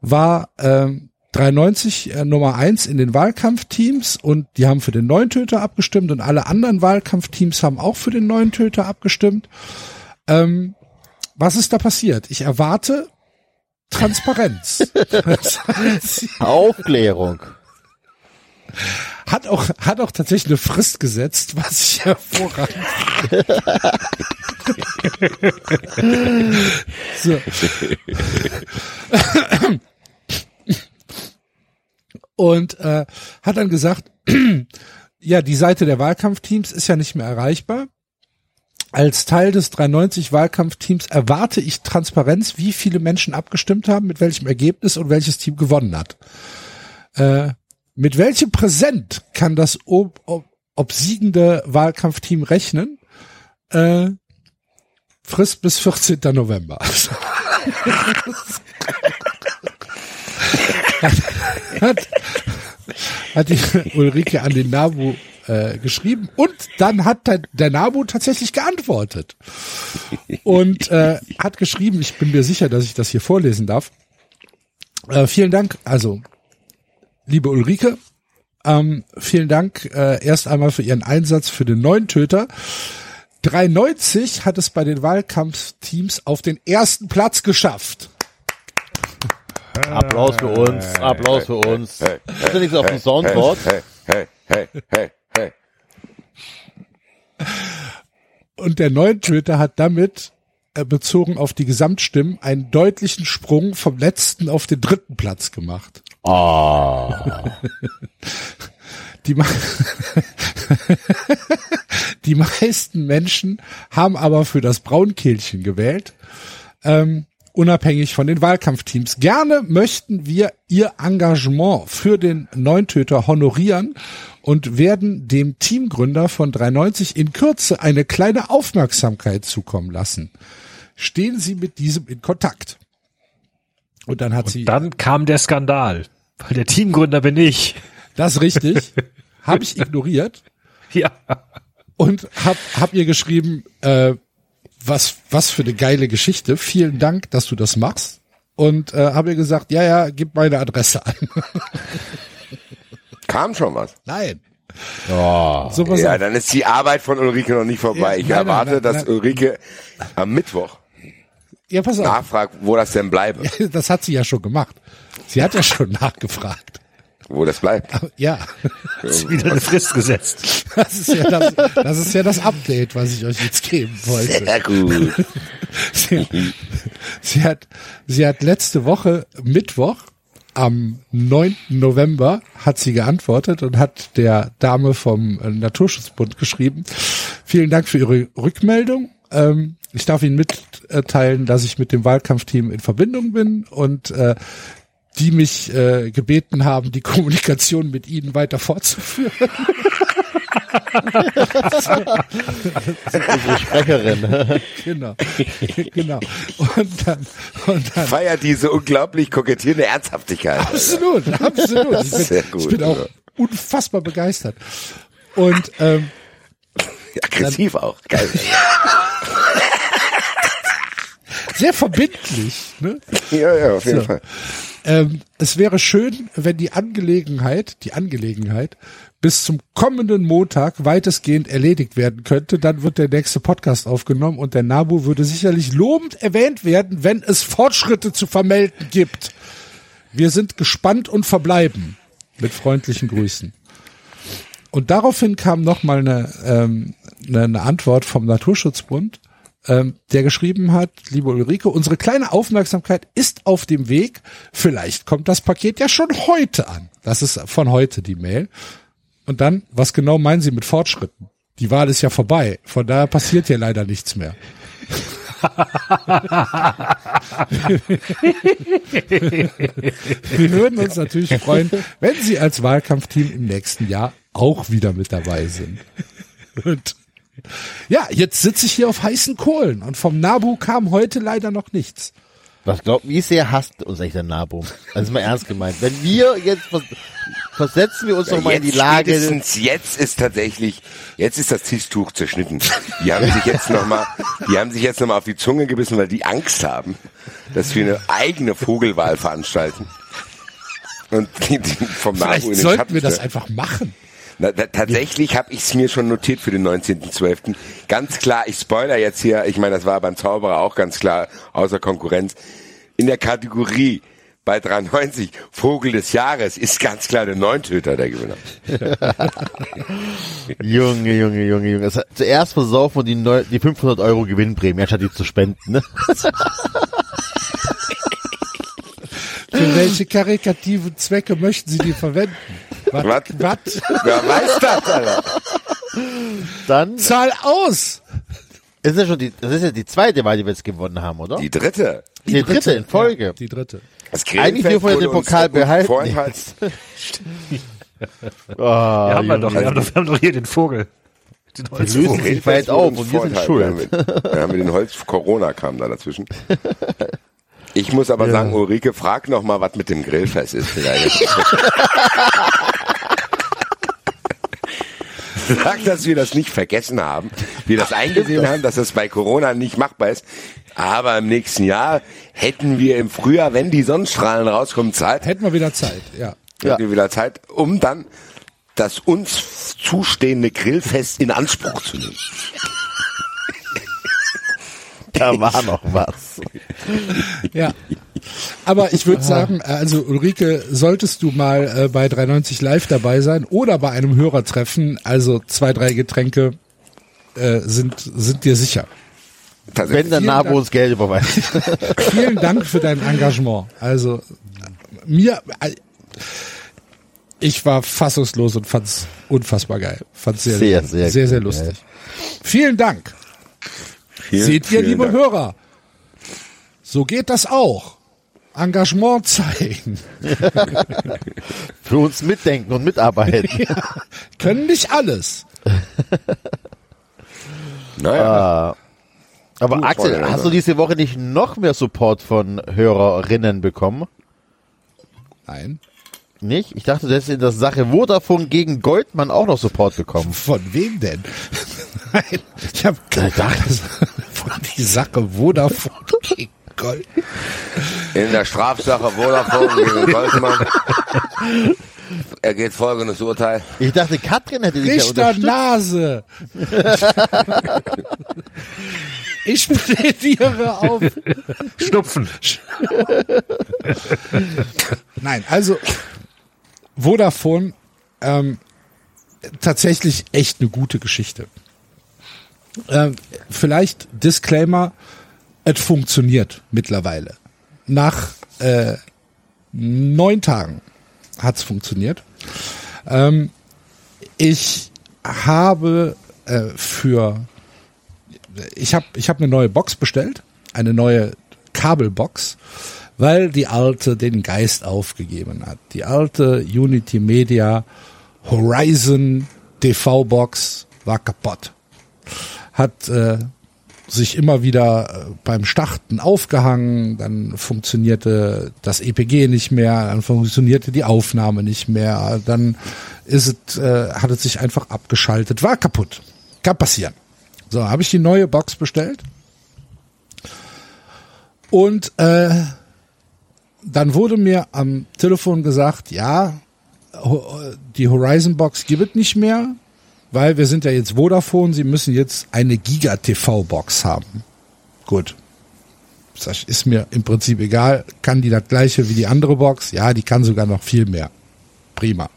war ähm, 93 äh, Nummer eins in den Wahlkampfteams und die haben für den neuen Töter abgestimmt und alle anderen Wahlkampfteams haben auch für den neuen Töter abgestimmt. Ähm, was ist da passiert? Ich erwarte Transparenz. Aufklärung. Hat auch, hat auch tatsächlich eine Frist gesetzt, was ich hervorragend. so. Und äh, hat dann gesagt, ja, die Seite der Wahlkampfteams ist ja nicht mehr erreichbar. Als Teil des 390 Wahlkampfteams erwarte ich Transparenz, wie viele Menschen abgestimmt haben, mit welchem Ergebnis und welches Team gewonnen hat. Äh, mit welchem Präsent kann das ob, ob, obsiegende Wahlkampfteam rechnen? Äh, Frist bis 14. November. hat, hat, hat die Ulrike an den Nabu äh, geschrieben und dann hat der, der Nabu tatsächlich geantwortet und äh, hat geschrieben, ich bin mir sicher, dass ich das hier vorlesen darf. Äh, vielen Dank, also liebe Ulrike, ähm, vielen Dank äh, erst einmal für Ihren Einsatz für den neuen Töter. 93 hat es bei den Wahlkampfteams auf den ersten Platz geschafft. Applaus für uns, Applaus für uns. Hey, Hast du nichts auf dem Soundboard? Hey, hey, hey, hey, hey. Und der neue Töter hat damit äh, bezogen auf die Gesamtstimmen einen deutlichen Sprung vom letzten auf den dritten Platz gemacht. Ah. Die, me die meisten Menschen haben aber für das Braunkehlchen gewählt, ähm, unabhängig von den Wahlkampfteams. Gerne möchten wir ihr Engagement für den Neuntöter honorieren und werden dem Teamgründer von 390 in Kürze eine kleine Aufmerksamkeit zukommen lassen. Stehen Sie mit diesem in Kontakt. Und dann hat sie Dann kam der Skandal, weil der Teamgründer bin ich. das richtig, habe ich ignoriert. Ja. und hab, hab ihr geschrieben, äh, was, was für eine geile Geschichte. Vielen Dank, dass du das machst. Und äh, habe ihr gesagt, ja, ja, gib meine Adresse an. Kam schon was. Nein. Oh. So pass Ja, auf. dann ist die Arbeit von Ulrike noch nicht vorbei. Ja, ich nein, erwarte, nein, nein, dass nein. Ulrike am Mittwoch Ja, pass auf. nachfragt, wo das denn bleibe. Das hat sie ja schon gemacht. Sie hat ja schon nachgefragt. Wo das bleibt. Ja, Ist wieder eine Frist gesetzt. das ist ja das, das ist ja das Update, was ich euch jetzt geben wollte. Sehr gut. Sie, sie hat, sie hat letzte Woche Mittwoch am 9. November hat sie geantwortet und hat der Dame vom äh, Naturschutzbund geschrieben. Vielen Dank für Ihre Rückmeldung. Ähm, ich darf Ihnen mitteilen, dass ich mit dem Wahlkampfteam in Verbindung bin und äh, die mich äh, gebeten haben, die Kommunikation mit Ihnen weiter fortzuführen. Unsere Sprecherin. genau, genau. Und dann, und dann Feiert diese unglaublich kokettierende Ernsthaftigkeit. Absolut, absolut. Ich bin, Sehr gut, ich bin auch ja. unfassbar begeistert. Und ähm, Aggressiv auch. Geil. sehr verbindlich. Ne? Ja, ja, auf jeden So. Fall. Ähm, es wäre schön, wenn die Angelegenheit, die Angelegenheit bis zum kommenden Montag weitestgehend erledigt werden könnte. Dann wird der nächste Podcast aufgenommen und der Nabu würde sicherlich lobend erwähnt werden, wenn es Fortschritte zu vermelden gibt. Wir sind gespannt und verbleiben. Mit freundlichen Grüßen. Und daraufhin kam nochmal eine, ähm, eine, Antwort vom Naturschutzbund, ähm, der geschrieben hat, liebe Ulrike, unsere kleine Aufmerksamkeit ist auf dem Weg. Vielleicht kommt das Paket ja schon heute an. Das ist von heute die Mail. Und dann, was genau meinen Sie mit Fortschritten? Die Wahl ist ja vorbei. Von daher passiert ja leider nichts mehr. Wir würden uns natürlich freuen, wenn Sie als Wahlkampfteam im nächsten Jahr auch wieder mit dabei sind. Und ja, jetzt sitze ich hier auf heißen Kohlen und vom Nabu kam heute leider noch nichts. Was glaubt, wie sehr hasst uns eigentlich der Nabo? Also mal ernst gemeint. Wenn wir jetzt, was, versetzen wir uns Ja, doch mal in die Lage. Spätestens jetzt ist tatsächlich, jetzt ist das Tischtuch zerschnitten. Die haben sich jetzt noch mal, die haben sich jetzt noch mal auf die Zunge gebissen, weil die Angst haben, dass wir eine eigene Vogelwahl veranstalten. Und die, die vom Vielleicht Nabu in den sollten Schatten wir das einfach machen. Na, da, tatsächlich habe ich es mir schon notiert für den 19.12. Ganz klar, ich spoiler jetzt hier, ich meine, das war beim Zauberer auch ganz klar, außer Konkurrenz. In der Kategorie bei 93 Vogel des Jahres ist ganz klar der Neuntöter der Gewinner. Junge, Junge, Junge, Junge. Zuerst versaufen wir die, neu, die 500 Euro Gewinnprämie, anstatt die zu spenden. Ne? Für welche karikativen Zwecke möchten Sie die verwenden? Was? Was? Wer weiß das, Alter? Dann Zahl aus! ist ja schon die, das ist ja die zweite Mal, die wir jetzt gewonnen haben, oder? Die dritte. Die, dritte in Folge. Ja, die dritte. Das Eigentlich dürfen wir den Pokal behalten. Oh, Ja, haben wir doch, wir haben doch, wir haben doch hier den Vogel. Den Die lösen Holzvogel. sich weit auf und wir sind schuld. Da haben wir den Holz, Corona kam da dazwischen. Ich muss aber sagen, Ulrike, frag noch mal, was mit dem Grillfest ist. Vielleicht. Sag, dass wir das nicht vergessen haben, wir das eingesehen haben, dass das bei Corona nicht machbar ist. Aber im nächsten Jahr hätten wir im Frühjahr, wenn die Sonnenstrahlen rauskommen, Zeit, Hätten wir wieder Zeit, ja. Ja. hätten wir wieder Zeit, um dann das uns zustehende Grillfest in Anspruch zu nehmen. Da war noch was. Ja. Aber ich würde sagen, also Ulrike, solltest du mal äh, bei 390 live dabei sein oder bei einem Hörertreffen, also zwei, drei Getränke äh, sind, sind dir sicher. Wenn der Vielen Nabo Dank. uns Geld überweist. Vielen Dank für dein Engagement. Also mir, äh, ich war fassungslos und fand's unfassbar geil. Fand's sehr, Sehr, sehr, sehr sehr, lustig. Vielen Dank. Vielen, Seht ihr, liebe Dank. Hörer, so geht das auch. Engagement zeigen. Für uns mitdenken und mitarbeiten. Können nicht alles. Naja, Aber Gut, Axel, hast du diese Woche nicht noch mehr Support von Hörerinnen bekommen? Nein. Nicht? Ich dachte, du hättest in der Sache Vodafone gegen Goldmann auch noch Support bekommen. Von wem denn? Nein, ich habe gedacht, von die Sache Vodafone gegen Gold. in der Strafsache Vodafone gegen Goldmann ergeht folgendes Urteil. Ich dachte, Katrin hätte dich ja Richter unterstützt. Nase. Ich plädiere auf. Schnupfen. Nein, also Vodafone ähm, tatsächlich echt eine gute Geschichte. Ähm, vielleicht Disclaimer, es funktioniert mittlerweile. Nach äh, neun Tagen hat's funktioniert. Ähm, ich habe äh, für ich habe ich hab eine neue Box bestellt, eine neue Kabelbox, weil die alte den Geist aufgegeben hat. Die alte Unity Media Horizon TV Box war kaputt. Hat äh, sich immer wieder äh, beim Starten aufgehangen, dann funktionierte das EPG nicht mehr, dann funktionierte die Aufnahme nicht mehr, dann ist es, äh, hat es sich einfach abgeschaltet, war kaputt. Kann passieren. So, habe ich die neue Box bestellt. Und äh, dann wurde mir am Telefon gesagt, ja, die Horizon Box gibt es nicht mehr, weil wir sind ja jetzt Vodafone, sie müssen jetzt eine Giga TV Box haben. Gut. Das ist mir im Prinzip egal. Kann die das gleiche wie die andere Box? Ja, die kann sogar noch viel mehr. Prima.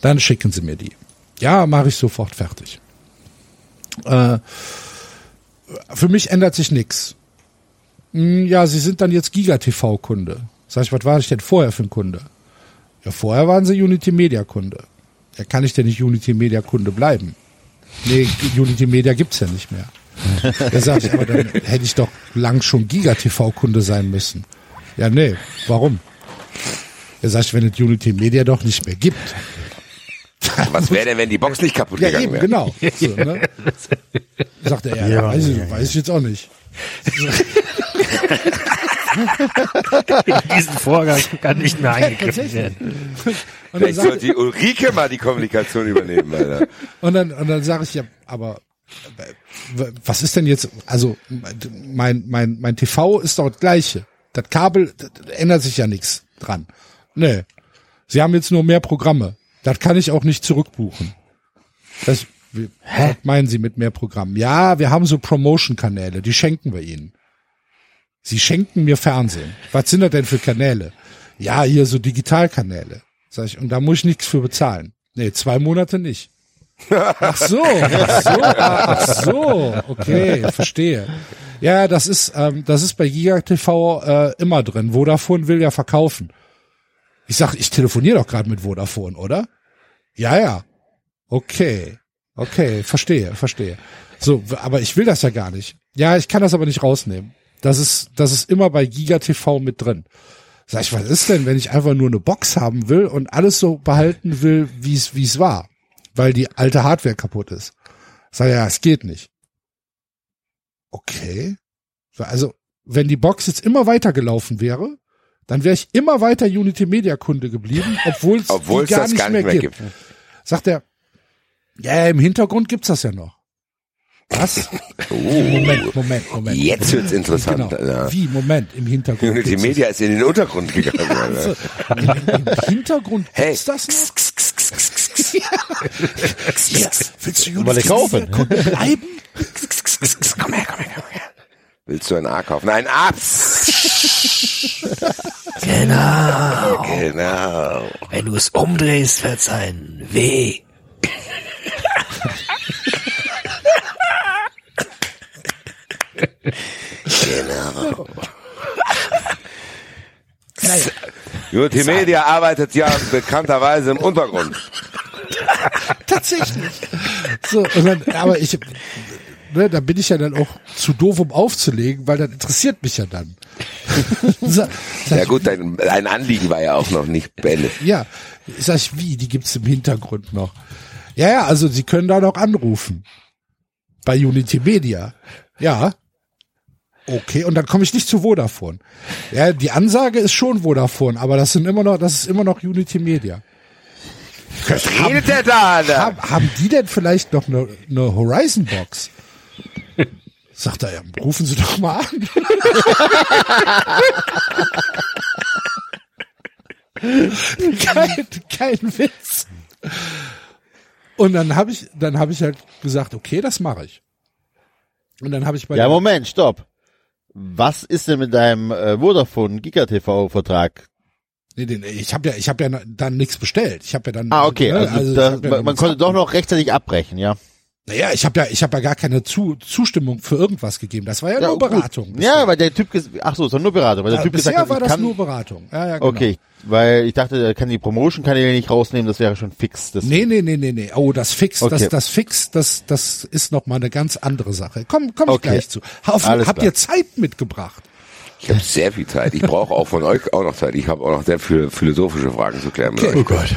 Dann schicken sie mir die. Ja, mache ich sofort fertig. Äh, für mich ändert sich nichts. Ja, Sie sind dann jetzt Giga-TV-Kunde. Sag ich, was war ich denn vorher für ein Kunde? Ja, vorher waren Sie Unity Media Kunde. Ja, kann ich denn nicht Unity Media Kunde bleiben? Nee, Unity Media gibt's ja nicht mehr. Da sag ich, aber dann hätte ich doch lang schon Giga-TV-Kunde sein müssen. Ja, nee, warum? Ja, sag ich, wenn es Unity Media doch nicht mehr gibt. Was wäre denn, wenn die Box nicht kaputt Ja, gegangen wäre? genau. So, ne? Sagt er, ja, Ja, weiß, ich, ja, ja. weiß ich jetzt auch nicht. In diesen Vorgang kann nicht mehr eingegriffen werden. Und dann Vielleicht sollte die Ulrike mal die Kommunikation übernehmen, Alter. und dann, und dann sage ich ja, aber was ist denn jetzt, also mein, mein, mein TV ist doch das gleiche. Das Kabel, das ändert sich ja nichts dran. Nee. Sie haben jetzt nur mehr Programme. Das kann ich auch nicht zurückbuchen. Das, wie- was meinen Sie mit mehr Programmen? Ja, wir haben so Promotion-Kanäle, die schenken wir Ihnen. Sie schenken mir Fernsehen. Was sind das denn für Kanäle? Ja, hier so Digitalkanäle. Sag ich, und da muss ich nichts für bezahlen. Nee, zwei Monate nicht. Ach so, ach so, ach so, okay, verstehe. Ja, das ist, ähm, das ist bei Giga TV äh, immer drin. Vodafone will ja verkaufen. Ich sag, ich telefoniere doch gerade mit Vodafone, oder? Ja, ja. Okay, okay, verstehe, verstehe. So, aber ich will das ja gar nicht. Ja, ich kann das aber nicht rausnehmen. Das ist, das ist immer bei Giga TV mit drin. Sag ich, was ist denn, wenn ich einfach nur eine Box haben will und alles so behalten will, wie es wie es war, weil die alte Hardware kaputt ist? Sag ja, es geht nicht. Okay. So, Also, wenn die Box jetzt immer weitergelaufen wäre, dann wäre ich immer weiter Unity Media Kunde geblieben, obwohl es gar, das nicht, gar mehr mehr gibt. gibt. Sagt er, ja, im Hintergrund gibt's das ja noch. Was? Moment, Moment, Moment. Oh. Jetzt wird's interessant. Genau. Alter. Wie? Moment, im Hintergrund. Das. Media ist in den Untergrund gegangen. Alter. Im, Im Hintergrund Hey. gibt's das noch? Ja. Willst du Mal Unity kaufen. Media Kunde bleiben? komm her, komm her, komm her. Willst du ein A kaufen? Ein A. Genau. Genau. Wenn du es umdrehst, wird's ein W. Unity Media arbeitet ja bekannterweise im Untergrund. Tatsächlich. So, und dann, aber ich, ne, da bin ich ja dann auch zu doof, um aufzulegen, weil das interessiert mich ja dann. so, Ja gut, dein, dein Anliegen war ja auch noch nicht beendet. Ja, sag ich, wie, die gibt's im Hintergrund noch. Ja, ja, also Sie können da noch anrufen. Bei Unity Media. Ja. Okay, und dann komme ich nicht zu Vodafone. Ja, die Ansage ist schon Vodafone, aber das sind immer noch, das ist immer noch Unity Media. Was redet der da, Alter? Haben, haben die denn vielleicht noch eine, eine Horizon Box? Sagt er, ja, rufen Sie doch mal an. kein, kein Witz. Und dann habe ich, dann habe ich halt gesagt, okay, das mache ich. Und dann habe ich bei Ja, Moment, stopp. Was ist denn mit deinem äh, Vodafone Giga TV Vertrag? nee, nee, ich habe ja, ich habe ja dann nichts bestellt. Ich habe ja dann, Ah, okay. ne, Also, ich da, hab ja man, konnte doch noch rechtzeitig abbrechen, ja. Naja, ich habe ja, ich habe ja gar keine Zu Zustimmung für irgendwas gegeben. Das war ja, ja nur gut. Beratung. Ja, bisher. weil der Typ, ach so, es war nur Beratung, weil der Ja, Typ bisher gesagt war das kann, nur Beratung. Ja, ja, genau. okay, weil ich dachte, er kann die Promotion-Kanäle nicht rausnehmen, das wäre schon fix. Das, Nee, nee, nee, nee, nee. Oh, das Fix, das, Okay. das Fix, das, das ist noch mal eine ganz andere Sache. Komm, komm ich Okay. gleich zu. Auf, Alles habt klar. ihr Zeit mitgebracht? Ich habe sehr viel Zeit. Ich brauche auch von euch auch noch Zeit. Ich habe auch noch sehr viele philosophische Fragen zu klären mit Okay. euch. Gott.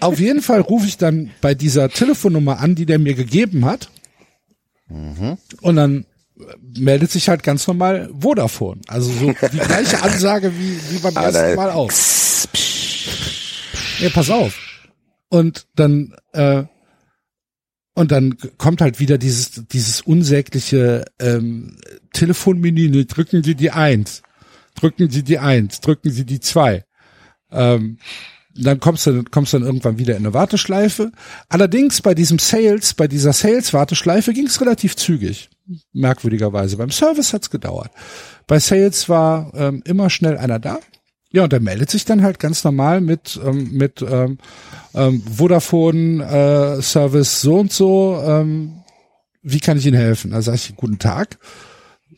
Auf jeden Fall rufe ich dann bei dieser Telefonnummer an, die der mir gegeben hat. Mhm. Und dann meldet sich halt ganz normal Vodafone. Also so die gleiche Ansage wie, wie beim Aber ersten Mal auch. Ja, pass auf. Und dann, äh, und dann kommt halt wieder dieses, dieses unsägliche ähm, Telefonmenü, ne, drücken Sie die Eins, drücken Sie die Eins, drücken Sie die Zwei. Ähm, dann kommst du, kommst dann irgendwann wieder in eine Warteschleife. Allerdings bei diesem Sales, bei dieser Sales-Warteschleife ging es relativ zügig, merkwürdigerweise. Beim Service hat's gedauert. Bei Sales war ähm, immer schnell einer da. Ja, und der meldet sich dann halt ganz normal mit ähm, mit ähm, ähm, Vodafone äh, Service so und so. Ähm, wie kann ich Ihnen helfen? Da sage ich guten Tag.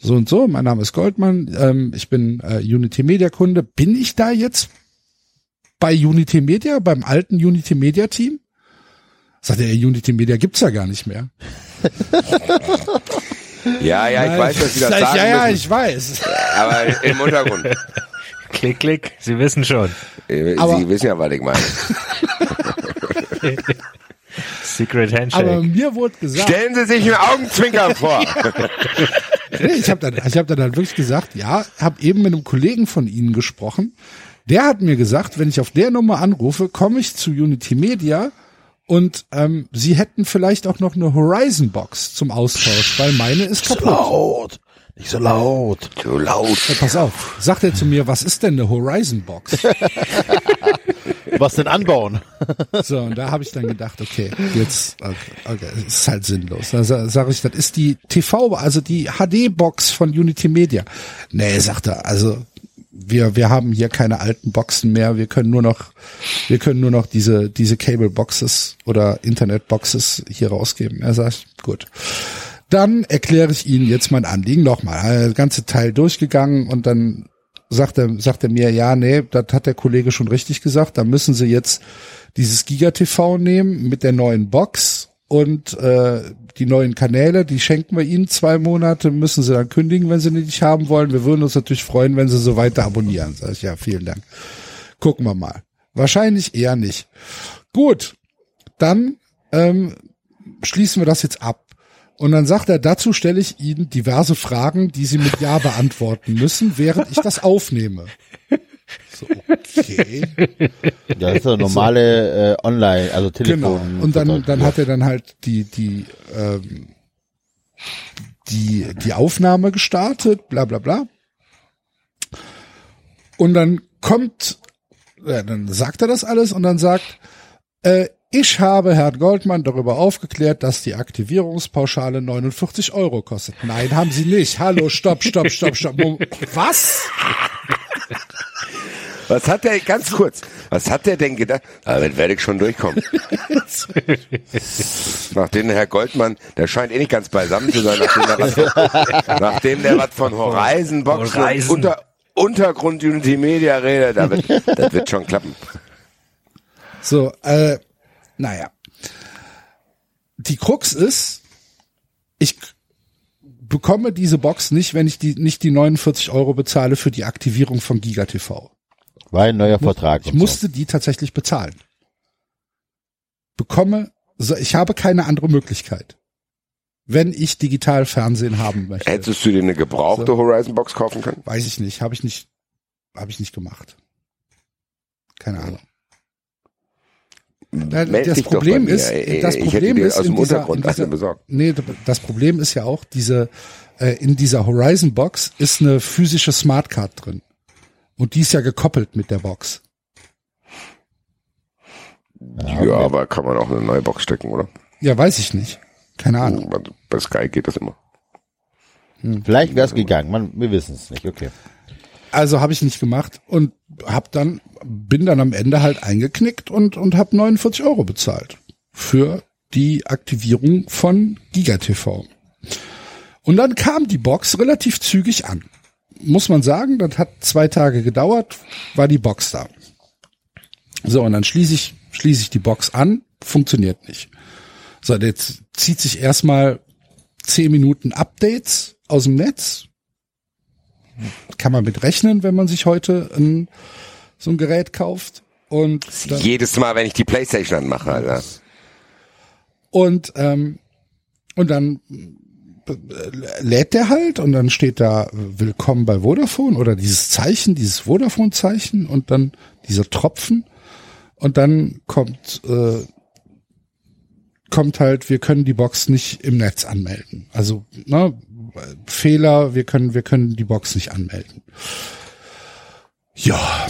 So und so, mein Name ist Goldmann, ähm, ich bin äh, Unity Media Kunde. Bin ich da jetzt bei Unity Media, beim alten Unity Media Team? Sagt er, Unity Media gibt's ja gar nicht mehr. Ja, ja, ich weiß, dass Sie das sagen Ja, ja, müssen, ich weiß. aber im Untergrund. Klick, klick. Sie wissen schon. Äh, Aber- Sie wissen ja, was ich meine. Secret Handshake. Aber mir wurde gesagt, Stellen Sie sich ein Augenzwinkern vor. ich habe dann, ich hab dann halt wirklich gesagt, ja, habe eben mit einem Kollegen von Ihnen gesprochen. Der hat mir gesagt, wenn ich auf der Nummer anrufe, komme ich zu Unity Media und ähm, Sie hätten vielleicht auch noch eine Horizon Box zum Austausch, weil meine ist kaputt. laut. Nicht so laut. So laut. Ja, pass auf, sagt er zu mir, was ist denn eine Horizon Box? Was denn anbauen? So, und da habe ich dann gedacht, okay, jetzt, okay, okay, es ist halt sinnlos. Da sa- sage ich, das ist die TV, also die HD-Box von Unity Media. Nee, sagt er, also wir, wir haben hier keine alten Boxen mehr, wir können nur noch, wir können nur noch diese, diese Cable Boxes oder Internet Boxes hier rausgeben. Er sagt, gut. Dann erkläre ich Ihnen jetzt mein Anliegen nochmal. Das ganze Teil durchgegangen und dann sagt er, sagt er mir, ja, nee, das hat der Kollege schon richtig gesagt. Da müssen Sie jetzt dieses Giga-TV nehmen mit der neuen Box und äh, die neuen Kanäle, die schenken wir Ihnen zwei Monate, müssen Sie dann kündigen, wenn Sie die nicht haben wollen. Wir würden uns natürlich freuen, wenn Sie so weiter abonnieren. Sag ich, ja, vielen Dank. Gucken wir mal. Wahrscheinlich eher nicht. Gut, dann ähm, schließen wir das jetzt ab. Und dann sagt er, dazu stelle ich Ihnen diverse Fragen, die Sie mit Ja beantworten müssen, während ich das aufnehme. So, okay. Ja, das ist eine normale äh, Online, also Genau. Telefon. Und dann, dann hat er dann halt die, die, ähm, die, die Aufnahme gestartet, bla bla bla. Und dann kommt, äh, dann sagt er das alles und dann sagt, äh, ich habe Herrn Goldmann darüber aufgeklärt, dass die Aktivierungspauschale 49 Euro kostet. Nein, haben Sie nicht. Hallo, stopp, stopp, stopp, stopp. Was? Was hat der, ganz kurz, was hat der denn gedacht? Damit werde ich schon durchkommen. nachdem der Herr Goldmann, der scheint eh nicht ganz beisammen zu sein, nachdem der was von, nachdem der was von Horizon Box und unter, Untergrund Unity Media redet, das wird schon klappen. So, äh, naja. Die Krux ist, ich bekomme diese Box nicht, wenn ich die, nicht die 49 Euro bezahle für die Aktivierung von GigaTV. War ein neuer Vertrag. Ich musste die tatsächlich bezahlen. Bekomme, so, ich habe keine andere Möglichkeit. Wenn ich digital Fernsehen haben möchte. Hättest du dir eine gebrauchte Horizon Box kaufen können? Weiß ich nicht, habe ich nicht, habe ich nicht gemacht. Keine Ahnung. Ja, Meld das dich doch Problem bei mir. ist- das ich Problem ist aus dem dieser- Untergrund dieser- besorgt. Nee, das Problem ist ja auch, diese, äh, in dieser Horizon Box ist eine physische Smartcard drin. Und die ist ja gekoppelt mit der Box. Ja, aber kann man auch eine neue Box stecken, oder? Ja, weiß ich nicht. Keine Ahnung. Bei Sky geht das immer. so. Vielleicht wäre es gegangen, man, wir wissen es nicht, okay. Also habe ich nicht gemacht und hab dann, bin dann am Ende halt eingeknickt und, und habe 49 Euro bezahlt für die Aktivierung von GigaTV. Und dann kam die Box relativ zügig an. Muss man sagen, das hat zwei Tage gedauert, war die Box da. So, und dann schließe ich, schließe ich die Box an, funktioniert nicht. So, jetzt zieht sich erstmal zehn Minuten Updates aus dem Netz. Kann man mit rechnen, wenn man sich heute ein, so ein Gerät kauft. Und dann, Jedes Mal, wenn ich die Playstation anmache, Alter. und, ähm, und dann äh, lädt der halt und dann steht da äh, Willkommen bei Vodafone oder dieses Zeichen, dieses Vodafone-Zeichen und dann dieser Tropfen und dann kommt äh, kommt halt, wir können die Box nicht im Netz anmelden. Also ne, Fehler, wir können wir können die Box nicht anmelden. Ja,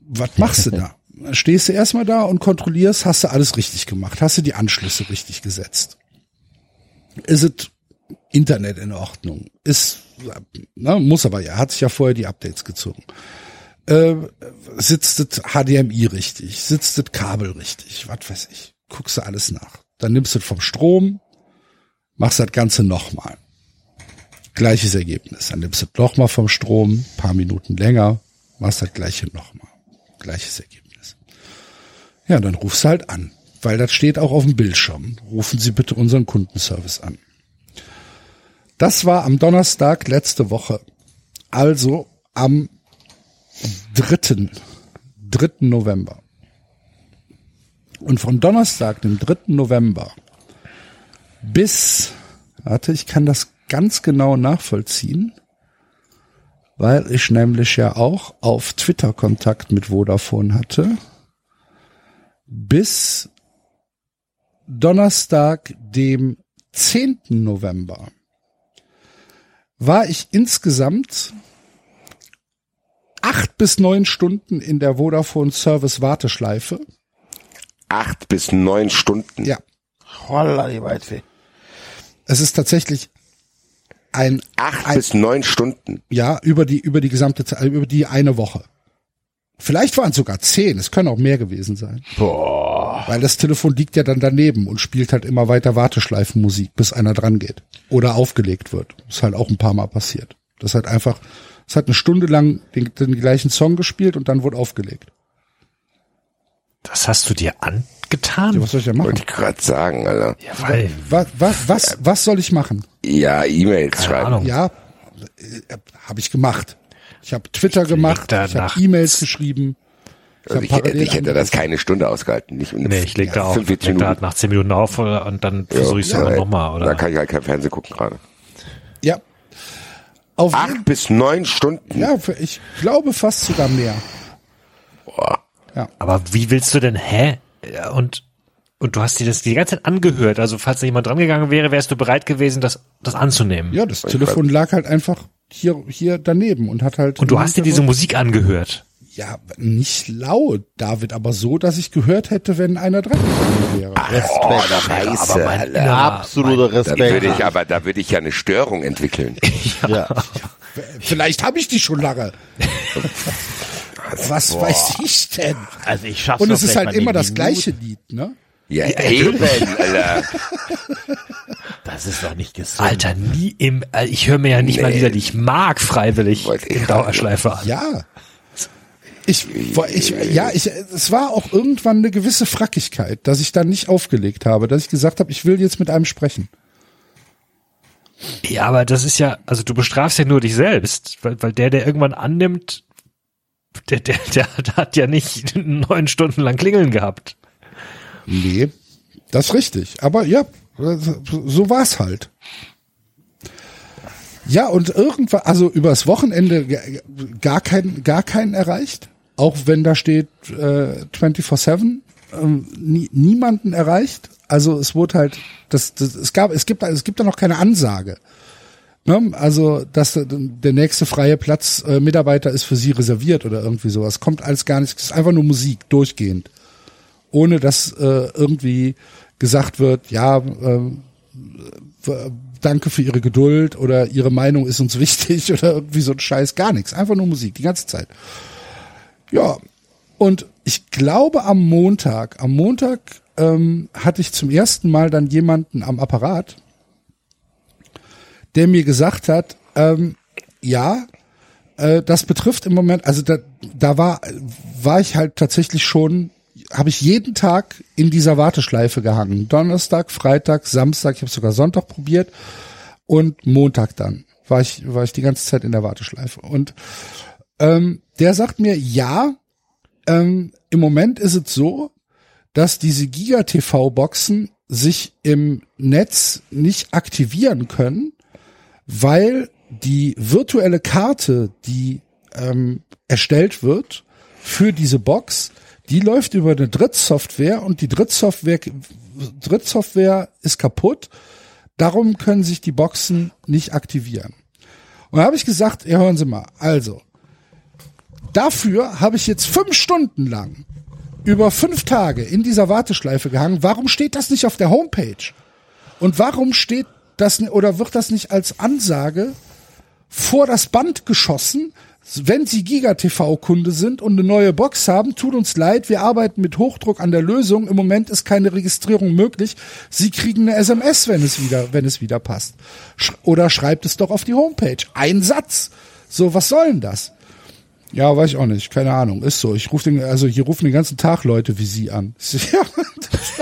was machst du da? Stehst du erstmal da und kontrollierst, hast du alles richtig gemacht, hast du die Anschlüsse richtig gesetzt. Ist es Internet in Ordnung? Ist, na, muss aber ja, hat sich ja vorher die Updates gezogen. Äh, sitzt das HDMI richtig? Sitzt das Kabel richtig? Was weiß ich. Guckst du alles nach. Dann nimmst du vom Strom, machst das Ganze nochmal. Gleiches Ergebnis. Dann nimmst du nochmal vom Strom, paar Minuten länger, machst das gleiche nochmal. Gleiches Ergebnis. Ja, dann rufst du halt an, weil das steht auch auf dem Bildschirm. Rufen Sie bitte unseren Kundenservice an. Das war am Donnerstag letzte Woche. Also am 3. 3. November. Und von Donnerstag, dem 3. November, bis, warte, ich kann das ganz genau nachvollziehen, weil ich nämlich ja auch auf Twitter Kontakt mit Vodafone hatte. Bis Donnerstag, dem 10. November, war ich insgesamt acht bis neun Stunden in der Vodafone Service Warteschleife. Acht bis neun Stunden. Ja, Holla, die Waldfee. es ist tatsächlich ein, Acht ein bis neun Stunden. ja über die über die gesamte Zeit, über die eine Woche. Vielleicht waren es sogar zehn. Es können auch mehr gewesen sein. Boah. Weil das Telefon liegt ja dann daneben und spielt halt immer weiter Warteschleifenmusik, bis einer dran geht oder aufgelegt wird. Ist halt auch ein paar Mal passiert. Das hat einfach, es hat eine Stunde lang den, den gleichen Song gespielt und dann wurde aufgelegt. Das hast du dir angetan? Ja, was soll ich denn Wollte machen? ich gerade sagen, Alter. Ja, weil, Was, was, was, was soll ich machen? Ja, E-Mails schreiben. Ahnung. Ja, äh, habe ich gemacht. Ich habe Twitter gemacht, da ich habe. E-Mails geschrieben. Ich Also ich, hätte- ich hätte das keine Stunde ausgehalten. Nicht Nee, ich leg da auch, 45 leg da Minuten. halt nach zehn Minuten auf oder- und dann versuche ich es Ja, ey, nochmal, Da kann ich halt kein Fernsehen gucken gerade. Ja. Auf Acht bis neun Stunden. ja, ich glaube fast sogar mehr. Boah. Aber wie willst du denn, hä? Ja, Und, und du hast dir das die ganze Zeit angehört. Also falls da jemand dran gegangen wäre, wärst du bereit gewesen, das, das anzunehmen. Ja, das Telefon lag halt einfach hier, hier daneben und hat halt. Und du hast dir diese Musik angehört. Ja, nicht laut, David, aber so, dass ich gehört hätte, wenn einer dran gegangen wäre. Oh, scheiße, Alter. Absoluter Da würde Respekt. ich aber, da würde ich ja eine Störung entwickeln. Ja. Vielleicht habe ich die schon lange. Was weiß ich denn? Also ich schaff's Und es ist halt mal immer das Minute. gleiche Lied, ne? Ja, eben, Alter. Das ist doch nicht gesund. Alter, nie im, äh, ich höre mir ja nicht mal Nee. Lieder, die ich mag, freiwillig Wollte ich in Dauerschleife an. Ja. Ich, ich, ja, ich, es war auch irgendwann eine gewisse Frackigkeit, dass ich dann nicht aufgelegt habe, dass ich gesagt habe, ich will jetzt mit einem sprechen. Ja, aber das ist ja, also du bestrafst ja nur dich selbst, weil, weil der, der irgendwann annimmt, der, der, der hat ja nicht neun Stunden lang klingeln gehabt. Nee, das ist richtig. Aber ja, so war's halt. Ja, und irgendwann, also übers Wochenende gar keinen, gar keinen erreicht. Auch wenn da steht äh, 24-7, ähm, nie, niemanden erreicht. Also es wurde halt, das, das, es gab, es gibt, es gibt da noch keine Ansage. Ne? Also, dass der- nächste freie Platz äh, Mitarbeiter ist für sie reserviert oder irgendwie sowas. Kommt alles gar nicht. Es ist einfach nur Musik, durchgehend ohne dass äh, irgendwie gesagt wird, ja, äh, danke für Ihre Geduld oder Ihre Meinung ist uns wichtig oder irgendwie so ein Scheiß, gar nichts. Einfach nur Musik, die ganze Zeit. Ja, und ich glaube am Montag, am Montag ähm, hatte ich zum ersten Mal dann jemanden am Apparat, der mir gesagt hat, ähm, ja, äh, das betrifft im Moment, also da, da war, war ich halt tatsächlich schon, habe ich jeden Tag in dieser Warteschleife gehangen. Donnerstag, Freitag, Samstag, ich habe sogar Sonntag probiert und Montag dann war ich, war ich die ganze Zeit in der Warteschleife. Und ähm, der sagt mir, ja, ähm, im Moment ist es so, dass diese Giga-TV-Boxen sich im Netz nicht aktivieren können, weil die virtuelle Karte, die ähm, erstellt wird für diese Box, die läuft über eine Drittsoftware und die Drittsoftware, Drittsoftware ist kaputt. Darum können sich die Boxen nicht aktivieren. Und da habe ich gesagt, ja, hören Sie mal, also, dafür habe ich jetzt fünf Stunden lang über fünf Tage in dieser Warteschleife gehangen. Warum steht das nicht auf der Homepage? Und warum steht das oder wird das nicht als Ansage vor das Band geschossen? Wenn Sie Giga-TV-Kunde sind und eine neue Box haben, tut uns leid, wir arbeiten mit Hochdruck an der Lösung. Im Moment ist keine Registrierung möglich. Sie kriegen eine SMS, wenn es wieder, wenn es wieder passt. Sch oder schreibt es doch auf die Homepage. Ein Satz. So, was soll denn das? Ja, weiß ich auch nicht. Keine Ahnung. Ist so. Ich rufe den, also hier rufen den ganzen Tag Leute wie Sie an. Ja, das,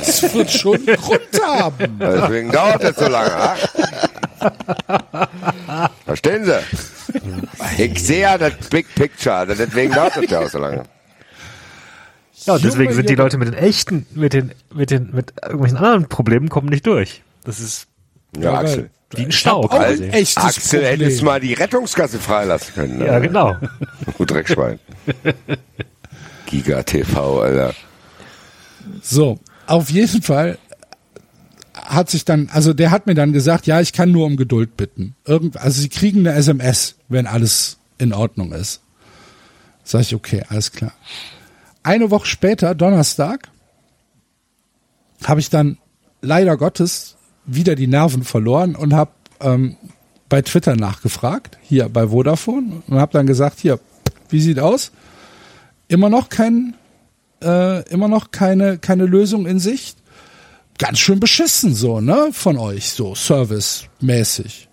das wird schon einen Grund haben. Deswegen dauert das so lange. ha? Verstehen Sie? Ich sehe ja das Big Picture, deswegen dauert das ja auch so lange. Ja, und deswegen sind die. Leute mit den echten, mit den, mit den, mit irgendwelchen anderen Problemen kommen nicht durch. Das ist, Ja, Ja, Axel. Wie ein Stau auch ein quasi. echtes Axel Problem. hättest mal die Rettungskasse freilassen können. ne? Ja, genau. Du Dreckschwein. Giga TV, Alter. So, auf jeden Fall hat sich dann, also der hat mir dann gesagt, ja, ich kann nur um Geduld bitten. Irgend, also sie kriegen eine SMS, wenn alles in Ordnung ist. Sag ich, okay, alles klar. Eine Woche später, Donnerstag, habe ich dann leider Gottes wieder die Nerven verloren und habe ähm, bei Twitter nachgefragt, hier bei Vodafone, und habe dann gesagt, hier, wie sieht aus? Immer noch kein, äh, immer noch keine, keine Lösung in Sicht. Ganz schön beschissen so, ne, von euch, so servicemäßig.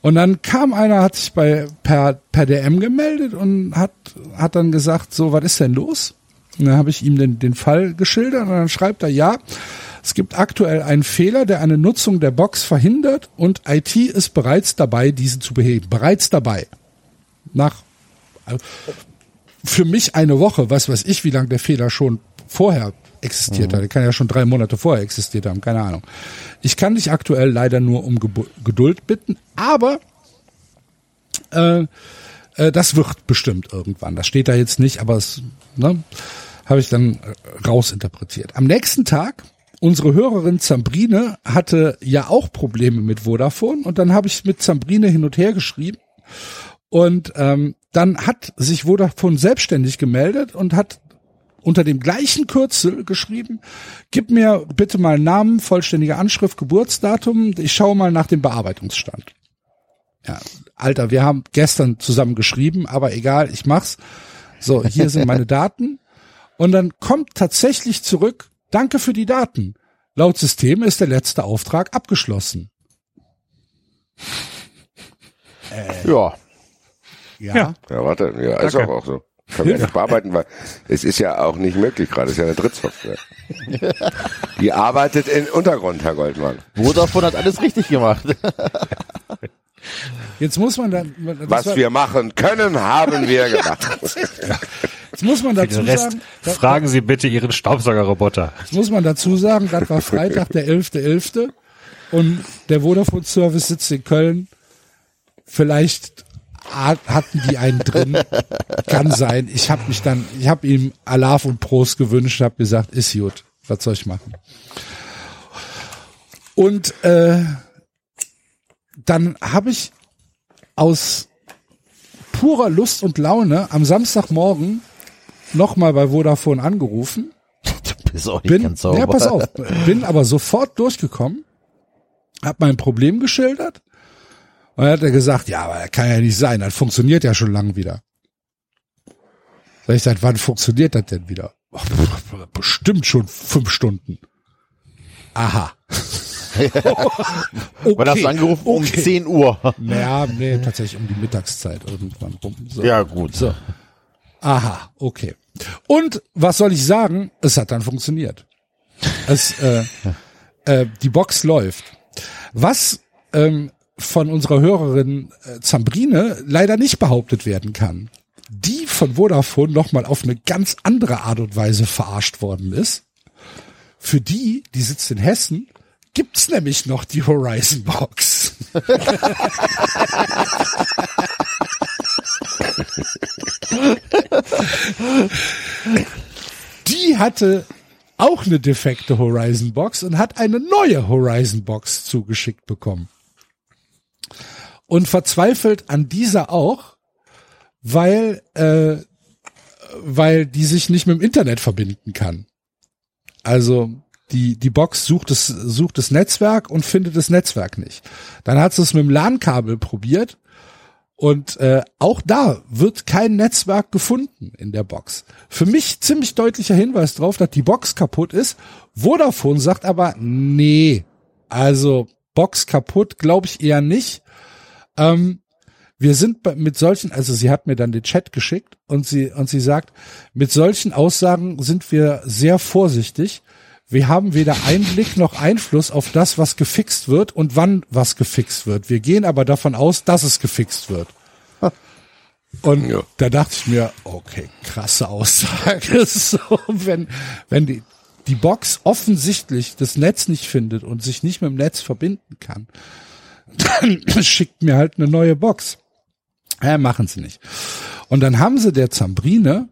Und dann kam einer, hat sich bei per, per DM gemeldet und hat, hat dann gesagt, so, was ist denn los? Und dann habe ich ihm den, den Fall geschildert und dann schreibt er, ja, es gibt aktuell einen Fehler, der eine Nutzung der Box verhindert und IT ist bereits dabei, diesen zu beheben. Bereits dabei. Nach also für mich eine Woche, was weiß ich, wie lange der Fehler schon vorher existiert hat. Der kann ja schon drei Monate vorher existiert haben, keine Ahnung. Ich kann dich aktuell leider nur um Gebu- Geduld bitten, aber äh, äh, das wird bestimmt irgendwann. Das steht da jetzt nicht, aber es ne, habe ich dann äh, rausinterpretiert. Am nächsten Tag, unsere Hörerin Zambrine hatte ja auch Probleme mit Vodafone und dann habe ich mit Zambrine hin und her geschrieben und ähm, dann hat sich Vodafone selbstständig gemeldet und hat unter dem gleichen Kürzel geschrieben, gib mir bitte mal Namen, vollständige Anschrift, Geburtsdatum, ich schaue mal nach dem Bearbeitungsstand. Ja, Alter, wir haben gestern zusammen geschrieben, aber egal, ich mach's. So, hier sind meine Daten. Und dann kommt tatsächlich zurück, danke für die Daten. Laut System ist der letzte Auftrag abgeschlossen. Ja. Ja. Ja. Ja, warte, ja, ist auch, auch so. Kann man nicht bearbeiten, weil es ist ja auch nicht möglich gerade. Es ist ja eine Drittsoftware. Die arbeitet im Untergrund, Herr Goldmann. Vodafone hat alles richtig gemacht. Jetzt muss man dann, Was war- wir machen können, haben wir gemacht. Jetzt muss man dazu Den Rest sagen, fragen Sie bitte Ihren Staubsaugerroboter. Jetzt muss man dazu sagen, das war Freitag, der 11.11. und der Vodafone Service sitzt in Köln. Vielleicht hat- hatten die einen drin. Kann sein. Ich habe mich dann, ich habe ihm Alaf und Prost gewünscht, habe gesagt, ist gut. Was soll ich machen? Und äh, dann habe ich aus purer Lust und Laune am Samstagmorgen nochmal bei Vodafone angerufen Du bist auch nicht bin, ganz sauber. ja, pass auf, bin aber sofort durchgekommen, hab mein Problem geschildert und dann hat er gesagt, ja, aber das kann ja nicht sein, das funktioniert ja schon lang wieder. Sag ich, seit wann funktioniert das denn wieder? Bestimmt schon fünf Stunden. Aha. okay. Wann hast du angerufen? Um okay. 10 Uhr. Naja, nee, tatsächlich um die Mittagszeit irgendwann rum. So. Ja, gut. So. Aha, okay. Und was soll ich sagen? Es hat dann funktioniert. Es, äh, äh, die Box läuft. Was ähm, von unserer Hörerin äh, Zambrine leider nicht behauptet werden kann, die von Vodafone nochmal auf eine ganz andere Art und Weise verarscht worden ist. Für die, die sitzt in Hessen, gibt's nämlich noch die Horizon Box. die hatte auch eine defekte Horizon Box und hat eine neue Horizon Box zugeschickt bekommen. Und verzweifelt an dieser auch, weil, äh, weil die sich nicht mit dem Internet verbinden kann. Also die, die Box sucht das, sucht das Netzwerk und findet das Netzwerk nicht. Dann hat sie es mit dem LAN-Kabel probiert und äh, auch da wird kein Netzwerk gefunden in der Box. Für mich ziemlich deutlicher Hinweis drauf, dass die Box kaputt ist. Vodafone sagt aber, nee, also Box kaputt glaube ich eher nicht. Ähm, wir sind mit solchen, also sie hat mir dann den Chat geschickt und sie, und sie sagt, mit solchen Aussagen sind wir sehr vorsichtig. Wir haben weder Einblick noch Einfluss auf das, was gefixt wird und wann was gefixt wird. Wir gehen aber davon aus, dass es gefixt wird. Und Ja. da dachte ich mir, okay, krasse Aussage. So, wenn, wenn die, die Box offensichtlich das Netz nicht findet und sich nicht mit dem Netz verbinden kann, dann schickt mir halt eine neue Box. Ja, machen sie nicht. Und dann haben sie der Zambrine,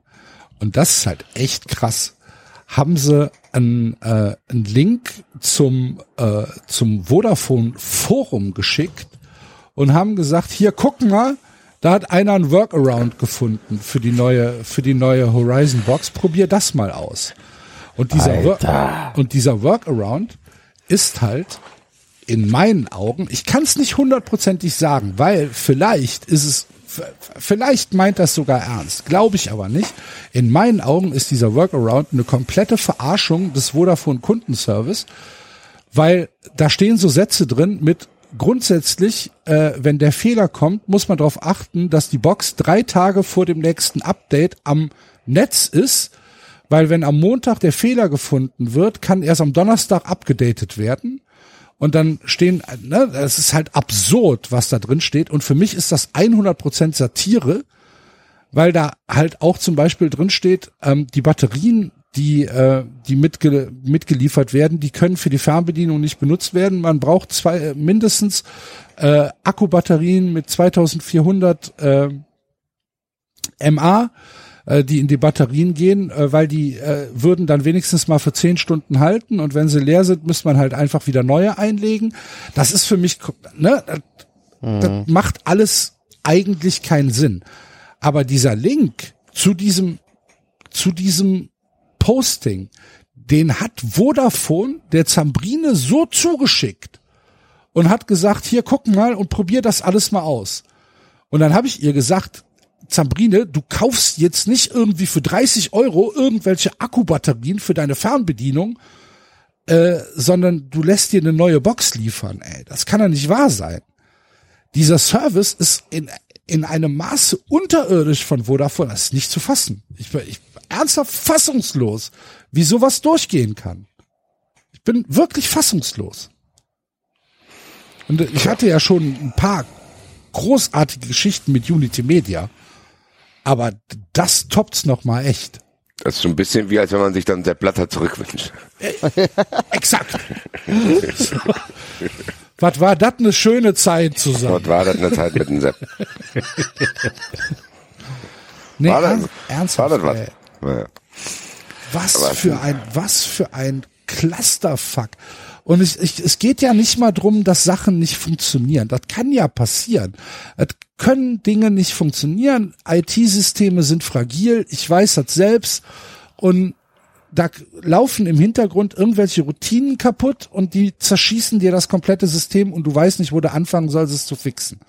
und das ist halt echt krass, haben sie einen, äh, einen Link zum, äh, zum Vodafone Forum geschickt und haben gesagt, hier gucken mal, da hat einer ein Workaround gefunden für die neue, für die neue Horizon Box. Probier das mal aus. Und dieser, und dieser Workaround ist halt in meinen Augen, ich kann es nicht hundertprozentig sagen, weil vielleicht ist es, vielleicht meint das sogar ernst, glaube ich aber nicht. In meinen Augen ist dieser Workaround eine komplette Verarschung des Vodafone Kundenservice, weil da stehen so Sätze drin mit grundsätzlich, äh, wenn der Fehler kommt, muss man darauf achten, dass die Box drei Tage vor dem nächsten Update am Netz ist, weil wenn am Montag der Fehler gefunden wird, kann erst am Donnerstag abgedatet werden. Und dann stehen, ne, das ist halt absurd, was da drin steht. Und für mich ist das 100% Satire, weil da halt auch zum Beispiel drin steht, ähm, die Batterien, die, äh, die mitge mitgeliefert werden, die können für die Fernbedienung nicht benutzt werden. Man braucht zwei, äh, mindestens äh, Akkubatterien mit 2400 äh, MA, äh, die in die Batterien gehen, äh, weil die äh, würden dann wenigstens mal für zehn Stunden halten und wenn sie leer sind, müsste man halt einfach wieder neue einlegen. Das ist für mich, ne, das, das macht alles eigentlich keinen Sinn. Aber dieser Link zu diesem, zu diesem Posting, den hat Vodafone der Zambrine so zugeschickt und hat gesagt, hier guck mal und probier das alles mal aus. Und dann habe ich ihr gesagt, Zambrine, du kaufst jetzt nicht irgendwie für 30 Euro irgendwelche Akkubatterien für deine Fernbedienung, äh, sondern du lässt dir eine neue Box liefern. Ey, das kann ja nicht wahr sein. Dieser Service ist in, in einem Maße unterirdisch von Vodafone. Das ist nicht zu fassen. Ich bin, ich bin ernsthaft fassungslos, wie sowas durchgehen kann. Ich bin wirklich fassungslos. Und ich hatte ja schon ein paar großartige Geschichten mit Unity Media. Aber das toppt's noch mal echt. Das ist so ein bisschen wie, als wenn man sich dann der Blatter zurückwünscht. Exakt. Was war das eine schöne Zeit zusammen? Dort war das eine Zeit mit dem Sepp. Nee, War das, ern- war ernsthaft. das was? ey. Ja. Was für ein, was für ein Clusterfuck. Und ich, ich, es geht ja nicht mal drum, dass Sachen nicht funktionieren. Das kann ja passieren. Es können Dinge nicht funktionieren. IT-Systeme sind fragil. Ich weiß das selbst. Und da laufen im Hintergrund irgendwelche Routinen kaputt und die zerschießen dir das komplette System und du weißt nicht, wo du anfangen sollst, es zu fixen.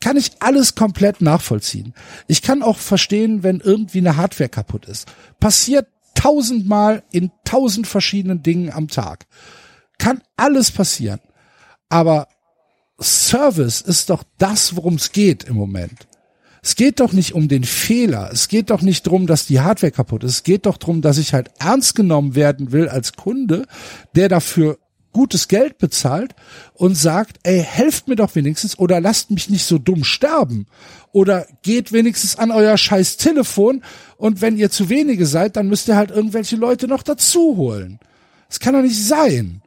Kann ich alles komplett nachvollziehen. Ich kann auch verstehen, wenn irgendwie eine Hardware kaputt ist. Passiert tausendmal in tausend verschiedenen Dingen am Tag. Kann alles passieren. Aber Service ist doch das, worum es geht im Moment. Es geht doch nicht um den Fehler. Es geht doch nicht drum, dass die Hardware kaputt ist. Es geht doch drum, dass ich halt ernst genommen werden will als Kunde, der dafür gutes Geld bezahlt und sagt, ey, helft mir doch wenigstens oder lasst mich nicht so dumm sterben. Oder geht wenigstens an euer scheiß Telefon und wenn ihr zu wenige seid, dann müsst ihr halt irgendwelche Leute noch dazu holen. Das kann doch nicht sein.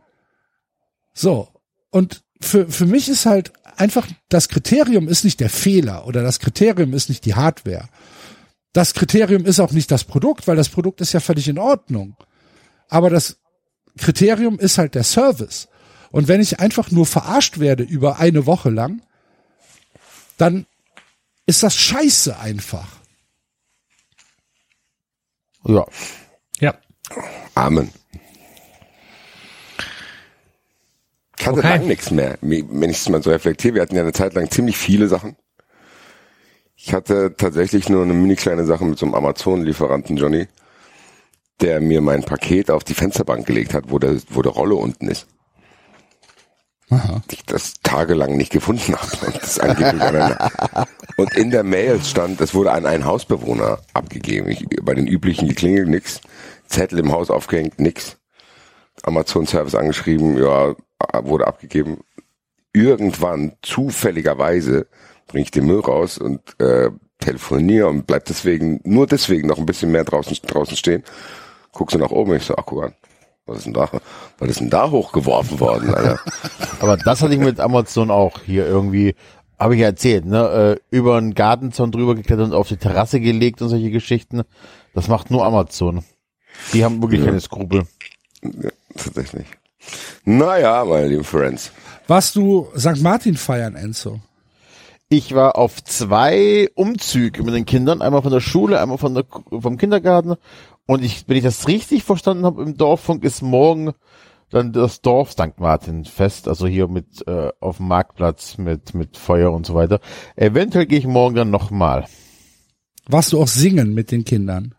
So. Und für, für mich ist halt einfach, das Kriterium ist nicht der Fehler oder das Kriterium ist nicht die Hardware. Das Kriterium ist auch nicht das Produkt, weil das Produkt ist ja völlig in Ordnung. Aber das Kriterium ist halt der Service. Und wenn ich einfach nur verarscht werde über eine Woche lang, dann ist das scheiße einfach. Ja. Ja. Amen. Ich hatte Okay. lang nichts mehr, wenn ich es mal so reflektiere. Wir hatten ja eine Zeit lang ziemlich viele Sachen. Ich hatte tatsächlich nur eine mini kleine Sache mit so einem Amazon-Lieferanten Johnny, der mir mein Paket auf die Fensterbank gelegt hat, wo der, wo der Rolle unten ist. Aha. Ich das tagelang nicht gefunden habe. Und, das angeblich an einer- und in der Mail stand, es wurde an einen Hausbewohner abgegeben. Ich, bei den üblichen geklingelt, nix. Zettel im Haus aufgehängt, nix. Amazon-Service angeschrieben, ja, wurde abgegeben. Irgendwann, zufälligerweise, bringe ich den Müll raus und äh, telefoniere und bleib deswegen, nur deswegen noch ein bisschen mehr draußen, draußen stehen. Guck so nach oben, ich so, ach guck an. Was ist denn da, was ist denn da hochgeworfen worden, Alter? Aber das hatte ich mit Amazon auch hier irgendwie, habe ich ja erzählt, ne, äh, über einen Gartenzaun drüber geklettert und auf die Terrasse gelegt und solche Geschichten. Das macht nur Amazon. Die haben wirklich keine Skrupel. Ja, tatsächlich. Naja, meine lieben Friends. Warst du St. Martin feiern, Enzo? Ich war auf zwei Umzügen mit den Kindern, einmal von der Schule, einmal von der, vom Kindergarten. Und ich, wenn ich das richtig verstanden habe, im Dorffunk ist morgen dann das Dorf St. Martin fest, also hier mit äh, auf dem Marktplatz mit mit Feuer und so weiter. Eventuell gehe ich morgen dann nochmal. Warst du auch singen mit den Kindern?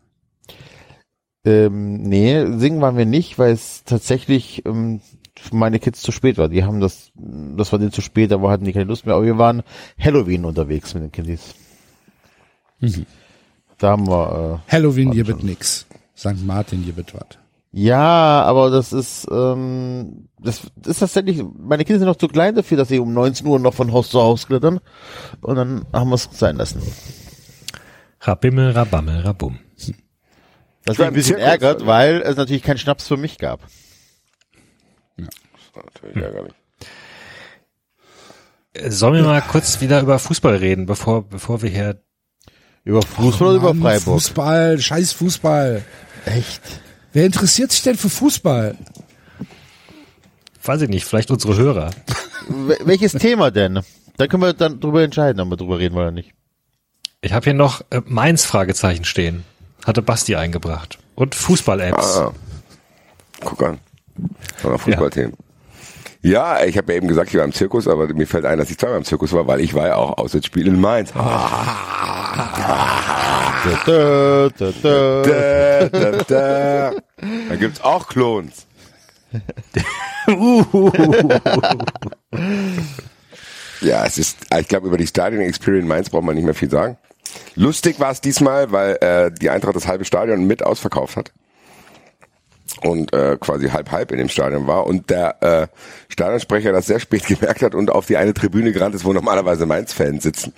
Ähm, nee, singen waren wir nicht, weil es tatsächlich ähm, für meine Kids zu spät war. Die haben das, das war denen zu spät, aber hatten die keine Lust mehr. Aber wir waren Halloween unterwegs mit den Kindis. Da haben wir, äh, Halloween, hier wird nix. St. Martin, hier wird was. ja, aber das ist, ähm, das ist tatsächlich, meine Kinder sind noch zu klein dafür, dass sie um 19 Uhr noch von Haus zu Haus klettern. Und dann haben wir es sein lassen. Rabimmel, rabammel, rabum. Das war mich ein bisschen Zirkus, ärgert, also. weil es natürlich keinen Schnaps für mich gab. Das war natürlich ärgerlich. Äh, Sollen wir mal kurz wieder über Fußball reden, bevor, bevor wir hier, Über Fußball oder über Mann, Freiburg? Fußball, scheiß Fußball. Echt? Wer interessiert sich denn für Fußball? weiß ich nicht, vielleicht unsere Hörer. Wel- Welches Thema denn? Da können wir dann drüber entscheiden, ob wir drüber reden oder nicht. Ich habe hier noch äh, Mainz Fragezeichen stehen. Hatte Basti eingebracht. Und Fußball-Apps. Ah, guck an. Fußballthemen. Ja, ich habe ja eben gesagt, ich war im Zirkus, aber mir fällt ein, dass ich zweimal im Zirkus war, weil ich war ja auch Auswärtsspiel in Mainz. Da, da, da. Da, da, da. Da gibt's auch Klons. ja, es ist, ich glaube, über die Stadion Experience in Mainz braucht man nicht mehr viel sagen. Lustig war es diesmal, weil äh, die Eintracht das halbe Stadion mit ausverkauft hat. Und äh, quasi halb halb in dem Stadion war und der äh, Stadionsprecher das sehr spät gemerkt hat und auf die eine Tribüne gerannt ist, wo normalerweise Mainz-Fans sitzen.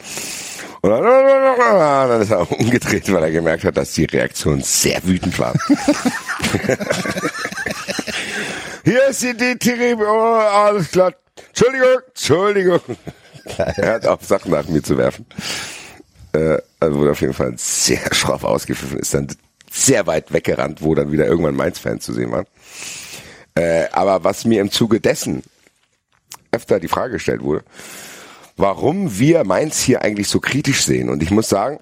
Und dann, dann ist er umgedreht, weil er gemerkt hat, dass die Reaktion sehr wütend war. Hier sind die Tribüne, oh, alles klar. Entschuldigung, Entschuldigung. er hat auf Sachen nach mir zu werfen. Äh, also wurde auf jeden Fall sehr schroff ausgepfiffen, ist dann sehr weit weggerannt, wo dann wieder irgendwann Mainz-Fans zu sehen waren. Äh, aber was mir im Zuge dessen öfter die Frage gestellt wurde, warum wir Mainz hier eigentlich so kritisch sehen. Und ich muss sagen,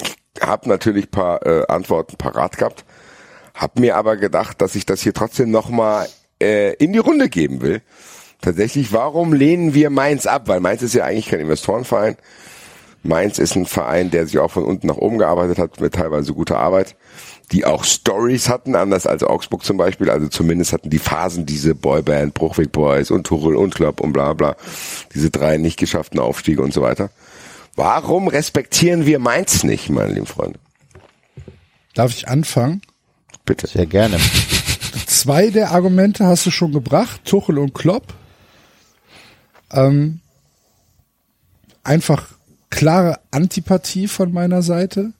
ich habe natürlich paar äh, Antworten parat gehabt, habe mir aber gedacht, dass ich das hier trotzdem nochmal äh, in die Runde geben will. Tatsächlich, warum lehnen wir Mainz ab? Weil Mainz ist ja eigentlich kein Investorenverein. Mainz ist ein Verein, der sich auch von unten nach oben gearbeitet hat, mit teilweise guter Arbeit, die auch Stories hatten, anders als Augsburg zum Beispiel. Also zumindest hatten die Phasen diese Boyband, Bruchweg Boys und Tuchel und Klopp und bla bla. Diese drei nicht geschafften Aufstiege und so weiter. Warum respektieren wir Mainz nicht, meine lieben Freunde? Darf ich anfangen? Bitte. Sehr gerne. Zwei der Argumente hast du schon gebracht, Tuchel und Klopp. Ähm, einfach klare Antipathie von meiner Seite.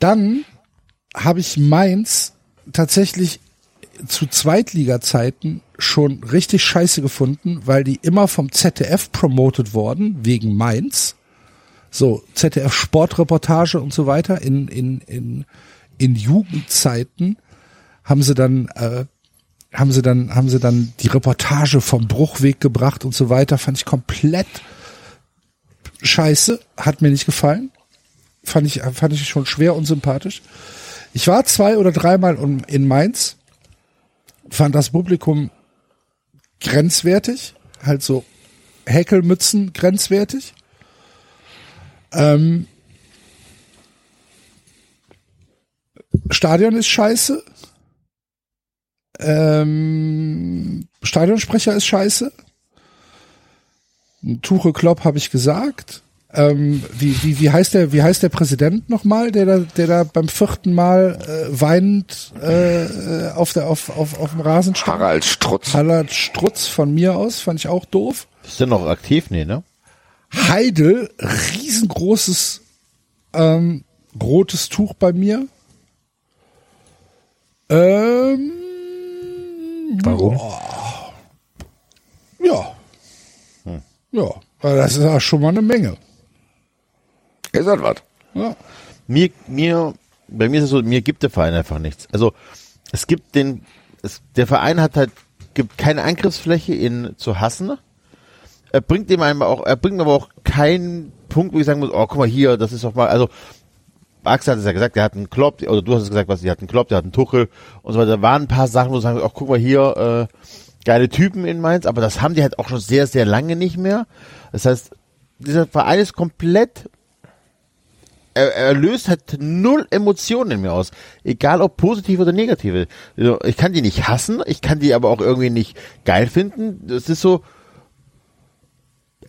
Dann habe ich Mainz tatsächlich zu Zweitliga-Zeiten schon richtig scheiße gefunden, weil die immer vom ZDF promotet worden, wegen Mainz. So, ZDF Sportreportage und so weiter. In, in, in, in Jugendzeiten haben sie dann, äh, haben sie dann, haben sie dann die Reportage vom Bruchweg gebracht und so weiter. Fand ich komplett scheiße. Hat mir nicht gefallen. Fand ich, fand ich schon schwer unsympathisch. Ich war zwei oder dreimal in Mainz, fand das Publikum grenzwertig, halt so Häkelmützen grenzwertig. Ähm, Stadion ist scheiße. Ähm, Stadionsprecher ist scheiße. Tuche Klopp habe ich gesagt. Ähm, wie, wie, wie heißt der, wie heißt der Präsident nochmal, der da, der da beim vierten Mal äh, weinend äh, auf der auf, auf, auf dem Rasen stand? Harald Strutz. Harald Strutz von mir aus, fand ich auch doof. Ist der noch aktiv? Nee, ne? Heidel, riesengroßes ähm, rotes Tuch bei mir. Ähm, Warum? Ja. Ja, das ist ja schon mal eine Menge. Ist das was? Ja. Mir, mir, bei mir ist es so, mir gibt der Verein einfach nichts. Also, es gibt den, es, der Verein hat halt, gibt keine Angriffsfläche, ihn zu hassen. Er bringt ihm einmal auch, er bringt aber auch keinen Punkt, wo ich sagen muss, oh, guck mal hier, das ist doch mal, also, Axel hat es ja gesagt, der hat einen Klopp, oder du hast es gesagt, was, die hat einen Klopp, der hat einen Tuchel und so weiter. Da waren ein paar Sachen, wo du sagst, ach, guck mal hier, äh, geile Typen in Mainz, aber das haben die halt auch schon sehr, sehr lange nicht mehr. Das heißt, dieser Verein ist komplett er, er löst halt null Emotionen in mir aus. Egal ob positive oder negative. Also, Ich kann die nicht hassen, ich kann die aber auch irgendwie nicht geil finden. Das ist so,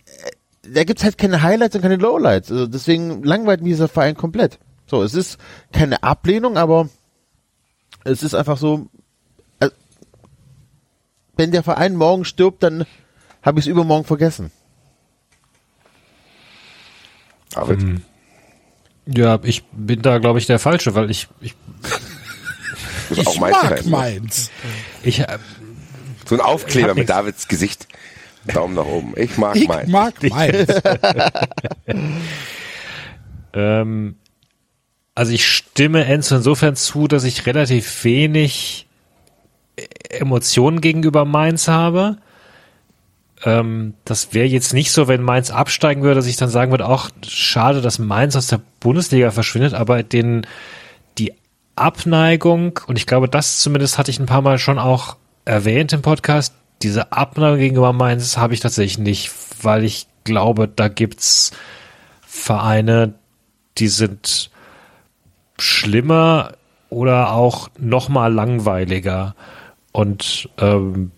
äh, da gibt's halt keine Highlights und keine Lowlights. Also deswegen langweilt mich dieser Verein komplett. So, es ist keine Ablehnung, aber es ist einfach so, wenn der Verein morgen stirbt, dann habe ich es übermorgen vergessen. David. Ja, ich bin da, glaube ich, der Falsche, weil ich, ich, bist auch Ich mag Fan. meins. ich, äh, So ein Aufkleber mit. Davids Gesicht. Daumen nach oben. Ich mag Ich Mainz. mag meins. ähm, also ich stimme Enzo insofern zu, dass ich relativ wenig Emotionen gegenüber Mainz habe. Ähm, das wäre jetzt nicht so, wenn Mainz absteigen würde, dass ich dann sagen würde, auch schade, dass Mainz aus der Bundesliga verschwindet, aber den, die Abneigung, und ich glaube, das zumindest hatte ich ein paar Mal schon auch erwähnt im Podcast, diese Abneigung gegenüber Mainz habe ich tatsächlich nicht, weil ich glaube, da gibt's Vereine, die sind schlimmer oder auch noch mal langweiliger. Und ähm,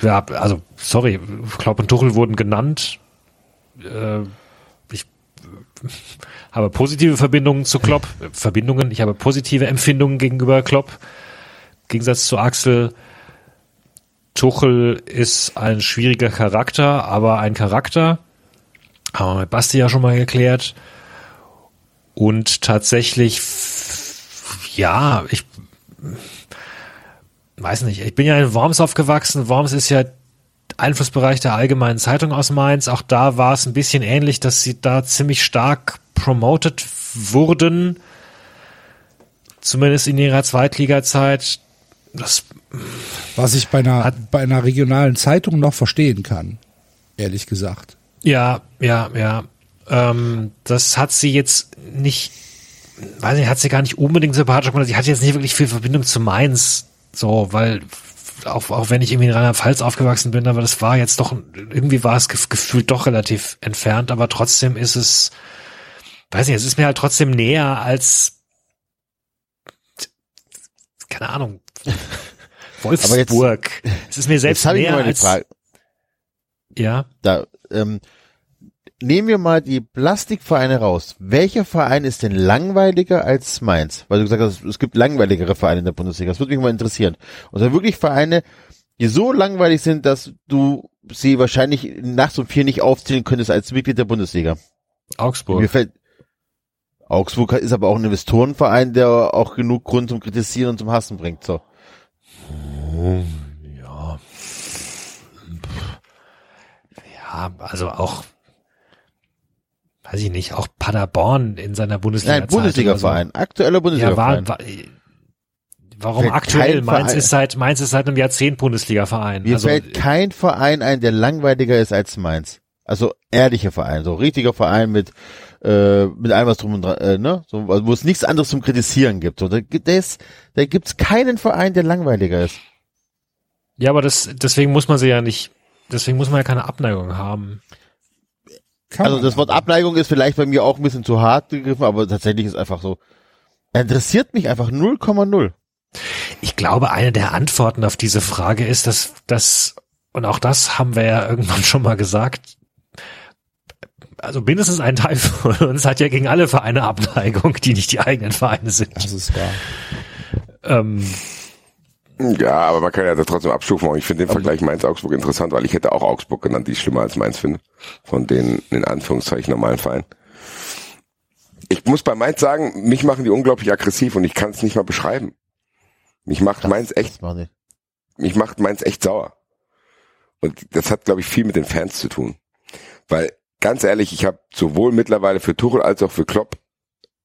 ja, also sorry, Klopp und Tuchel wurden genannt. Äh, ich habe positive Verbindungen zu Klopp, Verbindungen, ich habe positive Empfindungen gegenüber Klopp. Im Gegensatz zu Axel. Tuchel ist ein schwieriger Charakter, aber ein Charakter. Haben wir mit Basti ja schon mal geklärt. Und tatsächlich, ja, ich weiß nicht, ich bin ja in Worms aufgewachsen. Worms ist ja Einflussbereich der allgemeinen Zeitung aus Mainz. Auch da war es ein bisschen ähnlich, dass sie da ziemlich stark promoted wurden. Zumindest in ihrer Zweitliga-Zeit. Das Was ich bei einer, bei einer regionalen Zeitung noch verstehen kann. Ehrlich gesagt. Ja, ja, ja. Ähm, das hat sie jetzt nicht, weiß nicht, hat sie gar nicht unbedingt sympathisch gemacht. Sie hat jetzt nicht wirklich viel Verbindung zu Mainz, so, weil auch, auch wenn ich irgendwie in Rheinland-Pfalz aufgewachsen bin, aber das war jetzt doch, irgendwie war es gef- gefühlt doch relativ entfernt, aber trotzdem ist es, weiß nicht, es ist mir halt trotzdem näher als, keine Ahnung, Wolfsburg. es ist mir selbst Jetzt näher als, ja. da, ähm, nehmen wir mal die Plastikvereine raus. Welcher Verein ist denn langweiliger als Mainz? Weil du gesagt hast, es gibt langweiligere Vereine in der Bundesliga. Das würde mich mal interessieren. Und da wirklich Vereine, die so langweilig sind, dass du sie wahrscheinlich nachts um vier nicht aufzählen könntest als Mitglied der Bundesliga. Augsburg. Mir fällt, Augsburg ist aber auch ein Investorenverein, der auch genug Grund zum Kritisieren und zum Hassen bringt. So. Ja. Ja, also auch, weiß ich nicht, auch Paderborn in seiner Bundesliga. Nein, Bundesliga-Verein. Aktueller Ja, Bundesliga-Verein. war, war, warum Fällt aktuell? Mainz ist seit, Mainz ist seit einem Jahrzehnt Bundesliga-Verein. Mir Also, fällt kein Verein ein, der langweiliger ist als Mainz. Also ehrlicher Verein, so richtiger Verein mit äh, mit allem was drum und dran, äh, ne, so, wo es nichts anderes zum Kritisieren gibt. So, da, ist, da gibt's keinen Verein, der langweiliger ist. ja, aber das, deswegen muss man sie ja nicht, deswegen muss man ja keine Abneigung haben. Kann Also das Wort. Abneigung ist vielleicht bei mir auch ein bisschen zu hart gegriffen, aber tatsächlich ist einfach so. Er interessiert mich einfach 0,0. Ich glaube, eine der Antworten auf diese Frage ist, dass das, und auch das haben wir ja irgendwann schon mal gesagt, also mindestens ein Teil von uns hat ja gegen alle Vereine Abneigung, die nicht die eigenen Vereine sind. Das ist wahr. Ähm, Ja, aber man kann ja da trotzdem abstufen. Und ich finde den Vergleich Mainz-Augsburg interessant, weil ich hätte auch Augsburg genannt, die ich schlimmer als Mainz finde. Von den, in Anführungszeichen, normalen Vereinen. Ich muss bei Mainz sagen, mich machen die unglaublich aggressiv und ich kann es nicht mal beschreiben. Mich macht Mainz echt, Das machen die. mich macht Mainz echt sauer. Und das hat, glaube ich, viel mit den Fans zu tun. Weil, ganz ehrlich, ich habe sowohl mittlerweile für Tuchel als auch für Klopp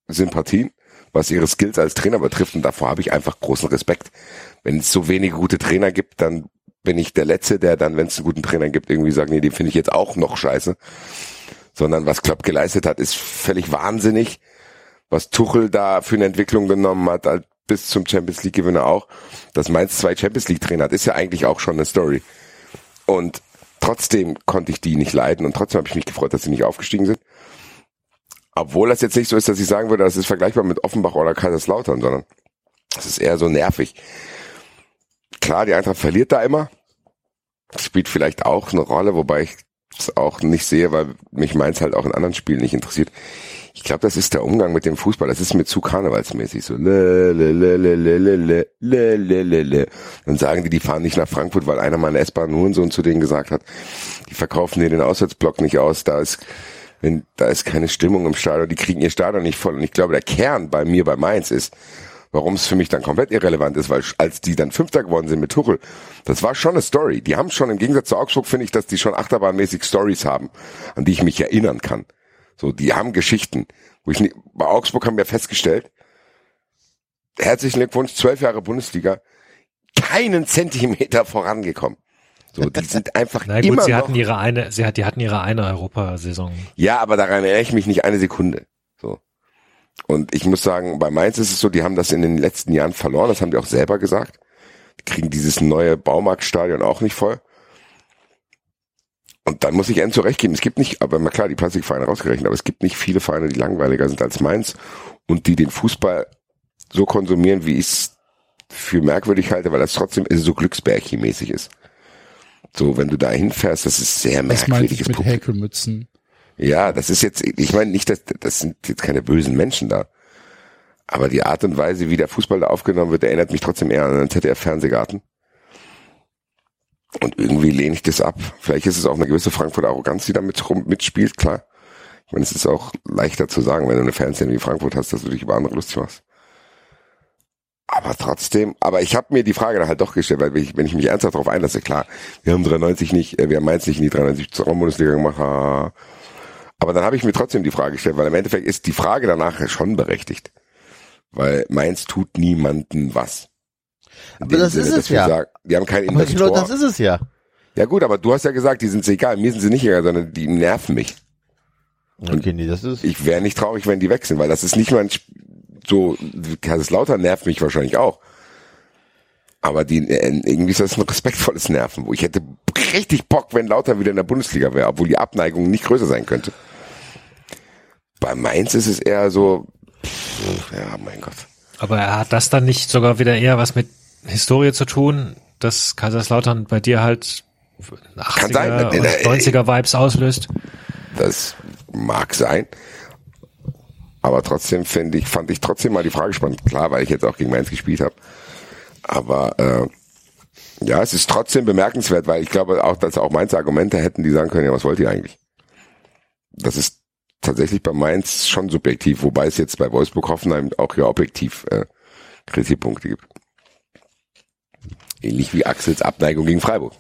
Sympathien, was ihre Skills als Trainer betrifft. Und davor habe ich einfach großen Respekt. Wenn es so wenige gute Trainer gibt, dann bin ich der Letzte, der dann, wenn es einen guten Trainer gibt, irgendwie sagt, nee, den finde ich jetzt auch noch scheiße. Sondern was Klopp geleistet hat, ist völlig wahnsinnig. Was Tuchel da für eine Entwicklung genommen hat, halt bis zum Champions League Gewinner auch. Dass Mainz zwei Champions League Trainer hat, ist ja eigentlich auch schon eine Story. Und trotzdem konnte ich die nicht leiden und trotzdem habe ich mich gefreut, dass sie nicht aufgestiegen sind. Obwohl das jetzt nicht so ist, dass ich sagen würde, das ist vergleichbar mit Offenbach oder Kaiserslautern, sondern es ist eher so nervig. Klar, die Eintracht verliert da immer. Das spielt vielleicht auch eine Rolle, wobei ich es auch nicht sehe, weil mich meins halt auch in anderen Spielen nicht interessiert. Ich glaube, das ist der Umgang mit dem Fußball. Das ist mir zu karnevalsmäßig. So, le, le, le, le, le, le, le, le, le. Dann sagen die, die fahren nicht nach Frankfurt, weil einer mal in S-Bahn Hurensohn zu denen gesagt hat, die verkaufen dir den Auswärtsblock nicht aus. Da ist, wenn, da ist keine Stimmung im Stadion. Die kriegen ihr Stadion nicht voll. Und ich glaube, der Kern bei mir, bei Mainz ist, warum es für mich dann komplett irrelevant ist, weil als die dann Fünfter geworden sind mit Tuchel, das war schon eine Story. Die haben schon im Gegensatz zu Augsburg, finde ich, dass die schon achterbahnmäßig Stories haben, an die ich mich erinnern kann. So, die haben Geschichten. Wo ich nicht, bei Augsburg haben wir festgestellt, herzlichen Glückwunsch, zwölf Jahre Bundesliga, keinen Zentimeter vorangekommen. So, die sind einfach Na gut, immer sie noch, hatten ihre eine, sie hat, die hatten ihre eine Europasaison. Ja, aber daran erinnere ich mich nicht eine Sekunde. Und ich muss sagen, bei Mainz ist es so, die haben das in den letzten Jahren verloren, das haben die auch selber gesagt. Die kriegen dieses neue Baumarktstadion auch nicht voll. Und dann muss ich Enzo recht geben. Es gibt nicht, aber mal klar, die Plastikvereine rausgerechnet, aber es gibt nicht viele Vereine, die langweiliger sind als Mainz und die den Fußball so konsumieren, wie ich es für merkwürdig halte, weil das trotzdem so Glücksbärchi-mäßig ist. So, wenn du da hinfährst, das ist sehr Was meinte ich merkwürdiges mit Publikum. Häkelmützen? Ja, das ist jetzt, ich meine nicht, dass das sind jetzt keine bösen Menschen da. Aber die Art und Weise, wie der Fußball da aufgenommen wird, erinnert mich trotzdem eher an einen ZDF-Fernsehgarten. Und irgendwie lehne ich das ab. Vielleicht ist es auch eine gewisse Frankfurter Arroganz, die da mit, rum, mitspielt, klar. Ich meine, es ist auch leichter zu sagen, wenn du eine Fanszene wie Frankfurt hast, dass du dich über andere lustig machst. Aber trotzdem, aber ich habe mir die Frage dann halt doch gestellt, weil wenn ich, wenn ich mich ernsthaft darauf einlasse, klar, wir haben 93 nicht, äh, wir haben Mainz nicht in die 93 zur Bundesliga gemacht. Aber dann habe ich mir trotzdem die Frage gestellt, weil im Endeffekt ist die Frage danach schon berechtigt. Weil Mainz tut niemanden was. In Aber das ist es ja. Sagen, die haben keinen Aber Investor. genau das ist es ja. ja gut, aber du hast ja gesagt, die sind sie egal. Mir sind sie nicht egal, sondern die nerven mich. Okay, nee, das ist. Ich wäre nicht traurig, wenn die wechseln, weil das ist nicht mal ein Sp so, Kaiserslautern nervt mich wahrscheinlich auch. Aber die, äh, irgendwie ist das ein respektvolles Nerven, wo ich hätte richtig Bock, wenn Lauter wieder in der Bundesliga wäre, obwohl die Abneigung nicht größer sein könnte. Bei Mainz ist es eher so, pff, ja, mein Gott. Aber hat das dann nicht sogar wieder eher was mit Historie zu tun, dass Kaiserslautern bei dir halt 80er sein. und Äh, 90er Vibes auslöst? Das mag sein. Aber trotzdem finde ich, fand ich trotzdem mal die Frage spannend. Klar, weil ich jetzt auch gegen Mainz gespielt habe. Aber äh, ja, es ist trotzdem bemerkenswert, weil ich glaube auch, dass auch Mainz Argumente hätten, die sagen können, ja, was wollt ihr eigentlich? Das ist tatsächlich bei Mainz schon subjektiv, wobei es jetzt bei Wolfsburg Hoffenheim auch ja objektiv äh, Kritikpunkte gibt. Ähnlich wie Axels Abneigung gegen Freiburg.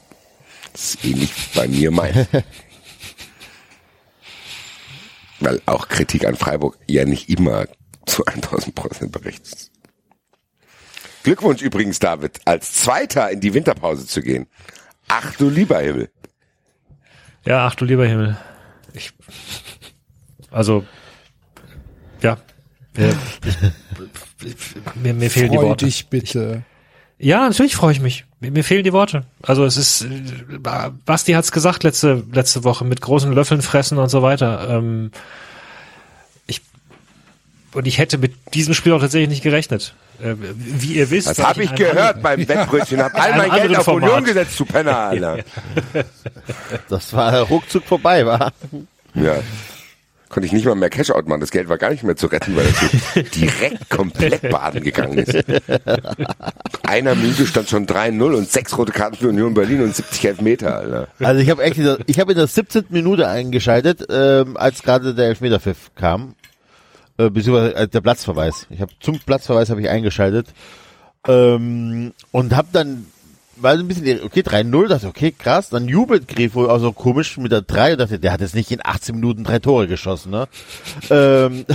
Das ist ähnlich bei mir Mainz. Weil auch Kritik an Freiburg ja nicht immer zu 1000 Prozent berechtigt ist. Glückwunsch übrigens, David, als Zweiter in die Winterpause zu gehen. Ach du lieber Himmel. Ja, ach du lieber Himmel. Ich, also, ja, äh, ich, mir, mir fehlen die Freu Worte. dich bitte. Ja, natürlich freue ich mich. Mir, mir fehlen die Worte. Also es ist, äh, Basti hat's gesagt letzte letzte Woche mit großen Löffeln fressen und so weiter. Ähm, ich und ich hätte mit diesem Spiel auch tatsächlich nicht gerechnet. Äh, wie ihr wisst. Das habe ich einem gehört beim Wettbrötchen. Hab all einem mein Geld anderen auf Format. Union gesetzt, zu Penner, Alter. Das war ruckzuck vorbei, war. Ja. Konnte ich nicht mal mehr Cashout machen. Das Geld war gar nicht mehr zu retten, weil das direkt komplett baden gegangen ist. Einer Minute stand schon 3-0 und sechs rote Karten für Union Berlin und 70 Elfmeter, Alter. Also ich habe echt, in der- ich habe in der 17. Minute eingeschaltet, ähm, als gerade der Elfmeterpfiff kam, äh, beziehungsweise äh, der Platzverweis. Ich habe zum Platzverweis habe ich eingeschaltet ähm, und habe dann war so ein bisschen, okay, 3-0, dachte, okay, krass, dann jubelt Grifo auch so komisch mit der 3 und dachte, der hat jetzt nicht in 18 Minuten drei Tore geschossen, ne? ähm,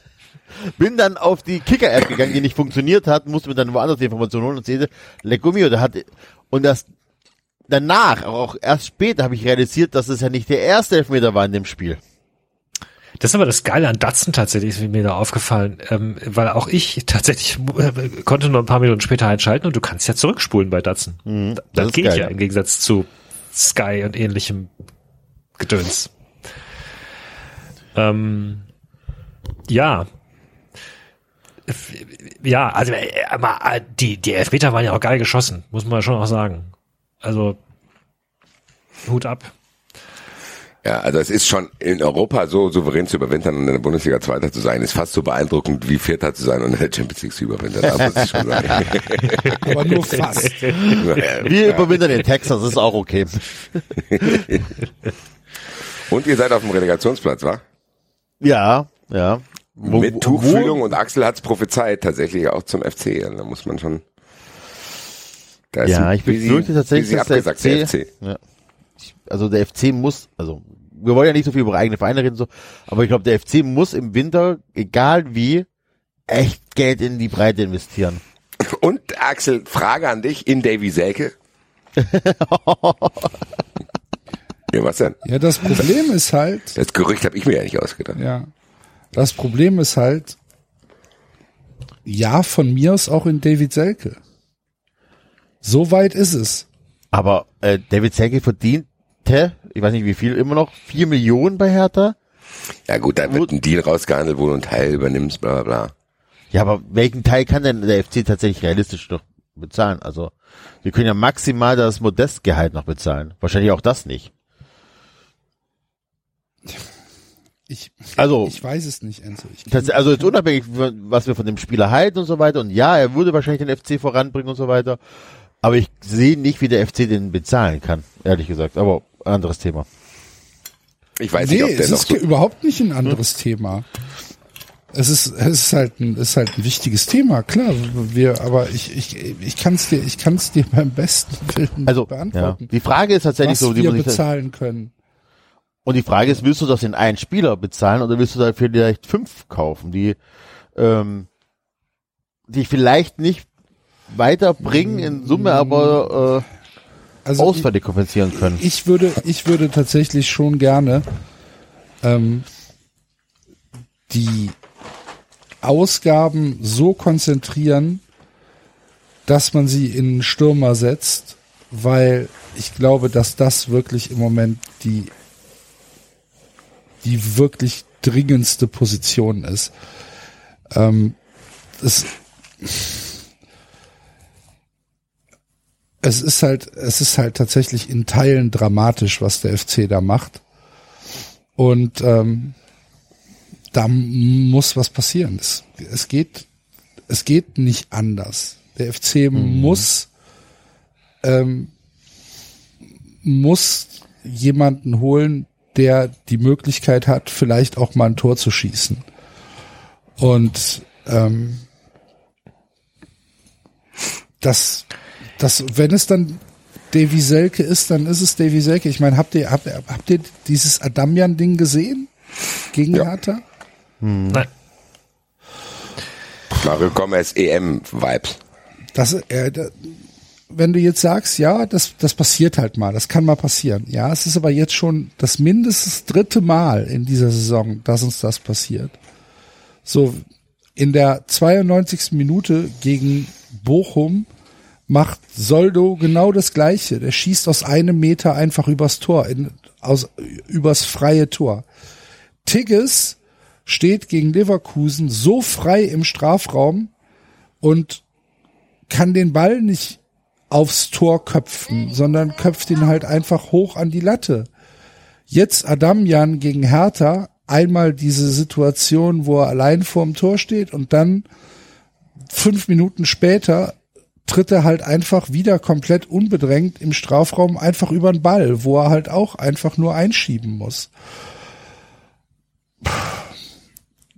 bin dann auf die Kicker-App gegangen, die nicht funktioniert hat, musste mir dann woanders die Informationen holen und sehe, Legumio, der hat, und das, danach, auch erst später habe ich realisiert, dass es ja nicht der erste Elfmeter war in dem Spiel. Das ist aber das Geile an Datsen tatsächlich, ist mir da aufgefallen, ähm, weil auch ich tatsächlich äh, konnte nur ein paar Minuten später einschalten und du kannst ja zurückspulen bei Datsen. Mhm, das das geht geil. ja im Gegensatz zu Sky und ähnlichem Gedöns. Ähm, ja. Ja, also äh, äh, die, die Elfmeter waren ja auch geil geschossen, muss man schon auch sagen. Also Hut ab. Ja, also es ist schon in Europa so souverän zu überwintern und in der Bundesliga Zweiter zu sein, ist fast so beeindruckend wie Vierter zu sein und in der Champions League zu überwintern. Da muss ich schon sagen. Aber nur fast. Wir überwintern in Texas, ist auch okay. Und ihr seid auf dem Relegationsplatz, wa? Ja, ja. Wo- Mit wo- Tuchfühlung und Axel hat's prophezeit, tatsächlich auch zum FC. Also da muss man schon. Da ist Ja, ich befürchte tatsächlich, dass der abgesagt, der FC, FC. Ja. Ich, also der FC muss, also wir wollen ja nicht so viel über eigene Vereine reden, so, aber ich glaube, der FC muss im Winter, egal wie, echt Geld in die Breite investieren. Und Axel, Frage an dich in Davy Selke. ja, was denn? Ja, das Problem ist halt, Das Gerücht habe ich mir ja nicht ausgedacht. ja, das Problem ist halt, ja, von mir aus auch in David Selke. So weit ist es. Aber äh, David Selke verdiente, ich weiß nicht wie viel, immer noch vier Millionen bei Hertha. Ja gut, dann wird ein Deal rausgehandelt, wo du einen Teil übernimmst, bla bla bla. Ja, aber welchen Teil kann denn der FC tatsächlich realistisch noch bezahlen? Also wir können ja maximal das Modestgehalt noch bezahlen. Wahrscheinlich auch das nicht. Ich, Also ich weiß es nicht, Enzo. Ich Das, also jetzt unabhängig, was wir von dem Spieler halten und so weiter. Und ja, er würde wahrscheinlich den FC voranbringen und so weiter. Aber ich sehe nicht, wie der FC den bezahlen kann, ehrlich gesagt. Aber anderes Thema. Ich weiß nee, nicht, ob der es noch ist so überhaupt nicht ein anderes Thema. Es ist, es ist halt ein, es ist halt ein wichtiges Thema, klar. Wir, aber ich, ich, ich kann es dir, ich kann es dir beim besten Willen Also, ja. beantworten. Die Frage ist tatsächlich was so, die wir ich, bezahlen können. und die Frage ist, willst du das in einen Spieler bezahlen oder willst du da vielleicht fünf kaufen, die, ähm, die vielleicht nicht weiterbringen in Summe, aber äh, Also kompensieren können? ich, würde, ich würde tatsächlich schon gerne ähm, die Ausgaben so konzentrieren, dass man sie in einen Stürmer setzt, weil ich glaube, dass das wirklich im Moment die die wirklich dringendste Position ist. Ähm, es, es ist halt, es ist halt tatsächlich in Teilen dramatisch, was der FC da macht. Und ähm, da muss was passieren. Es, es geht, es geht nicht anders. Der FC muss, ähm, muss jemanden holen, der die Möglichkeit hat, vielleicht auch mal ein Tor zu schießen. Und ähm, das, das, wenn es dann Davy Selke ist, dann ist es Davy Selke. Ich meine, habt ihr, habt, ihr- habt ihr dieses Adamian-Ding gesehen gegen Ja. Hertha? Nein. Mario Gomez EM-Vibes. Das, äh, da, wenn du jetzt sagst, ja, das, das passiert halt mal, das kann mal passieren. Ja, es ist aber jetzt schon das mindestens dritte Mal in dieser Saison, dass uns das passiert. So, in der 92. Minute gegen Bochum macht Soldo genau das Gleiche. Der schießt aus einem Meter einfach übers Tor, in, aus, übers freie Tor. Tigges steht gegen Leverkusen so frei im Strafraum und kann den Ball nicht aufs Tor köpfen, sondern köpft ihn halt einfach hoch an die Latte. Jetzt Adamjan gegen Hertha, einmal diese Situation, wo er allein vorm Tor steht und dann fünf Minuten später tritt er halt einfach wieder komplett unbedrängt im Strafraum einfach über den Ball, wo er halt auch einfach nur einschieben muss.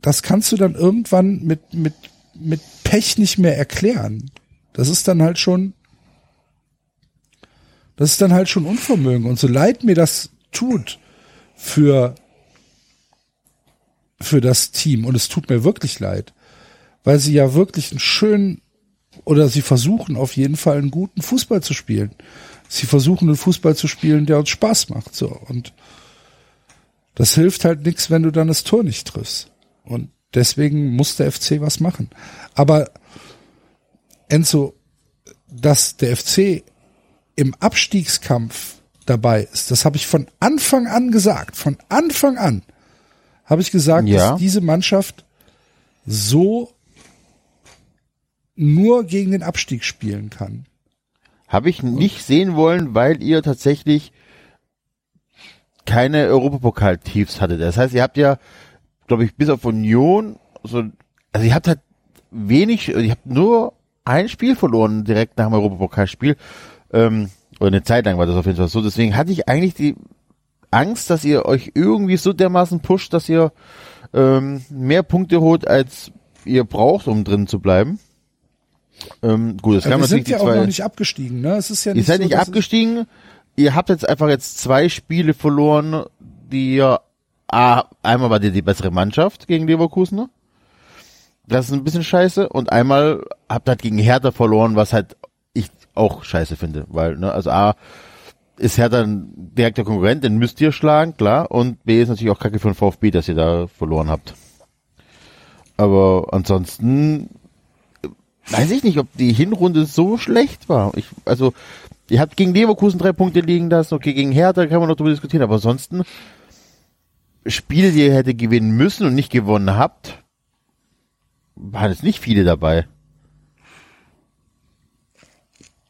Das kannst du dann irgendwann mit, mit, mit Pech nicht mehr erklären. Das ist dann halt schon Das ist dann halt schon Unvermögen. Und so leid mir das tut für, für das Team, und es tut mir wirklich leid, weil sie ja wirklich einen schönen, oder sie versuchen auf jeden Fall einen guten Fußball zu spielen. Sie versuchen einen Fußball zu spielen, der uns Spaß macht, so. Und das hilft halt nichts, wenn du dann das Tor nicht triffst. Und deswegen muss der FC was machen. Aber Enzo, dass der FC im Abstiegskampf dabei ist, das habe ich von Anfang an gesagt. Von Anfang an habe ich gesagt, Ja. dass diese Mannschaft so nur gegen den Abstieg spielen kann. Habe ich nicht sehen wollen, weil ihr tatsächlich keine Europapokal-Tiefs hattet. Das heißt, ihr habt ja, glaube ich, bis auf Union, so, also ihr habt halt wenig, ihr habt nur ein Spiel verloren direkt nach dem Europapokalspiel. Ähm, oder eine Zeit lang war das auf jeden Fall so. Deswegen hatte ich eigentlich die Angst, dass ihr euch irgendwie so dermaßen pusht, dass ihr ähm, mehr Punkte holt, als ihr braucht, um drin zu bleiben. Ähm, gut, das kann wir man sind ja die auch noch nicht abgestiegen, ne? Es ist ja Ihr nicht seid so, nicht abgestiegen. Ihr habt jetzt einfach jetzt zwei Spiele verloren, die ihr A, einmal war ihr die bessere Mannschaft gegen Leverkusen. ne? Das ist ein bisschen scheiße. Und einmal habt ihr halt gegen Hertha verloren, was halt ich auch scheiße finde. Weil, ne, also A, ist Hertha ein direkter Konkurrent, den müsst ihr schlagen, klar. Und B ist natürlich auch kacke für den VfB, dass ihr da verloren habt. Aber ansonsten weiß ich nicht, ob die Hinrunde so schlecht war. Ich, also, ihr habt gegen Leverkusen drei Punkte liegen lassen, okay, gegen Hertha kann man noch drüber diskutieren, aber ansonsten Spiele, die ihr hätte gewinnen müssen und nicht gewonnen habt, waren es nicht viele dabei.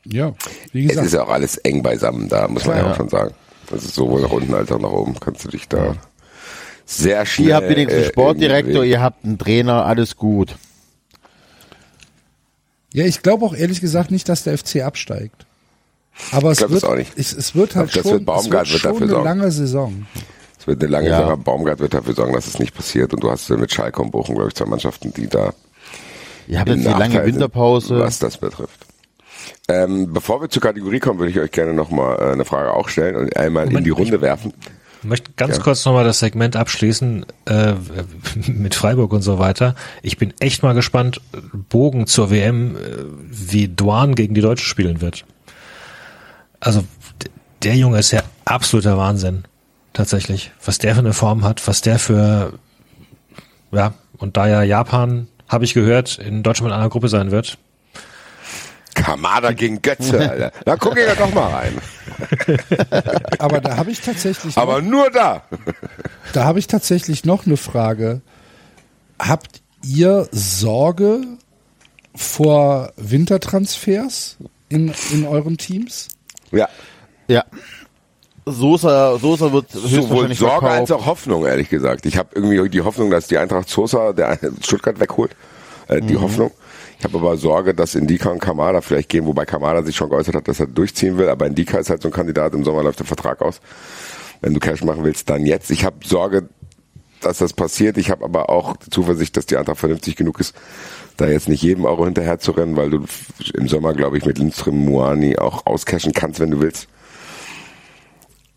Ja, wie Es gesagt. ist ja auch alles eng beisammen, da muss man Klar. ja auch schon sagen. Also sowohl nach unten als auch nach oben kannst du dich da sehr schnell. Ihr habt wenigstens einen äh, Sportdirektor, ihr habt einen Trainer, alles gut. Ja, ich glaube auch ehrlich gesagt nicht, dass der FC absteigt. Aber es glaub wird, das auch nicht. Es, es wird halt glaub, schon, es wird wird dafür schon eine sorgen. lange Saison. Es wird eine lange Ja. Sache. Baumgart wird dafür sorgen, dass es nicht passiert. Und du hast mit Schalke und Bochum, glaube ich, zwei Mannschaften, die da Ihr habt jetzt die lange Winterpause. was das betrifft. Ähm, bevor wir zur Kategorie kommen, würde ich euch gerne nochmal äh, eine Frage auch stellen und einmal in Moment, die Runde ich- werfen. Ich möchte ganz Ja. kurz nochmal das Segment abschließen äh, mit Freiburg und so weiter. Ich bin echt mal gespannt, Bogen zur WM, äh, wie Duan gegen die Deutschen spielen wird. Also der Junge ist ja absoluter Wahnsinn, tatsächlich. Was der für eine Form hat, was der für, ja, und da ja Japan, habe ich gehört, in Deutschland mit einer Gruppe sein wird. Kamada gegen Götze, Alter. Da gucke ich doch mal rein. Aber da habe ich tatsächlich, Aber noch, nur da. da habe ich tatsächlich noch eine Frage. Habt ihr Sorge vor Wintertransfers in, in euren Teams? Ja. Ja. Sosa, Sosa wird Sowohl Sorge als verkauft. auch Hoffnung, ehrlich gesagt. Ich habe irgendwie die Hoffnung, dass die Eintracht Sosa der Stuttgart wegholt. Äh, die Hoffnung. Ich habe aber Sorge, dass Indika und Kamada vielleicht gehen, wobei Kamada sich schon geäußert hat, dass er durchziehen will. Aber Indika ist halt so ein Kandidat. Im Sommer läuft der Vertrag aus. Wenn du Cash machen willst, dann jetzt. Ich habe Sorge, dass das passiert. Ich habe aber auch die Zuversicht, dass die Eintracht vernünftig genug ist, da jetzt nicht jedem Euro hinterher zu rennen, weil du im Sommer, glaube ich, mit Lindström, Muani auch auscashen kannst, wenn du willst.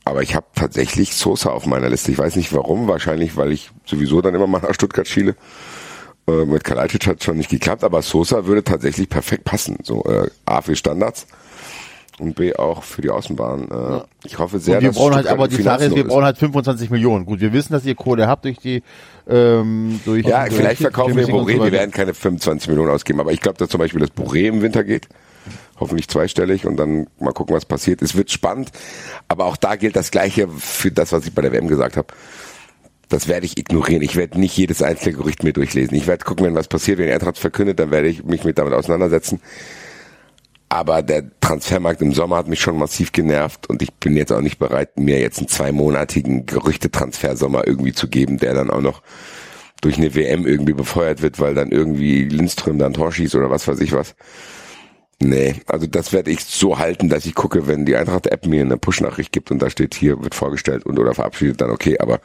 Aber ich habe tatsächlich Sosa auf meiner Liste. Ich weiß nicht warum. Wahrscheinlich, weil ich sowieso dann immer mal nach Stuttgart schiele. Äh, mit Kalajdzic hat schon nicht geklappt, aber Sosa würde tatsächlich perfekt passen. So äh, A für Standards und B auch für die Außenbahn. Äh, Ich hoffe sehr, Und wir dass brauchen halt, aber die Sache ist, wir brauchen halt 25 Millionen. Gut, wir wissen, dass ihr Kohle habt durch die, ähm, durch, Ja, durch vielleicht verkaufen wir Boré, so wir werden keine 25 Millionen ausgeben, aber ich glaube, dass zum Beispiel das Boré im Winter geht. Hoffentlich zweistellig und dann mal gucken, was passiert. Es wird spannend, aber auch da gilt das Gleiche für das, was ich bei der WM gesagt habe. Das werde ich ignorieren. Ich werde nicht jedes einzelne Gerücht mir durchlesen. Ich werde gucken, wenn was passiert, wenn Eintracht verkündet, dann werde ich mich mit damit auseinandersetzen. Aber der Transfermarkt im Sommer hat mich schon massiv genervt und ich bin jetzt auch nicht bereit, mir jetzt einen zweimonatigen Gerüchtetransfersommer irgendwie zu geben, der dann auch noch durch eine WM irgendwie befeuert wird, weil dann irgendwie Lindström dann Tor schießt oder was weiß ich was. Nee, also das werde ich so halten, dass ich gucke, wenn die Eintracht-App mir eine Push-Nachricht gibt und da steht hier, wird vorgestellt und oder verabschiedet, dann okay, aber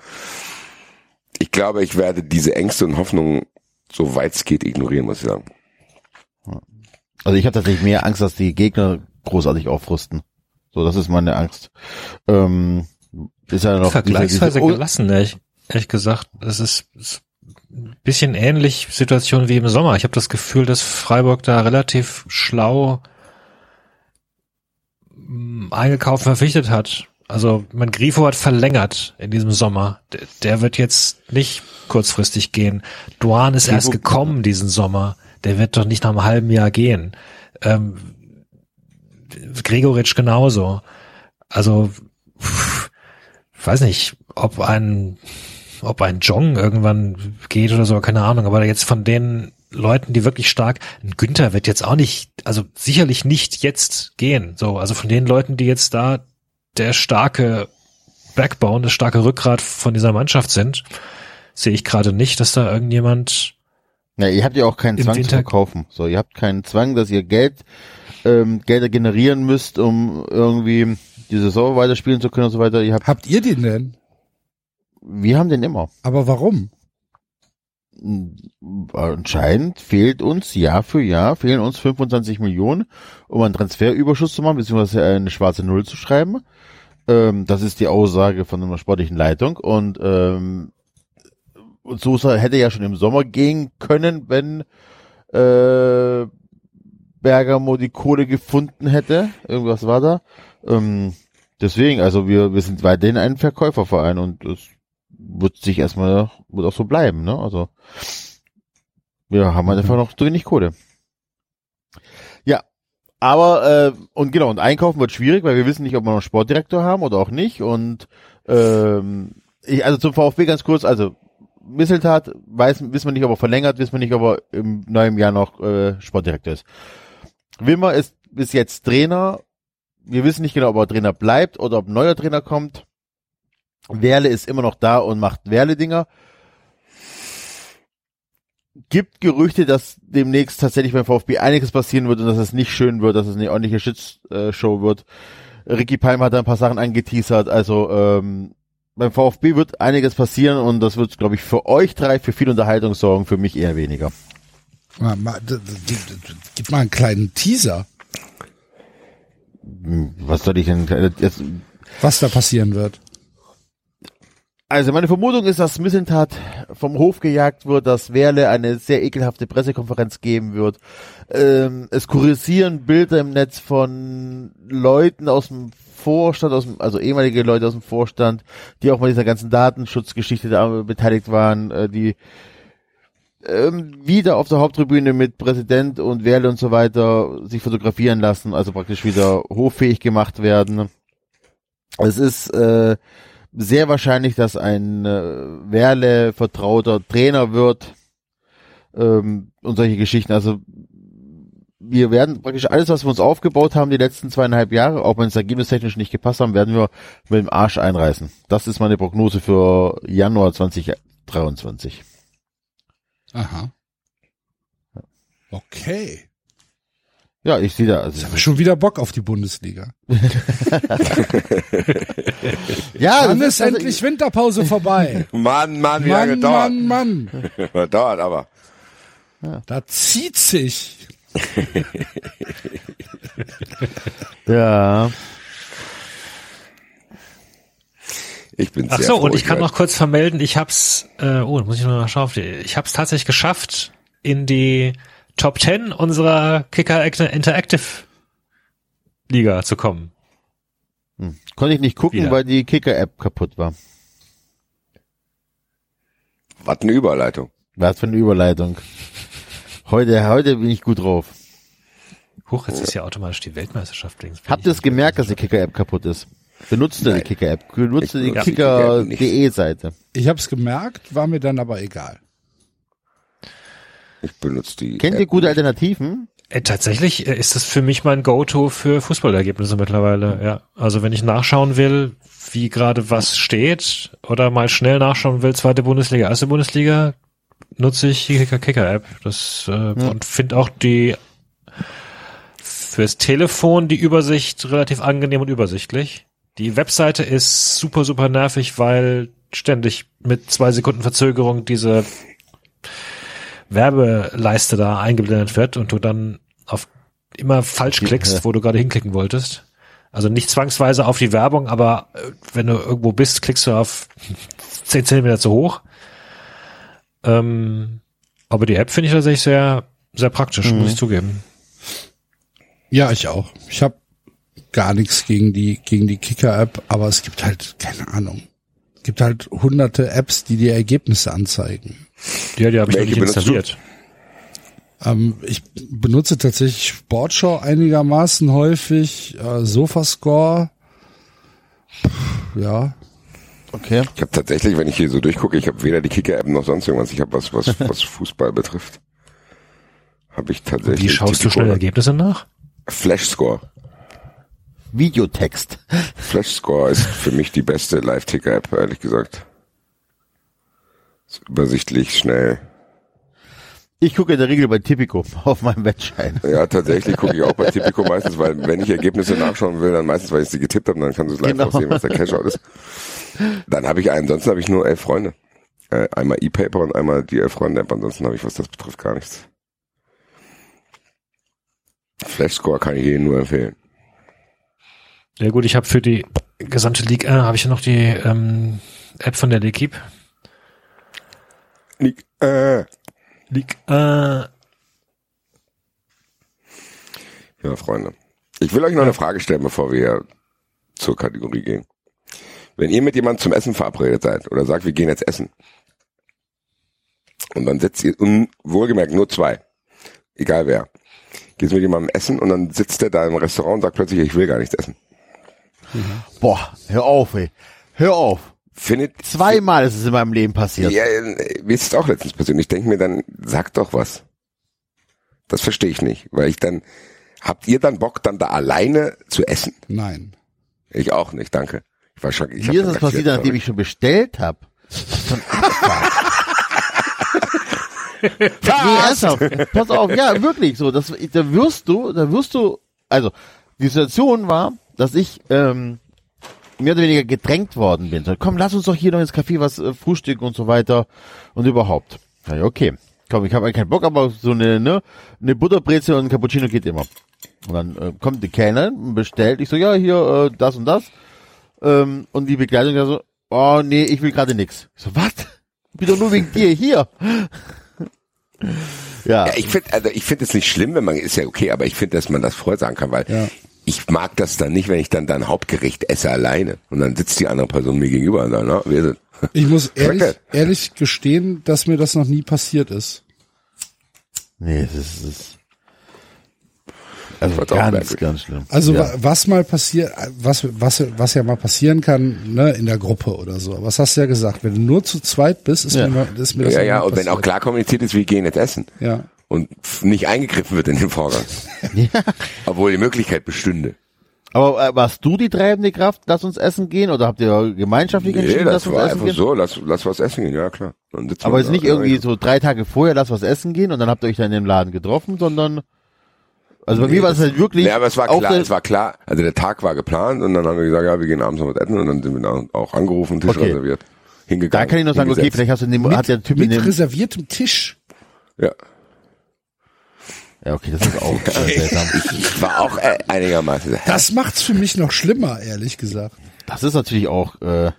ich glaube, ich werde diese Ängste und Hoffnungen, so weit es geht, ignorieren, muss ich sagen. Also ich habe tatsächlich mehr Angst, dass die Gegner großartig aufrüsten. So, das ist meine Angst. Ähm, ist ja noch Vergleichsweise diese, diese, gelassen, ehrlich, ehrlich gesagt. Das ist, ist ein bisschen ähnlich Situation wie im Sommer. Ich habe das Gefühl, dass Freiburg da relativ schlau mh, eingekauft verpflichtet hat. Also mein Grifo hat verlängert in diesem Sommer. Der, der wird jetzt nicht kurzfristig gehen. Duan ist erst gekommen diesen Sommer. Der wird doch nicht nach einem halben Jahr gehen. Ähm, Gregoritsch genauso. Also pff, weiß nicht, ob ein ob ein Jong irgendwann geht oder so, keine Ahnung, aber jetzt von den Leuten, die wirklich stark, ein Günther wird jetzt auch nicht, also sicherlich nicht jetzt gehen, so, also von den Leuten, die jetzt da der starke Backbone, das starke Rückgrat von dieser Mannschaft sind, sehe ich gerade nicht, dass da irgendjemand Ja, ihr habt ja auch keinen Zwang zu Winter- verkaufen. So, ihr habt keinen Zwang, dass ihr Geld, ähm, Gelder generieren müsst, um irgendwie die Saison weiterspielen zu können und so weiter. Ihr habt, Habt ihr den denn? wir haben den immer. Aber warum? Anscheinend fehlt uns Jahr für Jahr, fehlen uns 25 Millionen, um einen Transferüberschuss zu machen, beziehungsweise eine schwarze Null zu schreiben. Ähm, das ist die Aussage von einer sportlichen Leitung und, ähm, Sosa hätte ja schon im Sommer gehen können, wenn äh, Bergamo die Kohle gefunden hätte. Irgendwas war da. Ähm, deswegen, also wir, wir sind weiterhin ein Verkäuferverein und das wird sich erstmal, wird auch so bleiben, ne? Also wir haben einfach noch zu wenig Kohle. Aber äh, und genau, und einkaufen wird schwierig, weil wir wissen nicht, ob wir noch einen Sportdirektor haben oder auch nicht. Und ähm, ich, also zum VfB ganz kurz, also Misseltat, weiß, wissen wir nicht, ob er verlängert, wissen wir nicht, ob er im neuen Jahr noch äh, Sportdirektor ist. Wimmer ist bis jetzt Trainer. Wir wissen nicht genau, ob er Trainer bleibt oder ob ein neuer Trainer kommt. Werle ist immer noch da und macht Werle-Dinger. Gibt Gerüchte, dass demnächst tatsächlich beim VfB einiges passieren wird und dass es nicht schön wird, dass es eine ordentliche Shitshow wird. Ricky Palm hat da ein paar Sachen angeteasert. Also ähm, beim VfB wird einiges passieren und das wird, glaube ich, für euch drei für viel Unterhaltung sorgen, für mich eher weniger. Gib mal einen kleinen Teaser, Hm, Was soll ich denn äh, jetzt? was da passieren wird. Also meine Vermutung ist, dass Missentat vom Hof gejagt wird, dass Werle eine sehr ekelhafte Pressekonferenz geben wird. Ähm, es kursieren Bilder im Netz von Leuten aus dem Vorstand, aus dem, also ehemalige Leute aus dem Vorstand, die auch bei dieser ganzen Datenschutzgeschichte da beteiligt waren, äh, die ähm, wieder auf der Haupttribüne mit Präsident und Werle und so weiter sich fotografieren lassen, also praktisch wieder hoffähig gemacht werden. Es ist äh, sehr wahrscheinlich, dass ein äh, Werle vertrauter Trainer wird ähm, und solche Geschichten. Also wir werden praktisch alles, was wir uns aufgebaut haben die letzten zweieinhalb Jahre, auch wenn es ergebnistechnisch nicht gepasst haben, werden wir mit dem Arsch einreißen. Das ist meine Prognose für Januar 2023. Aha. Okay. Ja, ich sehe da. Ich Also, habe schon wieder Bock auf die Bundesliga. ja, Dann ist endlich Winterpause vorbei. Mann, Mann, wie lange Mann, dauert. Mann, Mann. dauert aber. Da zieht sich. Ja. Ich bin Ach sehr so, froh, und ich kann noch kurz vermelden, ich hab's, äh, oh, muss ich noch mal schauen, ich hab's tatsächlich geschafft, in die Top 10 unserer Kicker Interactive Liga zu kommen. Hm. Konnte ich nicht gucken, Wieder. weil die Kicker-App kaputt war. Was eine Überleitung. Was für eine Überleitung. Heute, heute bin ich gut drauf. Huch, jetzt ist ja automatisch die Weltmeisterschaft. links. Habt ihr es gemerkt, dass die Kicker-App kaputt ist? Benutzt ihr die. Kicker-App? Benutzt ihr die. Kicker.de-Seite? Ich habe es gemerkt, war mir dann aber egal. Ich benutze die. Kennt App ihr gute. Alternativen? Äh, tatsächlich äh, ist das für mich mein Go-To für Fußballergebnisse mittlerweile, ja. Also wenn ich nachschauen will, wie gerade was steht oder mal schnell nachschauen will, zweite Bundesliga, erste Bundesliga, nutze ich die Kicker-Kicker-App. Das äh, und finde auch die fürs Telefon die Übersicht relativ angenehm und übersichtlich. Die Webseite ist super, super nervig, weil ständig mit zwei Sekunden Verzögerung diese Werbeleiste da eingeblendet wird und du dann auf immer falsch klickst, wo du gerade hinklicken wolltest. Also nicht zwangsweise auf die Werbung, aber äh, wenn du irgendwo bist, klickst du auf 10 Zentimeter zu hoch. Ähm, aber die App finde ich tatsächlich sehr, sehr praktisch, muss ich zugeben. Ja, ich auch. Ich habe gar nichts gegen die gegen die Kicker-App, aber es gibt halt keine Ahnung. Es gibt halt hunderte Apps, die die Ergebnisse anzeigen. Ja, die habe ich noch nicht installiert. Ähm, ich benutze tatsächlich Sportschau einigermaßen häufig, äh, Sofascore. Ja, Okay. Ich habe tatsächlich, wenn ich hier so durchgucke, ich habe weder die Kicker-App noch sonst irgendwas. Ich habe was, was, was Fußball betrifft. Habe ich tatsächlich. Wie schaust du schnell Ergebnisse nach? Flashscore. Videotext. Flashscore ist für mich die beste Live-Ticker-App, ehrlich gesagt. Ist übersichtlich, schnell. Ich gucke in der Regel bei Tipico auf meinem Wettschein. Ja, tatsächlich gucke ich auch bei Tipico meistens, weil wenn ich Ergebnisse nachschauen will, dann meistens, weil ich sie getippt habe, dann kannst du es live Genau. auch sehen, was der Cashout ist. Dann habe ich einen, ansonsten habe ich nur elf Freunde. Äh, einmal E-Paper und einmal die elf Freunde-App, ansonsten habe ich, was das betrifft, gar nichts. Flashscore kann ich jedem nur empfehlen. Ja gut, ich habe für die gesamte League, äh, habe ich ja noch die ähm, App von der L'Equipe. Nick, äh. League, äh, Ja, Freunde. Ich will euch noch eine Frage stellen, bevor wir zur Kategorie gehen. Wenn ihr mit jemandem zum Essen verabredet seid oder sagt, wir gehen jetzt essen, und dann sitzt ihr, und wohlgemerkt nur zwei, egal wer, geht mit jemandem essen und dann sitzt der da im Restaurant und sagt plötzlich, ich will gar nichts essen. Boah, hör auf, ey. Hör auf. Findet Zweimal ist es in meinem Leben passiert. Ja, äh, mir ist es auch letztens passiert. Ich denke mir dann, sag doch was. Das verstehe ich nicht, weil ich dann, habt ihr dann Bock, dann da alleine zu essen? nein. Ich auch nicht, danke. Ich war schon, ich Mir ist das passiert, nachdem ich schon bestellt habe. nee, ernsthaft. Pass auf, ja, wirklich so. Das, da wirst du, da wirst du, also die Situation war, dass ich ähm, mehr oder weniger gedrängt worden bin. So, komm, lass uns doch hier noch ins Café was äh, frühstücken und so weiter und überhaupt. Ja, okay. Komm, ich habe keinen Bock, aber so eine, ne, eine Butterbrezel und ein Cappuccino geht immer. Und dann äh, kommt die Kellnerin und bestellt. Ich so, ja, hier, äh, das und das. Ähm, und die Begleitung da so, oh nee, ich will gerade nix. Ich so, was? Ich bin doch nur wegen dir hier. ja, Ja, ich finde, also ich finde es nicht schlimm, wenn man, ist ja okay, aber ich finde, dass man das vorher sagen kann, weil Ja. Ich mag das dann nicht, wenn ich dann dann Hauptgericht esse alleine und dann sitzt die andere Person mir gegenüber und sagt, na, wir sind. Ich muss ehrlich, ehrlich gestehen, dass mir das noch nie passiert ist. nee, das ist, also ganz, ganz schlimm. Also ja. wa- was mal passiert, was, was, was ja mal passieren kann, ne, in der Gruppe oder so. Was hast du ja gesagt? Wenn du nur zu zweit bist, ist, Ja. mir, ist mir das Ja, ja, und wenn passiert. auch klar kommuniziert ist, wir gehen jetzt essen Ja. Und nicht eingegriffen wird in den Vorgang. Obwohl die Möglichkeit bestünde. Aber äh, warst du die treibende Kraft, lass uns essen gehen? Oder habt ihr gemeinschaftlich Nee, entschieden, lass das uns war essen einfach gehen? so, lass, lass was essen gehen, ja klar. Aber jetzt da, nicht ja, irgendwie ja. so drei Tage vorher, lass was essen gehen und dann habt ihr euch dann im Laden getroffen, sondern also bei mir war es halt wirklich Nee, aber es war klar, es war klar, also der Tag war geplant und dann haben wir gesagt, ja, wir gehen abends noch was essen und dann sind wir dann auch angerufen, Tisch Okay. reserviert, hingegangen. da kann ich noch sagen, okay, vielleicht hast du in dem, hat der Typ in Mit dem, reserviertem Tisch. Ja, ja okay, das ist auch äh, seltsam. ich war auch äh, einigermaßen. Das macht's für mich noch schlimmer, ehrlich gesagt. Das ist natürlich auch, äh,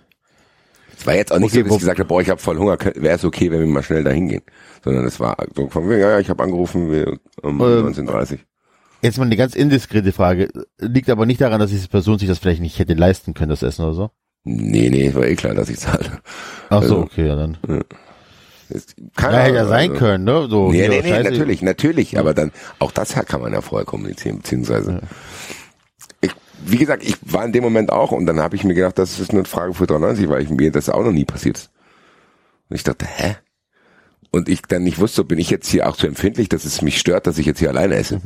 Es war jetzt auch nicht Okay, so, dass ich gesagt habe, boah, ich habe voll Hunger, wäre es okay, wenn wir mal schnell dahin gehen. Sondern es war so von wegen, ja, ja, ich habe angerufen, wir um Ähm, 19.30 jetzt mal eine ganz indiskrete Frage. Liegt aber nicht daran, dass diese Person sich das vielleicht nicht hätte leisten können, das Essen oder so? Nee, nee, war eh klar, dass ich zahle. Ach so, Also, okay, ja dann. Ja, keine hätte ja sein also- können, ne? So, Nee, nee, nee, natürlich, natürlich, aber dann, auch das kann man ja vorher kommunizieren, beziehungsweise, ich, wie gesagt, ich war in dem Moment auch und dann habe ich mir gedacht, das ist eine Frage für 93, weil ich, mir das auch noch nie passiert ist. Und ich dachte, hä? Und ich dann nicht wusste, bin ich jetzt hier auch zu empfindlich, dass es mich stört, dass ich jetzt hier alleine esse.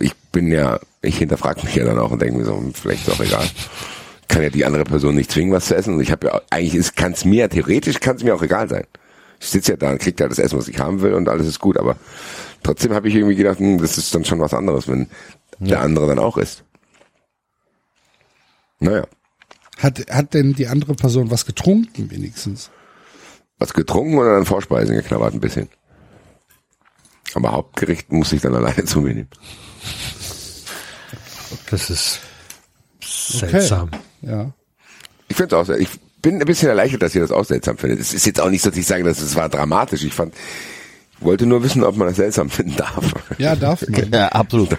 Ich bin ja, ich hinterfrage mich ja dann auch und denke mir so, hm, vielleicht ist auch egal. Kann ja die andere Person nicht zwingen, was zu essen. Und ich habe ja, auch- eigentlich kann es mir, theoretisch kann es mir auch egal sein. Ich sitze ja da und krieg ja das Essen, was ich haben will und alles ist gut. Aber trotzdem habe ich irgendwie gedacht, hm, das ist dann schon was anderes, wenn der andere dann auch isst. Naja, Hat, hat denn die andere Person was getrunken wenigstens? was getrunken oder dann Vorspeisen geknabbert ein bisschen. Aber Hauptgericht muss ich dann alleine zu mir nehmen. Das ist, Seltsam. Ja. Ich finde es auch sehr, ich bin ein bisschen erleichtert, dass ihr das auch seltsam findet. Es ist jetzt auch nicht so, dass ich sage, dass es war dramatisch. Ich fand, ich wollte nur wissen, ob man das seltsam finden darf. Ja, darf man. Ja, absolut.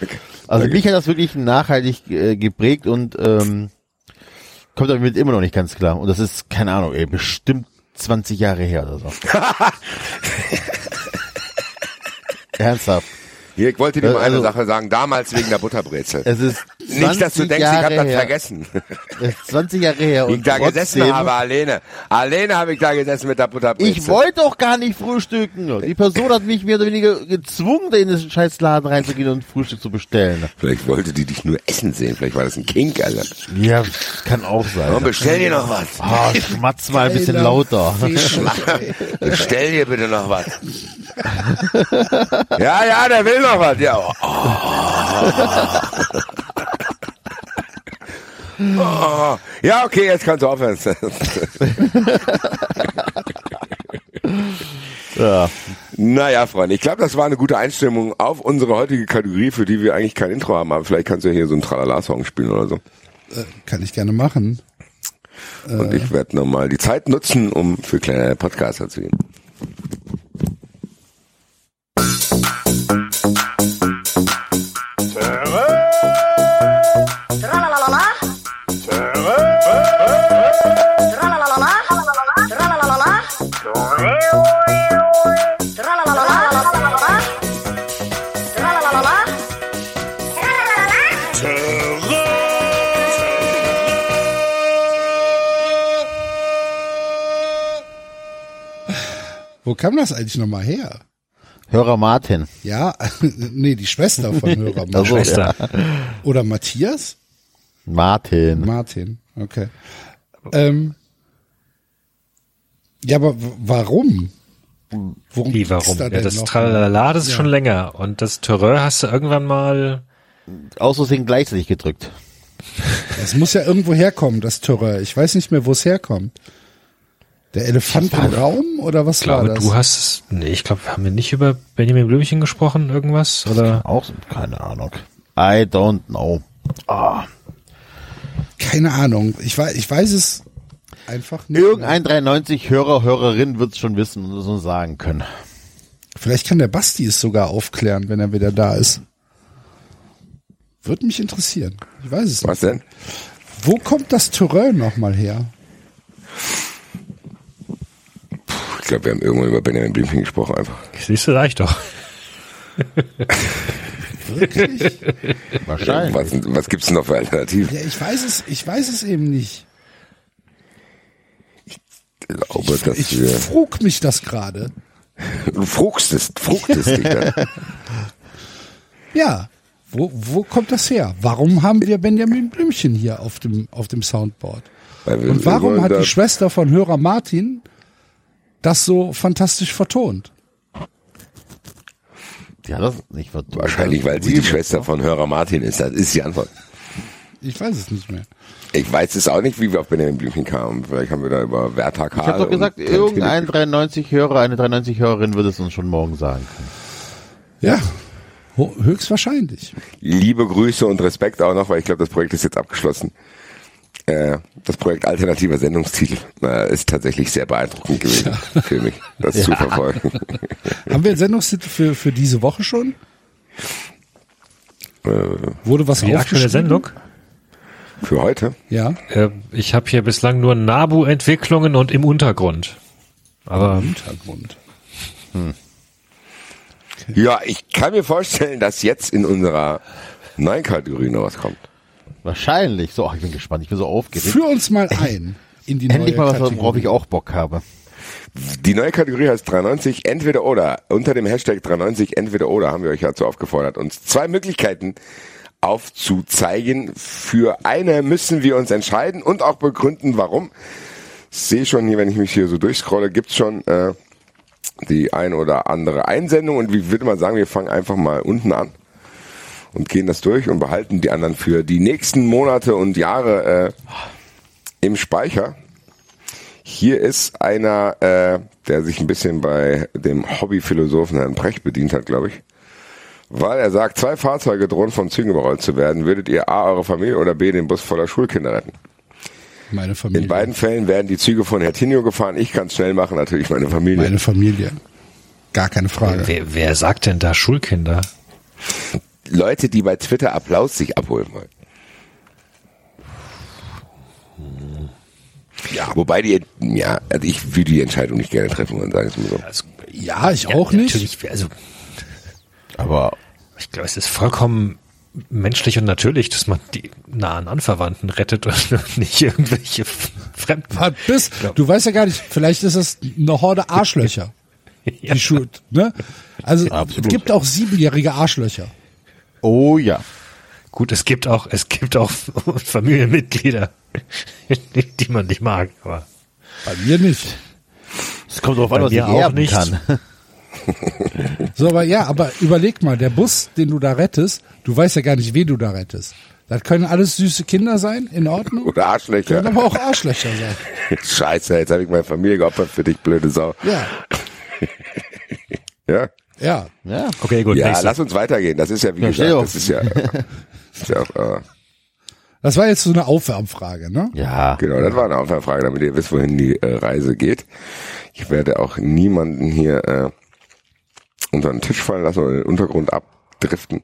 Also mich hat das wirklich nachhaltig äh, geprägt und ähm, kommt damit immer noch nicht ganz klar. Und das ist, keine Ahnung, ey, bestimmt 20 Jahre her oder so. Ernsthaft. Hier, ich wollte dir mal eine Also- Sache sagen, damals wegen der Butterbrezel. Es ist 20 Nicht, dass du denkst, ich Jahre habe das vergessen. Es ist 20 Jahre her. Und ich da gesessen habe, alleine. Alleine habe ich da gesessen mit der Butterbrezel. Ich wollte doch gar nicht frühstücken. Die Person hat mich mehr oder weniger gezwungen, da in den scheiß Laden reinzugehen und Frühstück zu bestellen. Vielleicht wollte die dich nur essen sehen. Vielleicht war das ein Kink, Alter. Ja, kann auch sein. Komm, bestell dir noch was. Ah, schmatz mal ein bisschen lauter. Bestell dir bitte noch was. ja, ja, der will noch was. Ja, oh. Oh. ja okay, jetzt kannst du aufhören. Ja. naja, Freunde, ich glaube, das war eine gute Einstimmung auf unsere heutige Kategorie, für die wir eigentlich kein Intro haben. Aber vielleicht kannst du ja hier so einen Tralala-Song spielen oder so. Äh, Kann ich gerne machen. Und ich werde nochmal die Zeit nutzen, um für kleine Podcaster zu gehen. Kam das eigentlich nochmal her? Hörer Martin. Ja, nee, die Schwester von Hörer Also, Schwester. ja. Oder Matthias? Martin. Martin, okay. Ähm, ja, aber warum? Worum Wie, warum? da Ja, das? Tralala, das ist schon länger. Und das Terreur hast du irgendwann mal, Aus Versehen gleichzeitig gedrückt. Das muss ja irgendwo herkommen, das Terror. Ich weiß nicht mehr, wo es herkommt. Der Elefant im Raum oder was ich glaube, war das? du hast es, nee, ich glaube, haben wir nicht über Benjamin Blümchen gesprochen, irgendwas? Oder? Auch, so- keine Ahnung. I don't know. Ah. Keine Ahnung. Ich weiß, ich weiß es einfach nicht. Irgendein 93 Hörer, Hörerin wird es schon wissen und es uns sagen können. Vielleicht kann der Basti es sogar aufklären, wenn er wieder da ist. Würde mich interessieren. Ich weiß es Was nicht. denn? Wo kommt das Terrain nochmal her? Ich glaube, wir haben irgendwann über Benjamin Blümchen gesprochen einfach. Siehst du, leicht doch. Wirklich? Wahrscheinlich. Was, was gibt's denn noch für Alternativen? ja, ich weiß es, ich weiß es eben nicht. Ich glaube, dass Ich wir... frug mich das gerade. Du frugstest, frugtest dich dann. Ja. Wo, wo kommt das her? Warum haben wir Benjamin Blümchen hier auf dem, auf dem Soundboard? Und warum hat die Schwester von Hörer Martin das so fantastisch vertont? Die hat das nicht vertont. Wahrscheinlich, weil sie die Schwester von Hörer Martin ist. Das ist die Antwort. Ich weiß es nicht mehr. Ich weiß es auch nicht, wie wir auf Benjamin Blümchen kamen. Vielleicht haben wir da über Werther Karl Ich habe doch gesagt, und- irgendein 93 Hörer, eine 93 Hörerin wird es uns schon morgen sagen können. Ja. Höchstwahrscheinlich. Liebe Grüße und Respekt auch noch, weil ich glaube, das Projekt ist jetzt abgeschlossen. Äh, das Projekt Alternativer Sendungstitel äh, ist tatsächlich sehr beeindruckend gewesen für mich, das zu verfolgen. Haben wir einen Sendungstitel für, für diese Woche schon? Äh, Wurde was Die aktuelle? Sendung? für heute? Ja. Äh, ich habe hier bislang nur Nabu-Entwicklungen und im Untergrund. Aber Hintergrund. Ja, ich kann mir vorstellen, dass jetzt in unserer neuen Kategorie noch was kommt. Wahrscheinlich. So, ach, ich bin gespannt. Ich bin so aufgeregt. Führ uns mal ein in die Endlich neue mal was, Kategorie. worauf ich auch Bock habe. Die neue Kategorie heißt 93 entweder oder. Unter dem Hashtag 93 entweder oder haben wir euch dazu aufgefordert, uns zwei Möglichkeiten aufzuzeigen. Für eine müssen wir uns entscheiden und auch begründen, warum. Ich sehe schon hier, wenn ich mich hier so durchscrolle, gibt's schon äh, die ein oder andere Einsendung und wie würde man sagen, wir fangen einfach mal unten an und gehen das durch und behalten die anderen für die nächsten Monate und Jahre äh, im Speicher. Hier ist einer, äh, der sich ein bisschen bei dem Hobbyphilosophen Herrn Brecht bedient hat, glaube ich. Weil er sagt, zwei Fahrzeuge drohen von Zügen überrollt zu werden, würdet ihr A, eure Familie oder B, den Bus voller Schulkinder retten? Meine Familie. In beiden Fällen werden die Züge von Hertinio gefahren. Ich kann es schnell machen, natürlich meine Familie. Meine Familie. Gar keine Frage. Wer, wer sagt denn da Schulkinder? Leute, die bei Twitter Applaus sich abholen wollen. Ja, wobei die, ja, also ich würde die Entscheidung nicht gerne treffen wollen, sagen es mal so. Also, Ja, ich auch nicht. Natürlich, also Aber ich glaube, es ist vollkommen menschlich und natürlich, dass man die nahen Anverwandten rettet und nicht irgendwelche Fremden. Bist? Du weißt ja gar nicht, vielleicht ist es eine Horde Arschlöcher. Ja. Die Schuld, ne? Also es Absolut. gibt auch siebenjährige Arschlöcher. Oh ja. Gut, es gibt auch, es gibt auch Familienmitglieder, die man nicht mag, aber Bei mir nicht. Es kommt drauf Bei an, was ich mir auch erben nicht. kann. So, aber ja, aber überleg mal, der Bus, den du da rettest, du weißt ja gar nicht, wen du da rettest. Das können alles süße Kinder sein, in Ordnung. Oder Arschlöcher. Können aber auch Arschlöcher sein. Scheiße, jetzt habe ich meine Familie geopfert für dich, blöde Sau. Ja, Ja, ja. Ja. okay, gut. ja nächste. lass uns weitergehen. Das ist ja, wie Ja, gesagt, das ist ja, ist ja auch, äh, Das war jetzt so eine Aufwärmfrage, ne? Ja. genau, das war eine Aufwärmfrage, damit ihr wisst, wohin die äh, Reise geht. Ich werde auch niemanden hier äh, unter den Tisch fallen lassen oder den Untergrund abdriften.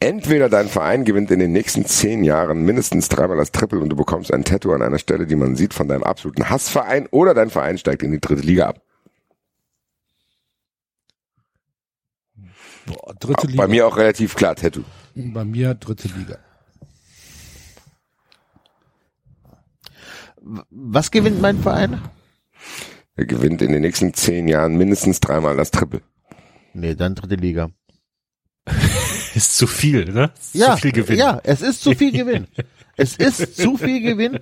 Entweder dein Verein gewinnt in den nächsten zehn Jahren mindestens dreimal das Triple und du bekommst ein Tattoo an einer Stelle, die man sieht von deinem absoluten Hassverein, oder dein Verein steigt in die dritte Liga ab. Boah, dritte Liga. Bei mir auch relativ klar Tattoo. Bei mir dritte Liga. Was gewinnt mein Verein? Er gewinnt in den nächsten zehn Jahren mindestens dreimal das Triple. Nee, dann dritte Liga. ist zu viel, ne? Ist Ja, zu viel Gewinn. ja, es ist zu viel Gewinn. es ist zu viel Gewinn.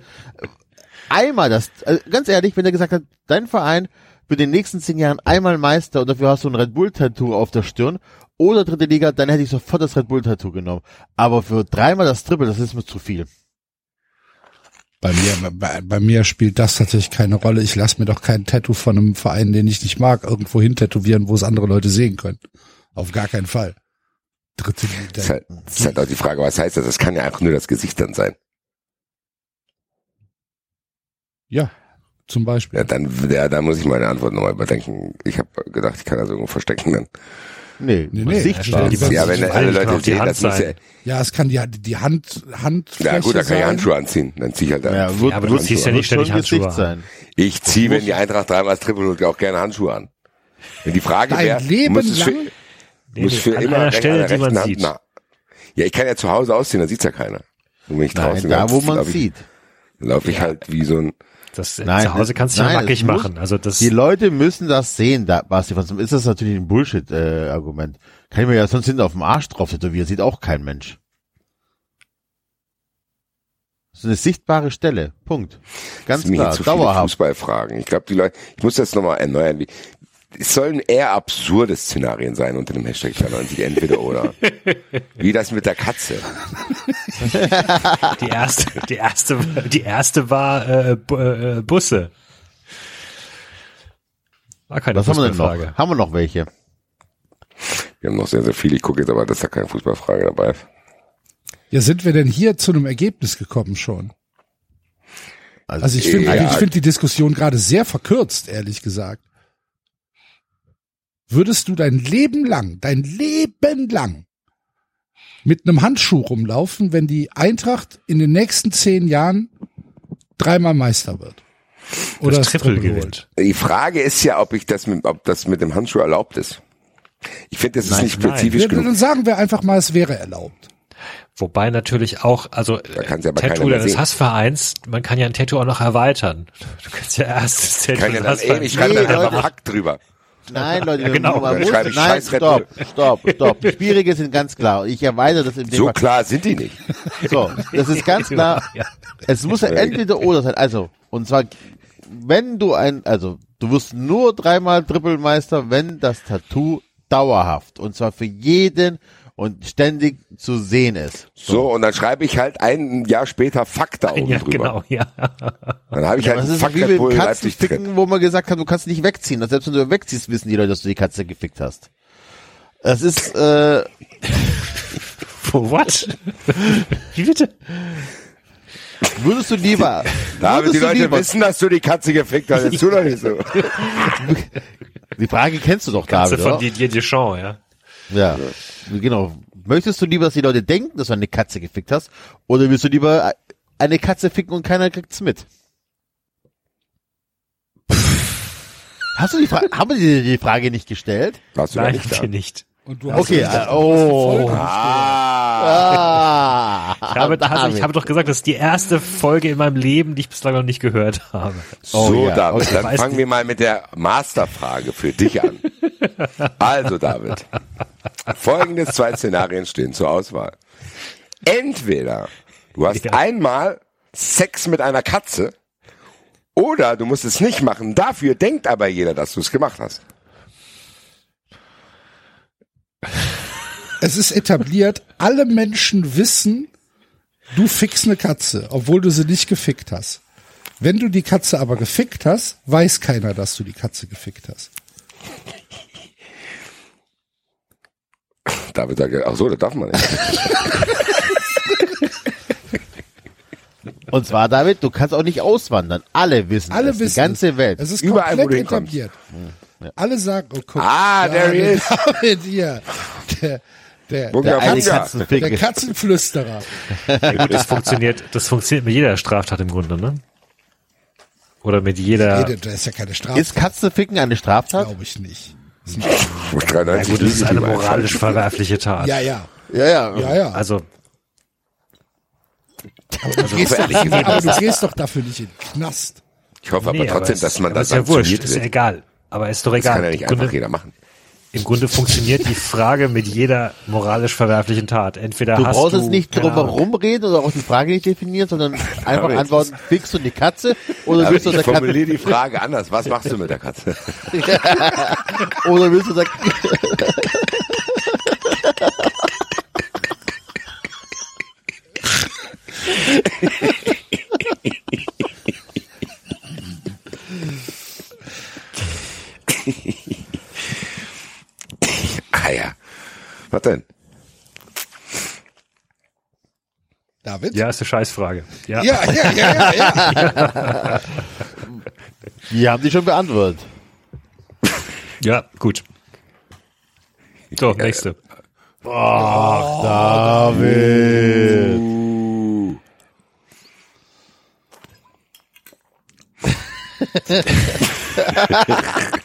Einmal das, also ganz ehrlich, wenn er gesagt hat, dein Verein wird in den nächsten zehn Jahren einmal Meister und dafür hast du ein Red Bull Tattoo auf der Stirn oder dritte Liga, dann hätte ich sofort das Red Bull Tattoo genommen. Aber für dreimal das Triple, das ist mir zu viel. Bei mir, bei, bei mir spielt das tatsächlich keine Rolle. Ich lasse mir doch kein Tattoo von einem Verein, den ich nicht mag, irgendwo hin tätowieren, wo es andere Leute sehen können. Auf gar keinen Fall. Dritte Das ist Liga. halt, das ist halt auch die Frage, was heißt das? Das kann ja einfach nur das Gesicht dann sein. Ja, zum Beispiel. Ja, dann, ja, da muss ich meine Antwort nochmal überdenken. Ich habe gedacht, ich kann das irgendwo verstecken dann. Nee, Nee, nee, sichtbar. Ja, ist wenn alle Leute sehen, Hand das muss ja, sein. Ja, es kann die, die Hand, Handfläche ja gut, da kann ich. Handschuhe anziehen. Dann zieh ich halt dann. Ja, wird, Ja, aber du ziehst ja nicht ständig Handschuhe Gesicht an. sein. Ich ziehe, wenn die Eintracht dreimal das Triple holt, auch gerne Handschuhe an. Wenn die Frage wäre, Leben muss es für, lang? Nee, muss nee, für an immer einer Stelle, die man rechten Hand, sieht. na, ja, ich kann ja zu Hause ausziehen, dann sieht's ja keiner. Und wenn ich Nein, draußen da wo man sieht. laufe ich halt wie so ein, Das, Nein, zu Hause kannst du ja nackig es muss- machen. Also das, Die Leute müssen das sehen, da, Basti, sonst ist das natürlich ein Bullshit-Argument. Kann ich mir ja sonst hinten auf dem Arsch drauf tätowieren, sieht auch kein Mensch. Das ist eine sichtbare Stelle. Punkt. Ganz Das klar, hier zu viele dauerhaft. Fußballfragen. Ich glaube, die Leute, ich muss das nochmal erneuern. Wie, es sollen eher absurde Szenarien sein unter dem Hashtag 93, entweder oder. Wie das mit der Katze. die erste, die erste, die erste war äh, äh, Busse. War keine Was haben wir denn noch? Haben wir noch welche? Wir haben noch sehr, sehr viele. Ich gucke jetzt aber, dass da keine Fußballfrage dabei ist. Ja, sind wir denn hier zu einem Ergebnis gekommen schon? Also ich finde, Ja. ich finde die Diskussion gerade sehr verkürzt, ehrlich gesagt. Würdest du dein Leben lang, dein Leben lang mit einem Handschuh rumlaufen, wenn die Eintracht in den nächsten zehn Jahren dreimal Meister wird? Oder das Triple gewinnt. Die Frage ist ja, ob ich das mit, ob das mit dem Handschuh erlaubt ist. Ich finde, das ist Nein, nicht nein. spezifisch Ja, genug. dann sagen wir einfach mal, es wäre erlaubt. Wobei natürlich auch, also aber Tattoo deines. Hassvereins, man kann ja ein Tattoo auch noch erweitern. Du kannst ja erst das Tattoo Kann ja dann, ey, ich schreibe Nee, dann einfach. Hack drüber. Nein, Leute, Ja, genau. man muss, nein, scheiß stopp, stopp, stopp. Die Schwierige sind ganz klar. Ich erweitere das in dem So Fall. klar sind die nicht. So, das ist ganz klar. Es muss ja entweder oder sein. Also, und zwar, wenn du ein, also, du wirst nur dreimal Trippelmeister, wenn das Tattoo dauerhaft und zwar für jeden und ständig zu sehen ist. So, und dann schreibe ich halt ein Jahr später Fuck da oben Ja, drüber. genau, ja. Dann habe ich Ja, halt das einen ist Fuck wie mit drin. Katzenficken, wo man gesagt hat, du kannst nicht wegziehen. Selbst wenn du wegziehst, wissen die Leute, dass du die Katze gefickt hast. Das ist, äh, What? Wie bitte? würdest du lieber, David, würdest die du Leute lieber, wissen, dass du die Katze gefickt hast. Jetzt tu doch nicht so. die Frage kennst du doch, Katze David, von oder? Didier Deschamps, ja. Ja, genau. Möchtest du lieber, dass die Leute denken, dass du eine Katze gefickt hast, oder willst du lieber eine Katze ficken und keiner kriegt's mit? Hast du die Frage, haben wir dir die Frage nicht gestellt? Warst du Nein, nicht da? nicht. Und du hast Okay, ja äh, oh. Ah, Ah, Ich habe, also, ich habe doch gesagt, das ist die erste Folge in meinem Leben, die ich bislang noch nicht gehört habe. Oh so, ja, David, okay. dann fangen nicht. wir mal mit der Masterfrage für dich an. Also, David, folgende zwei Szenarien stehen zur Auswahl. Entweder du hast Ja. einmal Sex mit einer Katze oder du musst es nicht machen. Dafür denkt aber jeder, dass du es gemacht hast. Es ist etabliert, alle Menschen wissen, du fickst eine Katze, obwohl du sie nicht gefickt hast. Wenn du die Katze aber gefickt hast, weiß keiner, dass du die Katze gefickt hast. David sagt, ach so, das darf man nicht. Und zwar, David, du kannst auch nicht auswandern. Alle wissen Alle es, wissen die ganze es. Welt. Es ist Überall, wo komplett etabliert. Alle sagen, oh guck. Ah, there he is. David hier. Der, der, Bunga, der, Bunga. der Katzenficker. Katzenflüsterer. Ja, gut, das funktioniert, das funktioniert mit jeder Straftat im Grunde, ne? Oder mit jeder. Nee, das ist ja keine Strafe, Ist Katzenficken eine Straftat? glaube ich nicht. Mit 93 Ja gut, das ist eine moralisch verwerfliche Tat. Ja, ja. Ja, ja. Ja, ja. Also, du gehst doch, aber du gehst doch dafür nicht in den Knast. Ich hoffe nee, aber trotzdem, es- dass man aber das ist ja wurscht, sanktioniert ist ja wird. egal. Aber ist doch Das egal. kann ja nicht einfach jeder machen. Im Grunde funktioniert die Frage mit jeder moralisch verwerflichen Tat. Entweder Du hast brauchst du jetzt nicht drum herum reden oder auch die Frage nicht definieren, sondern einfach antworten, fickst du die Katze oder Aber willst du ich der Katze, formuliere die Frage anders. Was machst du mit der Katze? oder willst du der, Ah ja. Was denn? David? Ja, ist eine Scheißfrage. Ja. Ja, ja, ja, ja, ja. die haben die schon beantwortet. Ja, gut. So, nächste. David. Uh.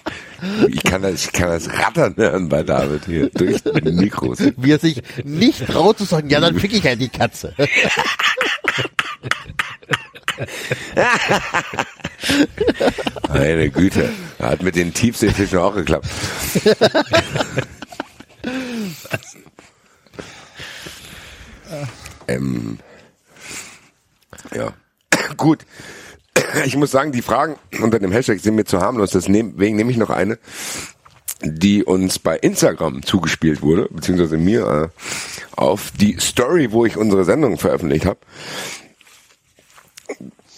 ich kann das, ich kann das Rattern hören bei David hier durch die Mikros. Wie er sich nicht traut zu sagen, ja, dann fick ich halt die Katze. Meine Güte. Hat mit den Tiefseefischen auch geklappt. ähm, ja. Gut. Ich muss sagen, die Fragen unter dem Hashtag sind mir zu harmlos. Deswegen nehme ich noch eine, die uns bei Instagram zugespielt wurde, beziehungsweise mir äh, auf die Story, wo ich unsere Sendung veröffentlicht habe.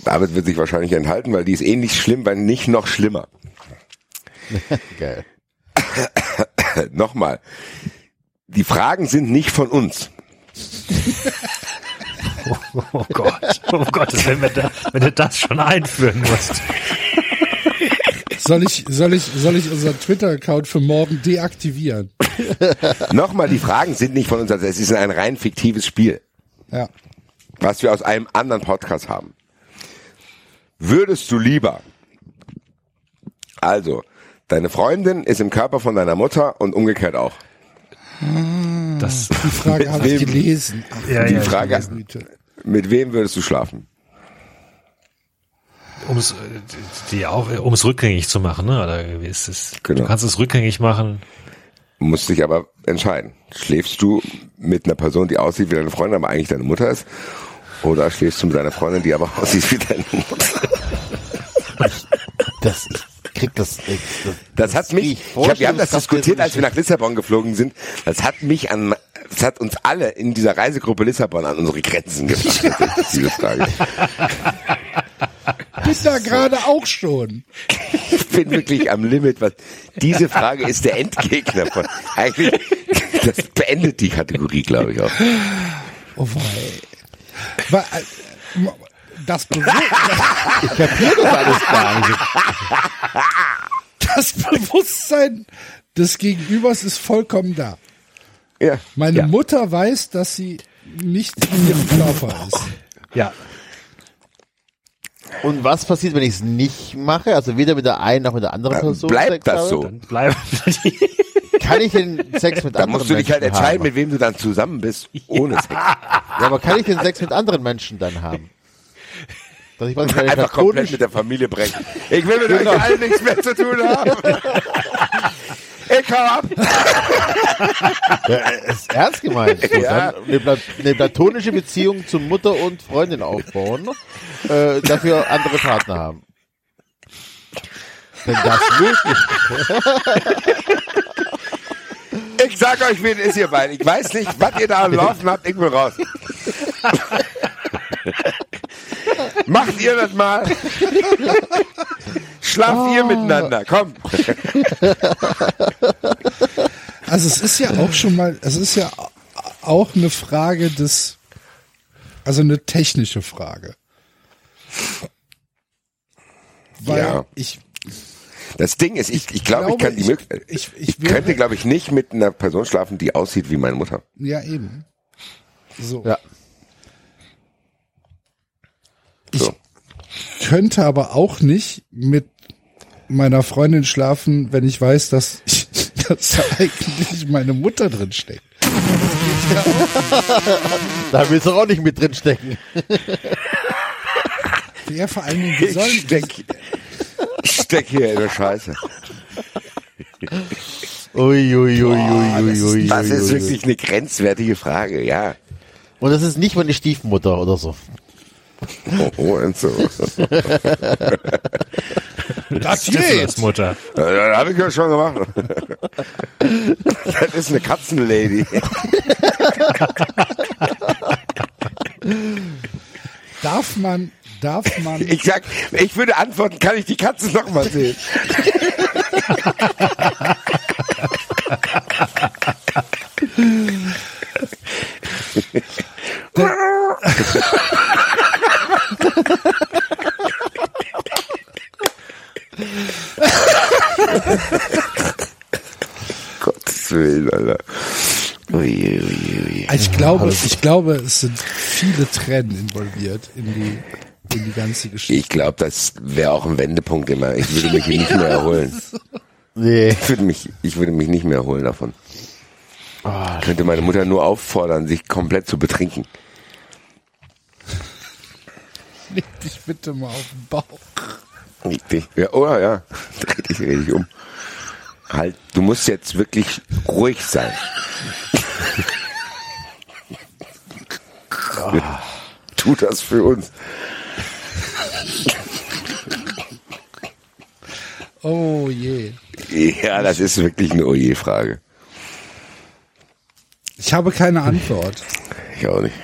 David wird sich wahrscheinlich enthalten, weil die ist ähnlich schlimm, weil nicht noch schlimmer. Geil. Nochmal. Die Fragen sind nicht von uns. Oh Gott. Oh Gott, wenn, wir da, wenn du das schon einführen musst. Soll ich, soll ich, soll ich unseren Twitter-Account für morgen deaktivieren? Nochmal, die Fragen sind nicht von uns. Also es ist ein rein fiktives Spiel, Ja. was wir aus einem anderen Podcast haben. Würdest du lieber, also, deine Freundin ist im Körper von deiner Mutter und umgekehrt auch. Das, Die Frage habe ich gelesen. Ach, Ja, Die ja, Frage, Güte. Mit wem würdest du schlafen? ums, äh, die auch, äh, ums rückgängig zu machen, ne? Oder wie ist es? Genau. Du kannst es rückgängig machen. Musst dich aber entscheiden. Schläfst du mit einer Person, die aussieht wie deine Freundin, aber eigentlich deine Mutter ist? Oder schläfst du mit deiner Freundin, die aber aussieht wie deine Mutter? Das, ich krieg das, ich, das, Das hat mich, ich ich hab, wir haben das diskutiert, als wir nach Lissabon geflogen sind. Das hat mich an, das hat uns alle in dieser Reisegruppe Lissabon an unsere Grenzen gebracht. diese Frage. Bin da gerade auch schon. Ich bin wirklich am Limit. Was, diese Frage ist der Endgegner von, eigentlich, Das beendet die Kategorie, glaube ich auch. Oh wei. Äh, Das, Bewu Ich kapier das alles gar nicht. das Bewusstsein des Gegenübers ist vollkommen da. Ja. Meine ja. Mutter weiß, dass sie nicht in ihrem Körper ist. Ja. Und was passiert, wenn ich es nicht mache? Also weder mit der einen noch mit der anderen Person. Bleibt Sex das habe? so? Dann bleiben Kann ich den Sex mit Da anderen musst du dich halt Menschen entscheiden, haben? mit wem du dann zusammen bist, ohne Sex. Ja, aber kann ich den Sex mit anderen Menschen dann haben? Dass ich meine Einfach komplett mit der Familie brechen. Ich will mit euch allen nichts mehr zu tun haben. Ab. ja, ist ernst gemeint. So, Ja. eine, Pla eine platonische Beziehung zu Mutter und Freundin aufbauen, äh, dafür andere Partner haben. Wenn das möglich Ich sag euch, wen ist ihr beiden. Ich weiß nicht, was ihr da am Laufen habt. Ich will raus. Macht ihr das mal. Schlaft ihr miteinander. Komm. Also es ist ja auch schon mal, es ist ja auch eine Frage des, also eine technische Frage. Weil Ja. ich, Das Ding ist, ich, ich glaube, ich glaube, kann die ich- Möglichkeit. ich- Ich, ich könnte, glaube ich, nicht mit einer Person schlafen, die aussieht wie meine Mutter. ja eben. So. Ja. Ich So. Könnte aber auch nicht mit meiner Freundin schlafen, wenn ich weiß, dass, dass da eigentlich meine Mutter drin steckt. Da willst du auch nicht mit drin stecken. Ja, vor allen Dingen, Ich sollen, steck, ich steck hier in der Scheiße. Ui, ui, ui, ui, ui, ui, Das ist wirklich eine grenzwertige Frage, ja. Und das ist nicht meine Stiefmutter oder so. Oh, oh so. das Stiflers Mutter. Ja, das habe ich ja schon gemacht. Das ist eine Katzenlady. Darf man, darf man, Ich sag, ich würde antworten, kann ich die Katze noch mal sehen? Gottes Willen, Alter. Ui, ui, ui. ich glaube, ich glaube, es sind viele Tränen involviert in die, in die ganze Geschichte. Ich glaube, das wäre auch ein Wendepunkt immer. Ich würde mich nicht mehr erholen. Nee. Ich würde mich, ich würde mich nicht mehr erholen davon. Ich könnte meine Mutter nur auffordern, sich komplett zu betrinken. Leg dich bitte mal auf den Bauch. Richtig. Ja, oh ja, dreh dich richtig um. Halt, du musst jetzt wirklich ruhig sein. Tu das für uns. Oh je. Ja, das ist wirklich eine Oje-Frage. Ich habe keine Antwort. Ich auch nicht.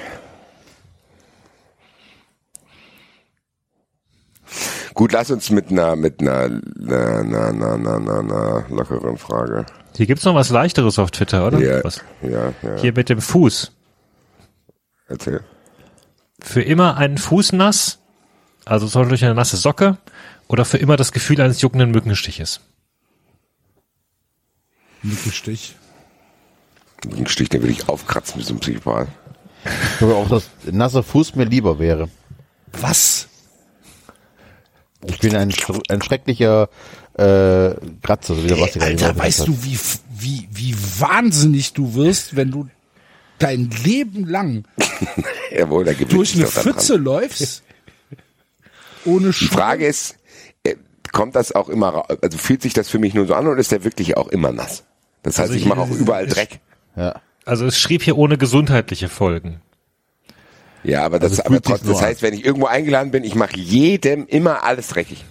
Gut, lass uns mit einer, mit einer, einer, einer, einer, einer, einer lockeren Frage. Hier gibt's noch was leichteres auf Twitter, oder? Ja, Was? ja, ja. Hier mit dem Fuß. Erzähl. Für immer einen Fuß nass, also zum Beispiel durch eine nasse Socke, oder für immer das Gefühl eines juckenden Mückenstiches. Mückenstich. Den Stich, den würde ich aufkratzen wie so ein Psychopath. Ich glaube auch, dass nasser Fuß mir lieber wäre. Was? Ich bin ein, ein schrecklicher äh, Kratzer, so wie der Basti gerade Alter, weißt hat. du, wie, wie, wie wahnsinnig du wirst, wenn du dein Leben lang Jawohl, da durch eine Pfütze läufst? Ohne Die Schuhe? Frage ist, äh, kommt das auch immer, ra- also fühlt sich das für mich nur so an oder ist der wirklich auch immer nass? Das heißt, Also ich hier- mache auch überall Dreck. Ja. Also es schrieb hier ohne gesundheitliche Folgen. Ja, aber das, Also aber trotzdem, das heißt, wenn ich irgendwo eingeladen bin, ich mache jedem immer alles dreckig.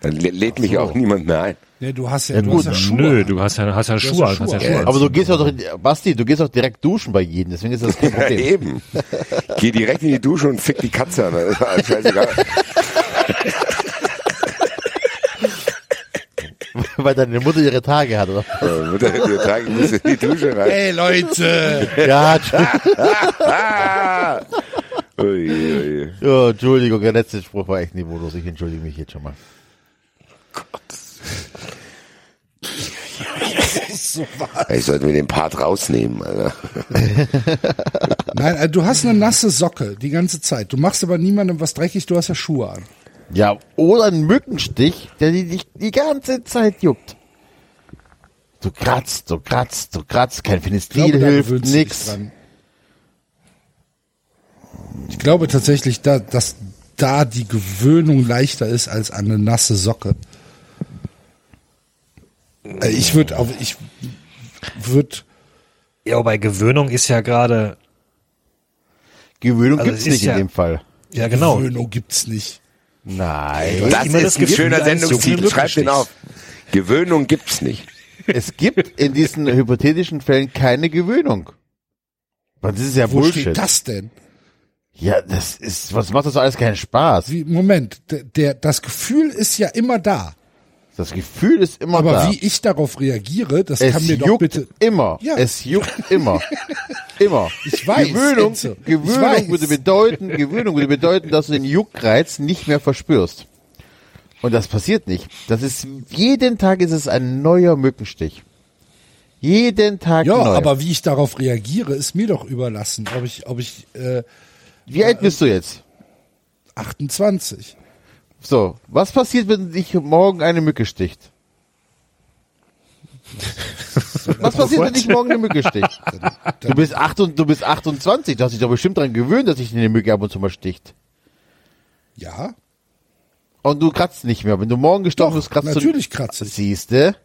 Dann lä- lädt mich auch niemand mehr ein. Ja, du hast ja, Ja, du gut, hast ja Schuhe. Nö, du hast ja, hast ja Schuhe, ja an, hast ja Schuhe Schuhe. an. Aber du gehst doch, in- Basti, du gehst auch direkt duschen bei jedem, deswegen ist das kein Ja, Problem. eben. Geh direkt in die Dusche und fick die Katze an. Das ist alles scheißegal. weil deine Mutter ihre Tage hat, oder? Äh, Mutter, wir tragen muss in die Dusche rein. Ey, Leute! Ja, Entschuldigung. Ui, ui. Ja, Entschuldigung, der letzte Spruch war echt niveaulos. Ich entschuldige mich jetzt schon mal. Ich sollte mir den Part rausnehmen, Alter. Nein, äh, du hast eine nasse Socke die ganze Zeit. Du machst aber niemandem was dreckig, du hast ja Schuhe an. Ja, oder ein Mückenstich, der die- dich die ganze Zeit juckt. Du kratzt, du kratzt, du kratzt, kein Fenestril hilft, nix. dran. Ich glaube tatsächlich, da, dass da die Gewöhnung leichter ist als an eine nasse Socke. Äh, Ich würde auch, ich würde, Ja, bei Gewöhnung ist ja gerade, Gewöhnung Also gibt's nicht in ja- dem Fall. ja genau. Gewöhnung gibt's nicht. Nein. Das immer ist das ein schöner Sendungstitel. Schreib den auf. Gewöhnung gibt's nicht. Es gibt in diesen hypothetischen Fällen keine Gewöhnung. Weil Das ist ja Wo Bullshit. steht das denn? Ja, das ist, was macht das alles keinen Spaß? Wie, Moment, der, der, das Gefühl ist ja immer da. Das Gefühl ist immer Aber da. wie ich darauf reagiere, das es kann mir doch juckt bitte. immer. Ja. Es juckt immer. immer. Ich weiß, Gewöhnung, Enzo, Gewöhnung weiß. würde bedeuten, Gewöhnung würde bedeuten, dass du den Juckreiz nicht mehr verspürst. Und das passiert nicht. Das ist, jeden Tag ist es ein neuer Mückenstich. Jeden Tag Ja, neu. aber wie ich darauf reagiere, ist mir doch überlassen. Ob ich, ob ich äh, Wie alt bist du jetzt? 28. So, was passiert, wenn dich morgen eine Mücke sticht? Was passiert, wenn dich morgen eine Mücke sticht? Du bist, acht und, du bist 28, du hast dich doch bestimmt daran gewöhnt, dass dich eine Mücke ab und zu mal sticht. Ja, Und du kratzt nicht mehr. Wenn du morgen gestochen bist, kratzt natürlich du. kratze ich. Siehste?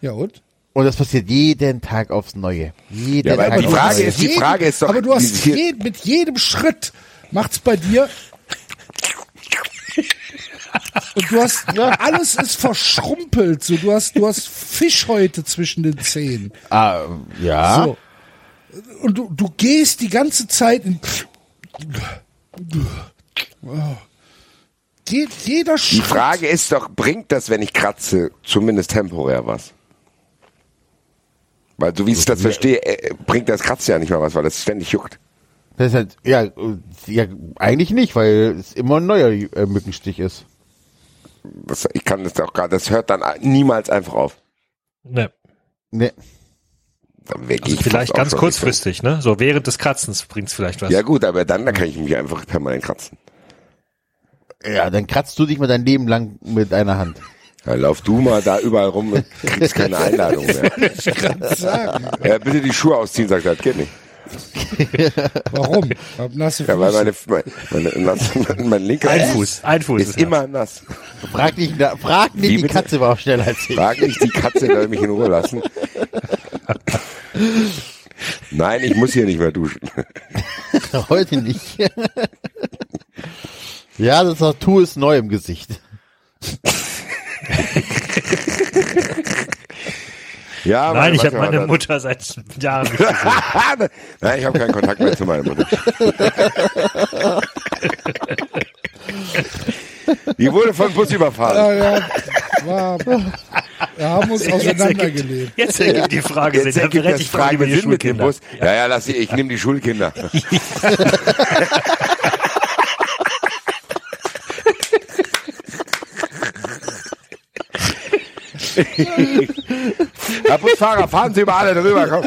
ja und? Und das passiert jeden Tag aufs Neue. Jeden Ja, aber Tag die aufs Frage Neue. ist- die Frage ist doch, Aber du hast wie- je, mit jedem Schritt macht's bei dir. Und du hast, alles ist verschrumpelt, so, du hast, du hast Fischhäute zwischen den Zähnen. Ah, ja. So. Und du, du gehst die ganze Zeit in, Je, jeder Die Schritt. Frage ist doch, bringt das, wenn ich kratze, zumindest temporär was? Weil so wie ich das verstehe, äh, bringt das Kratzen ja nicht mal was, weil das ständig juckt. Das ist halt, ja, äh, ja, eigentlich nicht, weil es immer ein neuer äh, Mückenstich ist. Das, ich kann das auch gar, das hört dann niemals einfach auf. Ne. Ne. Also ich vielleicht ganz kurzfristig, ne? So während des Kratzens bringt's vielleicht was. Ja gut, aber dann, da kann ich mich einfach permanent kratzen. Ja, dann kratzt du dich mal dein Leben lang mit einer Hand. Ja, lauf du mal da überall rum und kriegst keine Einladung mehr. sagen. Ja, bitte die Schuhe ausziehen, sagt er, das geht nicht. Warum? Nasse Ja, weil meine, meine, meine, mein linker Ein Fuß, ein Fuß ist immer nass. Frag nicht, frag nicht, Wie die bitte? Katze war auch schneller als ich. Frag nicht die Katze, soll mich in Ruhe lassen. Nein, ich muss hier nicht mehr duschen. Heute nicht. ja, das Tattoo ist neu im Gesicht. Ja, Nein, ich habe meine Mutter seit Jahren nicht gesehen. Nein, ich habe keinen Kontakt mehr zu meiner Mutter. Die wurde von Bus überfahren. Ja, ja, war, wir haben uns auseinandergelebt. Jetzt ergibt die Frage Jetzt Sinn. ergibt das ich Frage Sinn mit dem Schulkinder. Bus. Ja, ja, lass sie, ich nehme die Schulkinder. Herr Busfahrer, fahren Sie über alle drüber, komm.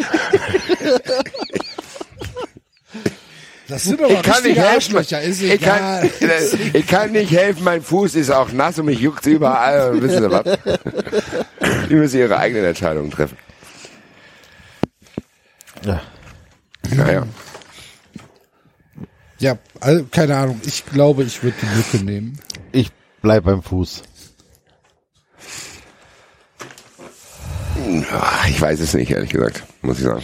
Das sind aber Ich kann nicht helfen. Ist Ich kann, ich kann nicht helfen, mein Fuß ist auch nass und mich juckt überall. Wissen Sie was? Die müssen ihre eigenen Entscheidungen treffen. Ja. Naja. Ja, also, keine Ahnung. Ich glaube, ich würde die Lücke nehmen. Ich bleib beim Fuß. Ich weiß es nicht, ehrlich gesagt, muss ich sagen.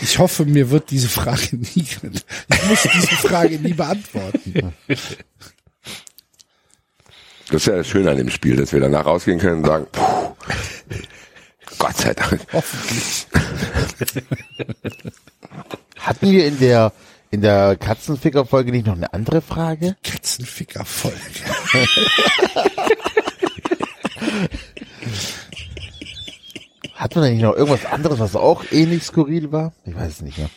Ich hoffe, mir wird diese Frage nie, ich muss diese Frage nie beantworten. Das ist ja das Schöne an dem Spiel, dass wir danach rausgehen können und sagen, puh, Gott sei Dank. Hoffentlich. Hatten wir in der, in der Katzenficker-Folge nicht noch eine andere Frage? Katzenficker-Folge. Hat man eigentlich noch irgendwas anderes, was auch ähnlich skurril war? Ich weiß es nicht mehr.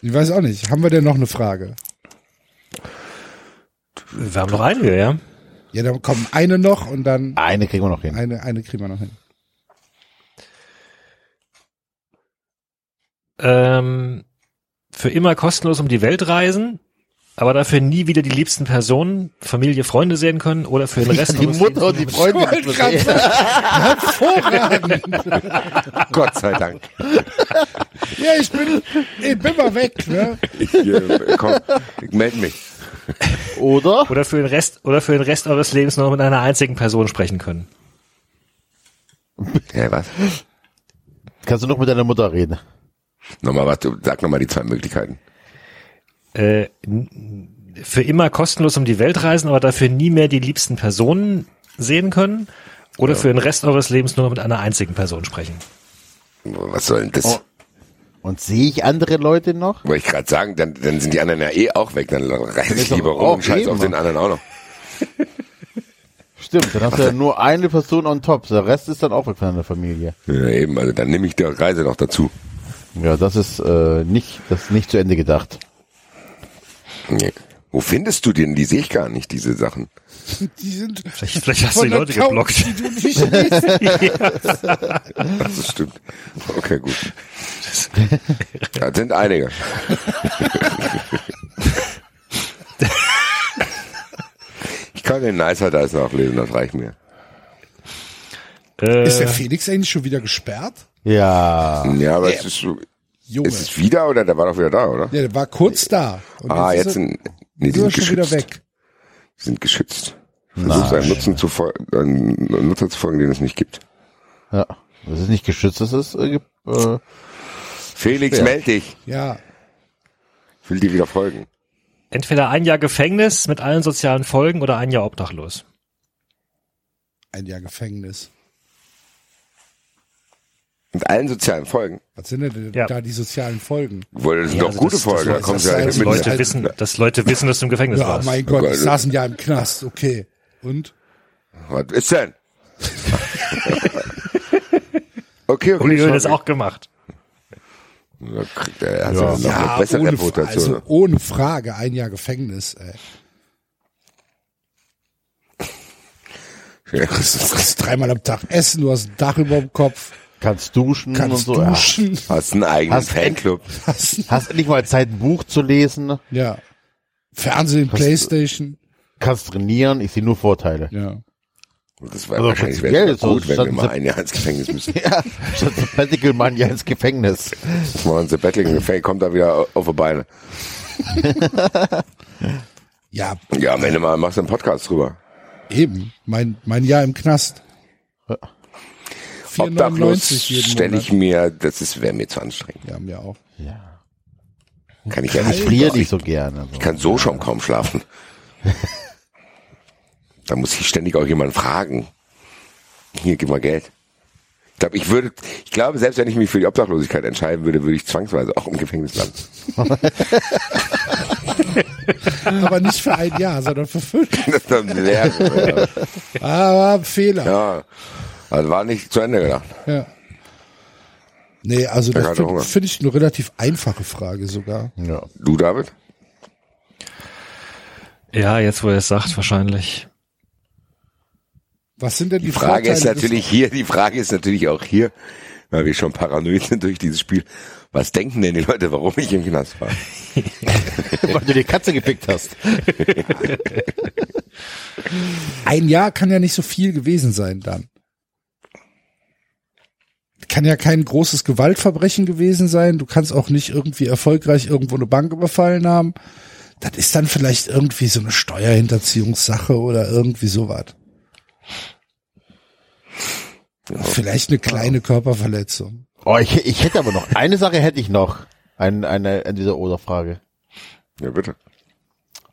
Ich weiß auch nicht. Haben wir denn noch eine Frage? Wir haben noch einige, ja. Ja, dann kommen eine noch und dann Eine kriegen wir noch hin. eine, eine kriegen wir noch hin. Ähm, für immer kostenlos um die Welt reisen, aber dafür nie wieder die liebsten Personen, Familie, Freunde sehen können oder für den Rest die eures Mutter und die Lebens- Freunde. Hervorragend. Gott sei Dank. Ja, ich bin, ich bin mal weg, ne? Ich, äh, komm, ich melde mich. Oder? oder für den Rest oder für den Rest eures Lebens nur mit einer einzigen Person sprechen können. Ja, was? Kannst du noch mit deiner Mutter reden? Nochmal, was, du- sag nochmal die zwei Möglichkeiten. Äh, für immer kostenlos um die Welt reisen, aber dafür nie mehr die liebsten Personen sehen können oder für den Rest eures Lebens nur mit einer einzigen Person sprechen. Was soll denn das? Oh. Und sehe ich andere Leute noch? Wollte ich gerade sagen, dann, dann sind die anderen ja eh auch weg, dann reise ich lieber rum und scheiß auf den anderen auch noch. Stimmt, dann hast du ja nur eine Person on top. Der Rest ist dann auch weg von deiner Familie. Ja, eben, also dann nehme ich die Reise noch dazu. Ja, das ist äh, nicht, das ist nicht zu Ende gedacht. Nee. Wo findest du denn? Die sehe ich gar nicht, diese Sachen. Die sind Vielleicht, vielleicht hast du die Leute Accounts, geblockt. die du nicht liest. Das stimmt. Okay, gut. Das sind einige. Ich kann den Nicer Dice nachlesen, das reicht mir. Äh, Ist der Felix eigentlich schon wieder gesperrt? Ja. Ja, aber es ist so, Junge. ist es wieder oder der war doch wieder da, oder? Ja, der war kurz da. Und Ah, jetzt sind, nee, die sind schon wieder geschützt. weg. Die sind geschützt. Versuch seinen Nutzen zu folgen, einen Nutzer zu folgen, den es nicht gibt. Ja. Das ist nicht geschützt, das ist äh, äh, Felix, Ja. meld dich. Ja, Ich will dir wieder folgen. entweder ein Jahr Gefängnis mit allen sozialen Folgen oder ein Jahr obdachlos. ein Jahr Gefängnis. Mit allen sozialen Folgen. Was sind denn Ja. da die sozialen Folgen? Wohl, das sind Ja, doch also gute das- Folgen. Da das- kommst das- du ja das- mit. Leute halt- wissen, dass Leute wissen, dass du im Gefängnis Ja, warst. mein Gott, Gott. ich saß ein Jahr im Knast. Okay. Und? Was ist denn? okay, okay. Uli schon. hat das auch gemacht. Da kriegt er, hat Ja. ja. noch Ja, eine bessere ohne, Reputation. also ohne Frage ein Jahr Gefängnis. Ey. ja. Du kannst dreimal am Tag essen, du hast ein Dach über dem Kopf, kannst duschen kannst und so. Ja. duschen. Hast einen eigenen Hast- Fanclub. Hast, Hast nicht mal Zeit, ein Buch zu lesen. ja. Fernsehen, Playstation. Kannst trainieren. Ich sehe nur Vorteile. Ja. Das war Also wahrscheinlich wäre so, gut, wenn wir mal ein Jahr ins Gefängnis müssen. Ja, statt Sabbatical man ja ins Gefängnis. Mal unser Bettling Gefängnis kommt da wieder auf die Beine. Ja, Ja, am Ende mal machst du einen Podcast drüber. eben. Mein, mein Jahr im Knast. Obdachlos 4,99 jeden stelle ich mir, das ist wäre mir zu anstrengend. Ja, mir auch. Kann ich ja nicht. Ich friere nicht so gerne. Ich kann so schon kaum schlafen. da muss ich ständig auch jemanden fragen. Hier, gib mal Geld. Ich glaube, ich würde, ich glaube, selbst wenn ich mich für die Obdachlosigkeit entscheiden würde, würde ich zwangsweise auch im Gefängnis landen. Aber nicht für ein Jahr, sondern für fünf. Das dann leer. Aber Fehler. ja. Also war nicht zu Ende gedacht. Ja. Nee, also das finde find ich eine relativ einfache Frage sogar. Ja. Du, David? Ja, jetzt wo er es sagt, wahrscheinlich. Was sind denn die, Die Frage ist Vorteile des- natürlich hier, die Frage ist natürlich auch hier, weil wir schon paranoid sind durch dieses Spiel. Was denken denn die Leute, warum ich im Knast war? Weil du die Katze gepickt hast. Ein Jahr kann ja nicht so viel gewesen sein dann. Kann ja kein großes Gewaltverbrechen gewesen sein. Du kannst auch nicht irgendwie erfolgreich irgendwo eine Bank überfallen haben. Das ist dann vielleicht irgendwie so eine Steuerhinterziehungssache oder irgendwie sowas. Vielleicht eine kleine Körperverletzung. Oh, ich, ich hätte aber noch, eine Sache hätte ich noch. Ein, eine, an dieser Oder-Frage. Ja, bitte.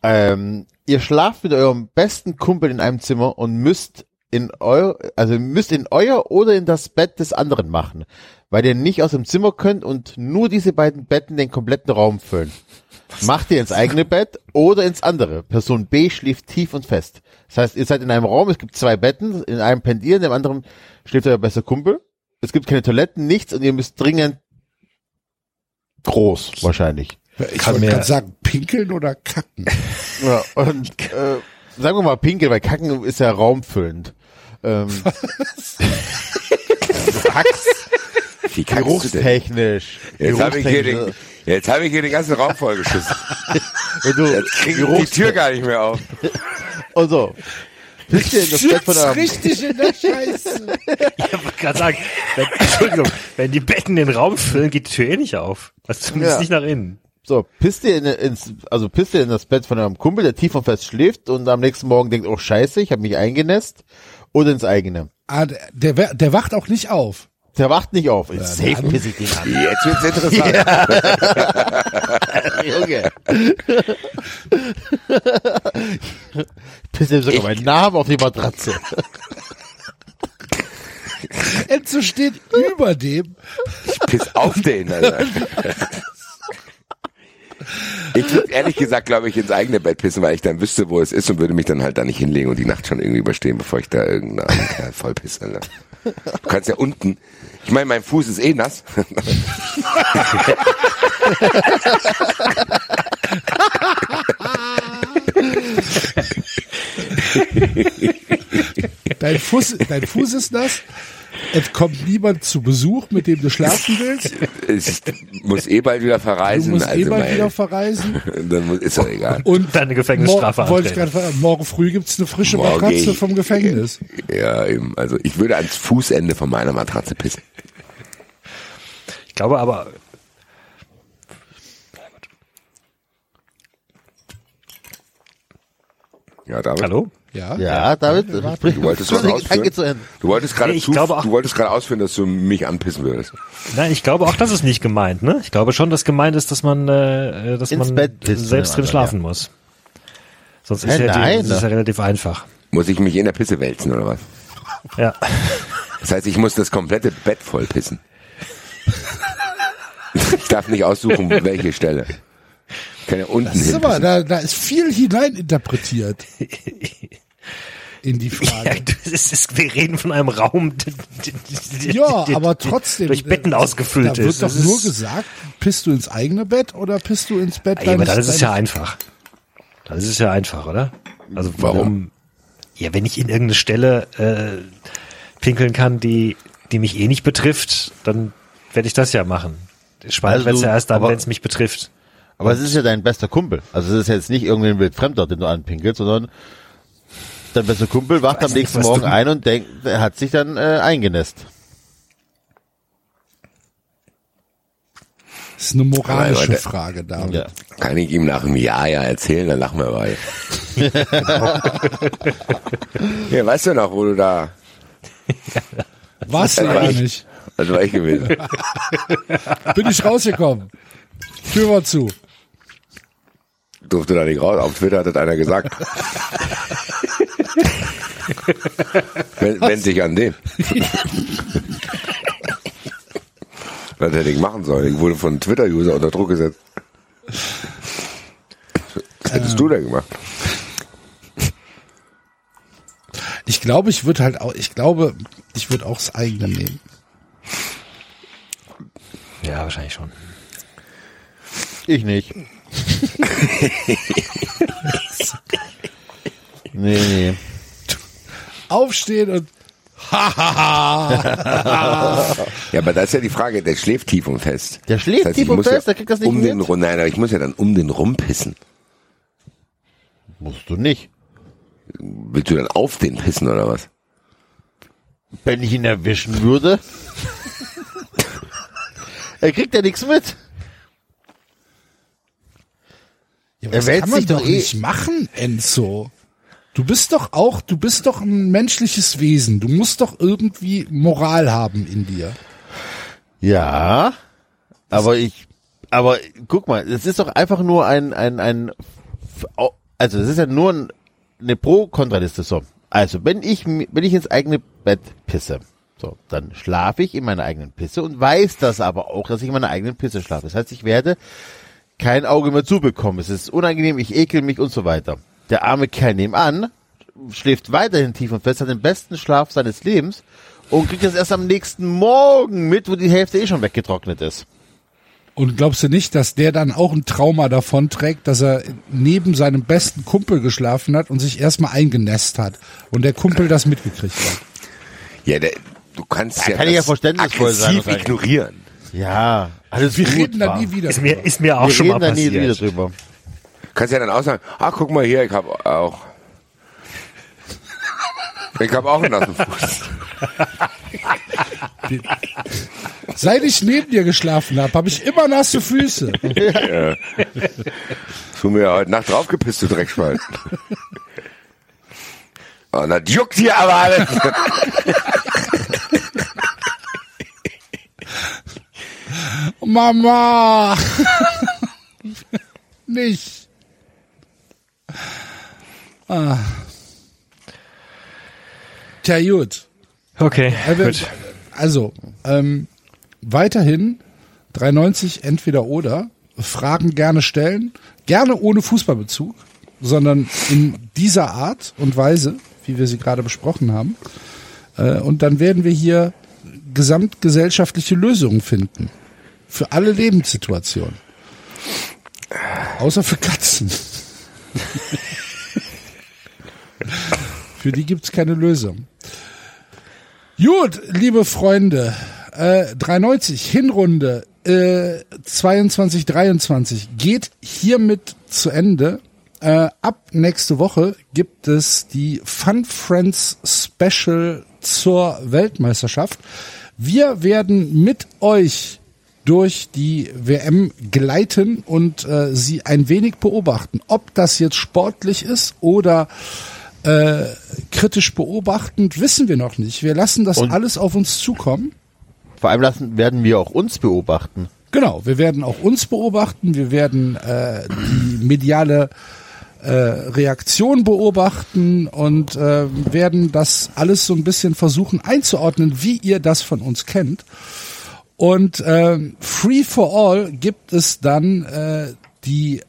Ähm, ihr schlaft mit eurem besten Kumpel in einem Zimmer und müsst in euer, also müsst in euer oder in das Bett des anderen machen, weil ihr nicht aus dem Zimmer könnt und nur diese beiden Betten den kompletten Raum füllen. macht ihr ins eigene Bett oder ins andere. Person B schläft tief und fest. Das heißt, ihr seid in einem Raum, es gibt zwei Betten, in einem pennt ihr, in dem anderen schläft euer bester Kumpel. Es gibt keine Toiletten, nichts und ihr müsst dringend groß wahrscheinlich. Ich Kann mir- gerade sagen, pinkeln oder kacken. Ja, und äh, sagen wir mal Pinkel, weil Kacken ist ja raumfüllend. Ähm, Hax, Wie kannst du denn? geruchstechnisch. Jetzt habe ich, hier den- jetzt hab ich hier den ganzen Raum vollgeschissen. Wenn du Jetzt krieg ich die Tür gar nicht mehr auf. Und so. Wisst ihr in das Bett von eurem, richtig in der Scheiße. Ich wollte gerade sagen, wenn, Entschuldigung, wenn die Betten den Raum füllen, geht die Tür eh nicht auf. Also zumindest Ja. nicht nach innen. so, pisst ihr in, ins, also pisst ihr in das Bett von eurem Kumpel, der tief und fest schläft und am nächsten Morgen denkt, oh scheiße, ich habe mich eingenässt, oder ins eigene. Ah, der, der, wer- der wacht auch nicht auf. Der wacht nicht auf. Safe piss ich den an. Jetzt wird's interessant. Junge. ich pisse ihm sogar meinen Namen auf die Matratze. Enzo steht über dem. Piss auf den, Alter. Ich würde ehrlich gesagt, glaube ich, ins eigene Bett pissen, weil ich dann wüsste, wo es ist und würde mich dann halt da nicht hinlegen und die Nacht schon irgendwie überstehen, bevor ich da irgendeinen Kerl voll. Alter. Du kannst ja unten, ich meine, mein Fuß ist eh nass. Dein Fuß, dein Fuß ist nass. Es kommt niemand zu Besuch, mit dem du schlafen willst. Ich muss eh bald wieder Du verreisen. musst also eh bald wieder verreisen. Dann ist doch egal. Und Deine Gefängnisstrafe mor- wollte ich fragen, morgen früh gibt's eine frische Morgen Matratze ich- vom Gefängnis. Ja, eben. Also ich würde ans Fußende von meiner Matratze pissen. Ich glaube aber, Ja, David. hallo? Ja. Ja, David, sprich, Du wolltest was ausführen? zu Ende. Du wolltest gerade Nee, ich zu, glaube auch- du wolltest gerade ausführen, dass du mich anpissen würdest. Nein, ich glaube auch, das ist nicht gemeint, ne? Ich glaube schon, dass gemeint ist, dass man, äh, dass Ins man Bett pissen selbst drin schlafen muss. Sonst ist Hä, ja, nein, die, das ist ja relativ einfach. Muss ich mich in der Pisse wälzen oder was? Ja. Das heißt, ich muss das komplette Bett voll pissen. Ich darf nicht aussuchen, welche Stelle. Ich kann ja unten Das ist hin. aber, da, da ist viel hineininterpretiert. In die ja Frage. das ist, wir reden von einem Raum, Ja, aber trotzdem. durch Betten äh, ausgefüllt Da wird ist. doch Das nur ist- gesagt, pisst du ins eigene Bett oder pisst du ins Bett Ja, aber dann ist es ja einfach. Dann ist es ja einfach, oder? Also warum? Ja, wenn ich in irgendeine Stelle äh, pinkeln kann, die die mich eh nicht betrifft, dann werde ich das ja machen. Spannend Also ja erst dann, wenn es mich betrifft. Aber es ist ja dein bester Kumpel. Also es ist jetzt nicht irgendein Wildfremder, den du anpinkelst, sondern dein bester Kumpel wacht am nicht, nächsten was Morgen du- ein und denkt, er hat sich dann äh, eingenässt. Das ist eine moralische Leute. Frage da. Ja. Kann ich ihm nach einem Jahr ja erzählen, dann lachen wir bei. ja, weißt du noch, wo du da, Warst ich. nicht. das war ich gewesen. Bin ich rausgekommen. Tür war zu. Durfte da nicht raus. Auf Twitter hat das einer gesagt. wenn, wenn sich an den. Was hätte ich machen sollen? Ich wurde von Twitter-User unter Druck gesetzt. Was hättest du denn gemacht? Ich glaube, ich würde halt auch, ich glaube, ich würde auch das eigene nehmen. Ja, wahrscheinlich schon. Ich nicht. Nee, nee. Aufstehen und hahaha. Ja, aber das ist ja die Frage, der schläft tief und fest. Der schläft ich tief und fest, der kriegt das nicht um den, mit. rum- Nein, aber ich muss ja dann um den rumpissen. Musst du nicht. Willst du dann auf den pissen oder was? Wenn ich ihn erwischen würde. er kriegt ja nichts mit. Ja, Er wälzt sich doch doch eh- nicht machen, Enzo. Du bist doch auch, du bist doch ein menschliches Wesen. Du musst doch irgendwie Moral haben in dir. Ja, aber ich, aber guck mal, es ist doch einfach nur ein, ein, ein, also es ist ja nur ein, eine Pro-Kontraliste so. Also wenn ich, wenn ich ins eigene Bett pisse, so, dann schlafe ich in meiner eigenen Pisse und weiß das aber auch, dass ich in meiner eigenen Pisse schlafe. Das heißt, ich werde kein Auge mehr zubekommen. Es ist unangenehm, ich ekel mich und so weiter. Der arme Kerl nebenan schläft weiterhin tief und fest, hat den besten Schlaf seines Lebens und kriegt das erst am nächsten Morgen mit, wo die Hälfte eh schon weggetrocknet ist. Und glaubst du nicht, dass der dann auch ein Trauma davon trägt, dass er neben seinem besten Kumpel geschlafen hat und sich erstmal eingenässt hat und der Kumpel das mitgekriegt hat? Ja, der, du kannst Da ja, kann ich ja das verständnisvoll sein, aggressiv wahrscheinlich. ignorieren. Ja, alles Wir gut, reden da nie wieder. Ist mir, drüber. ist mir auch Wir schon reden mal da nie wieder passiert. drüber. Kannst ja dann auch sagen, ah, guck mal hier, ich habe auch. Ich habe auch einen nassen Fuß. Seit ich neben dir geschlafen habe, habe ich immer nasse Füße. Du mir ja heute Nacht draufgepisst, du Dreckschwein. Und das juckt hier aber alles. Mama! Nicht. Ah. Tja, gut. Okay, Also, gut. also ähm, weiterhin 390 entweder oder. Fragen gerne stellen. Gerne ohne Fußballbezug, sondern in dieser Art und Weise, wie wir sie gerade besprochen haben. Äh, und dann werden wir hier gesamtgesellschaftliche Lösungen finden. Für alle Lebenssituationen. Außer für Katzen. für die gibt's keine Lösung. Gut, liebe Freunde, äh, 390 Hinrunde äh, 22 23 geht hiermit zu Ende. Äh, ab nächste Woche gibt es die Fun Friends Special zur Weltmeisterschaft. Wir werden mit euch durch die WM gleiten und äh, sie ein wenig beobachten. Ob das jetzt sportlich ist oder äh, kritisch beobachtend, wissen wir noch nicht. Wir lassen das Und- alles auf uns zukommen. Vor allem lassen, werden wir auch uns beobachten. Genau, wir werden auch uns beobachten, wir werden äh, die mediale äh, Reaktion beobachten und äh, werden das alles so ein bisschen versuchen einzuordnen, wie ihr das von uns kennt. Und äh, Free for All gibt es dann äh, die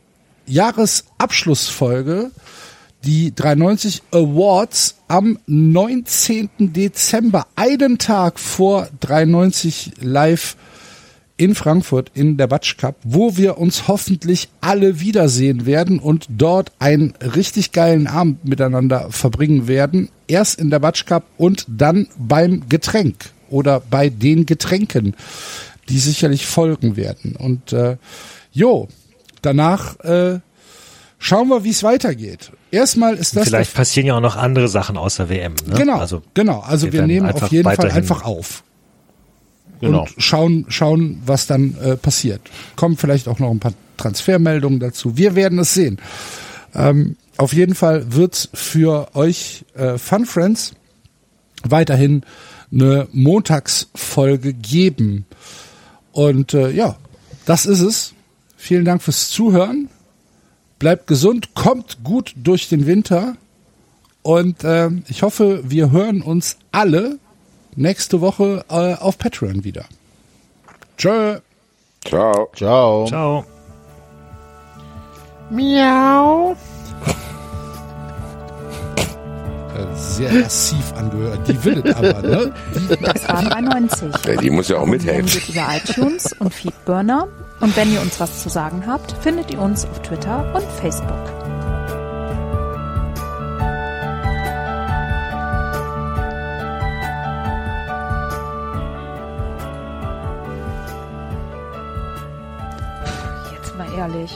Jahresabschlussfolge, die 390 Awards am 19. Dezember, einen Tag vor 390 Live in Frankfurt in der Batsch Cup, wo wir uns hoffentlich alle wiedersehen werden und dort einen richtig geilen Abend miteinander verbringen werden. Erst in der Batsch Cup und dann beim Getränk oder bei den Getränken, die sicherlich folgen werden. Und äh, jo, danach äh, schauen wir, wie es weitergeht. Erstmal ist das Vielleicht passieren ja auch noch andere Sachen außer WM. Ne? Genau, Also, genau. Also wir wir, nehmen auf jeden Fall einfach auf Genau. und schauen, schauen, was dann äh, passiert. Kommen vielleicht auch noch ein paar Transfermeldungen dazu. Wir werden es sehen. Ähm, auf jeden Fall wird's für euch äh, Fun Friends weiterhin eine Montagsfolge geben. Und äh, ja, das ist es. Vielen Dank fürs Zuhören. Bleibt gesund, kommt gut durch den Winter. Und äh, ich hoffe, wir hören uns alle nächste Woche äh, auf Patreon wieder. Tschö. Ciao. Ciao. Ciao. Miau. Äh, Sehr massiv angehört. Die will es aber, ne? Das war 390. Ja, die muss ja auch mithelfen. über iTunes und Feedburner. Und wenn ihr uns was zu sagen habt, findet ihr uns auf Twitter und Facebook. Jetzt mal ehrlich,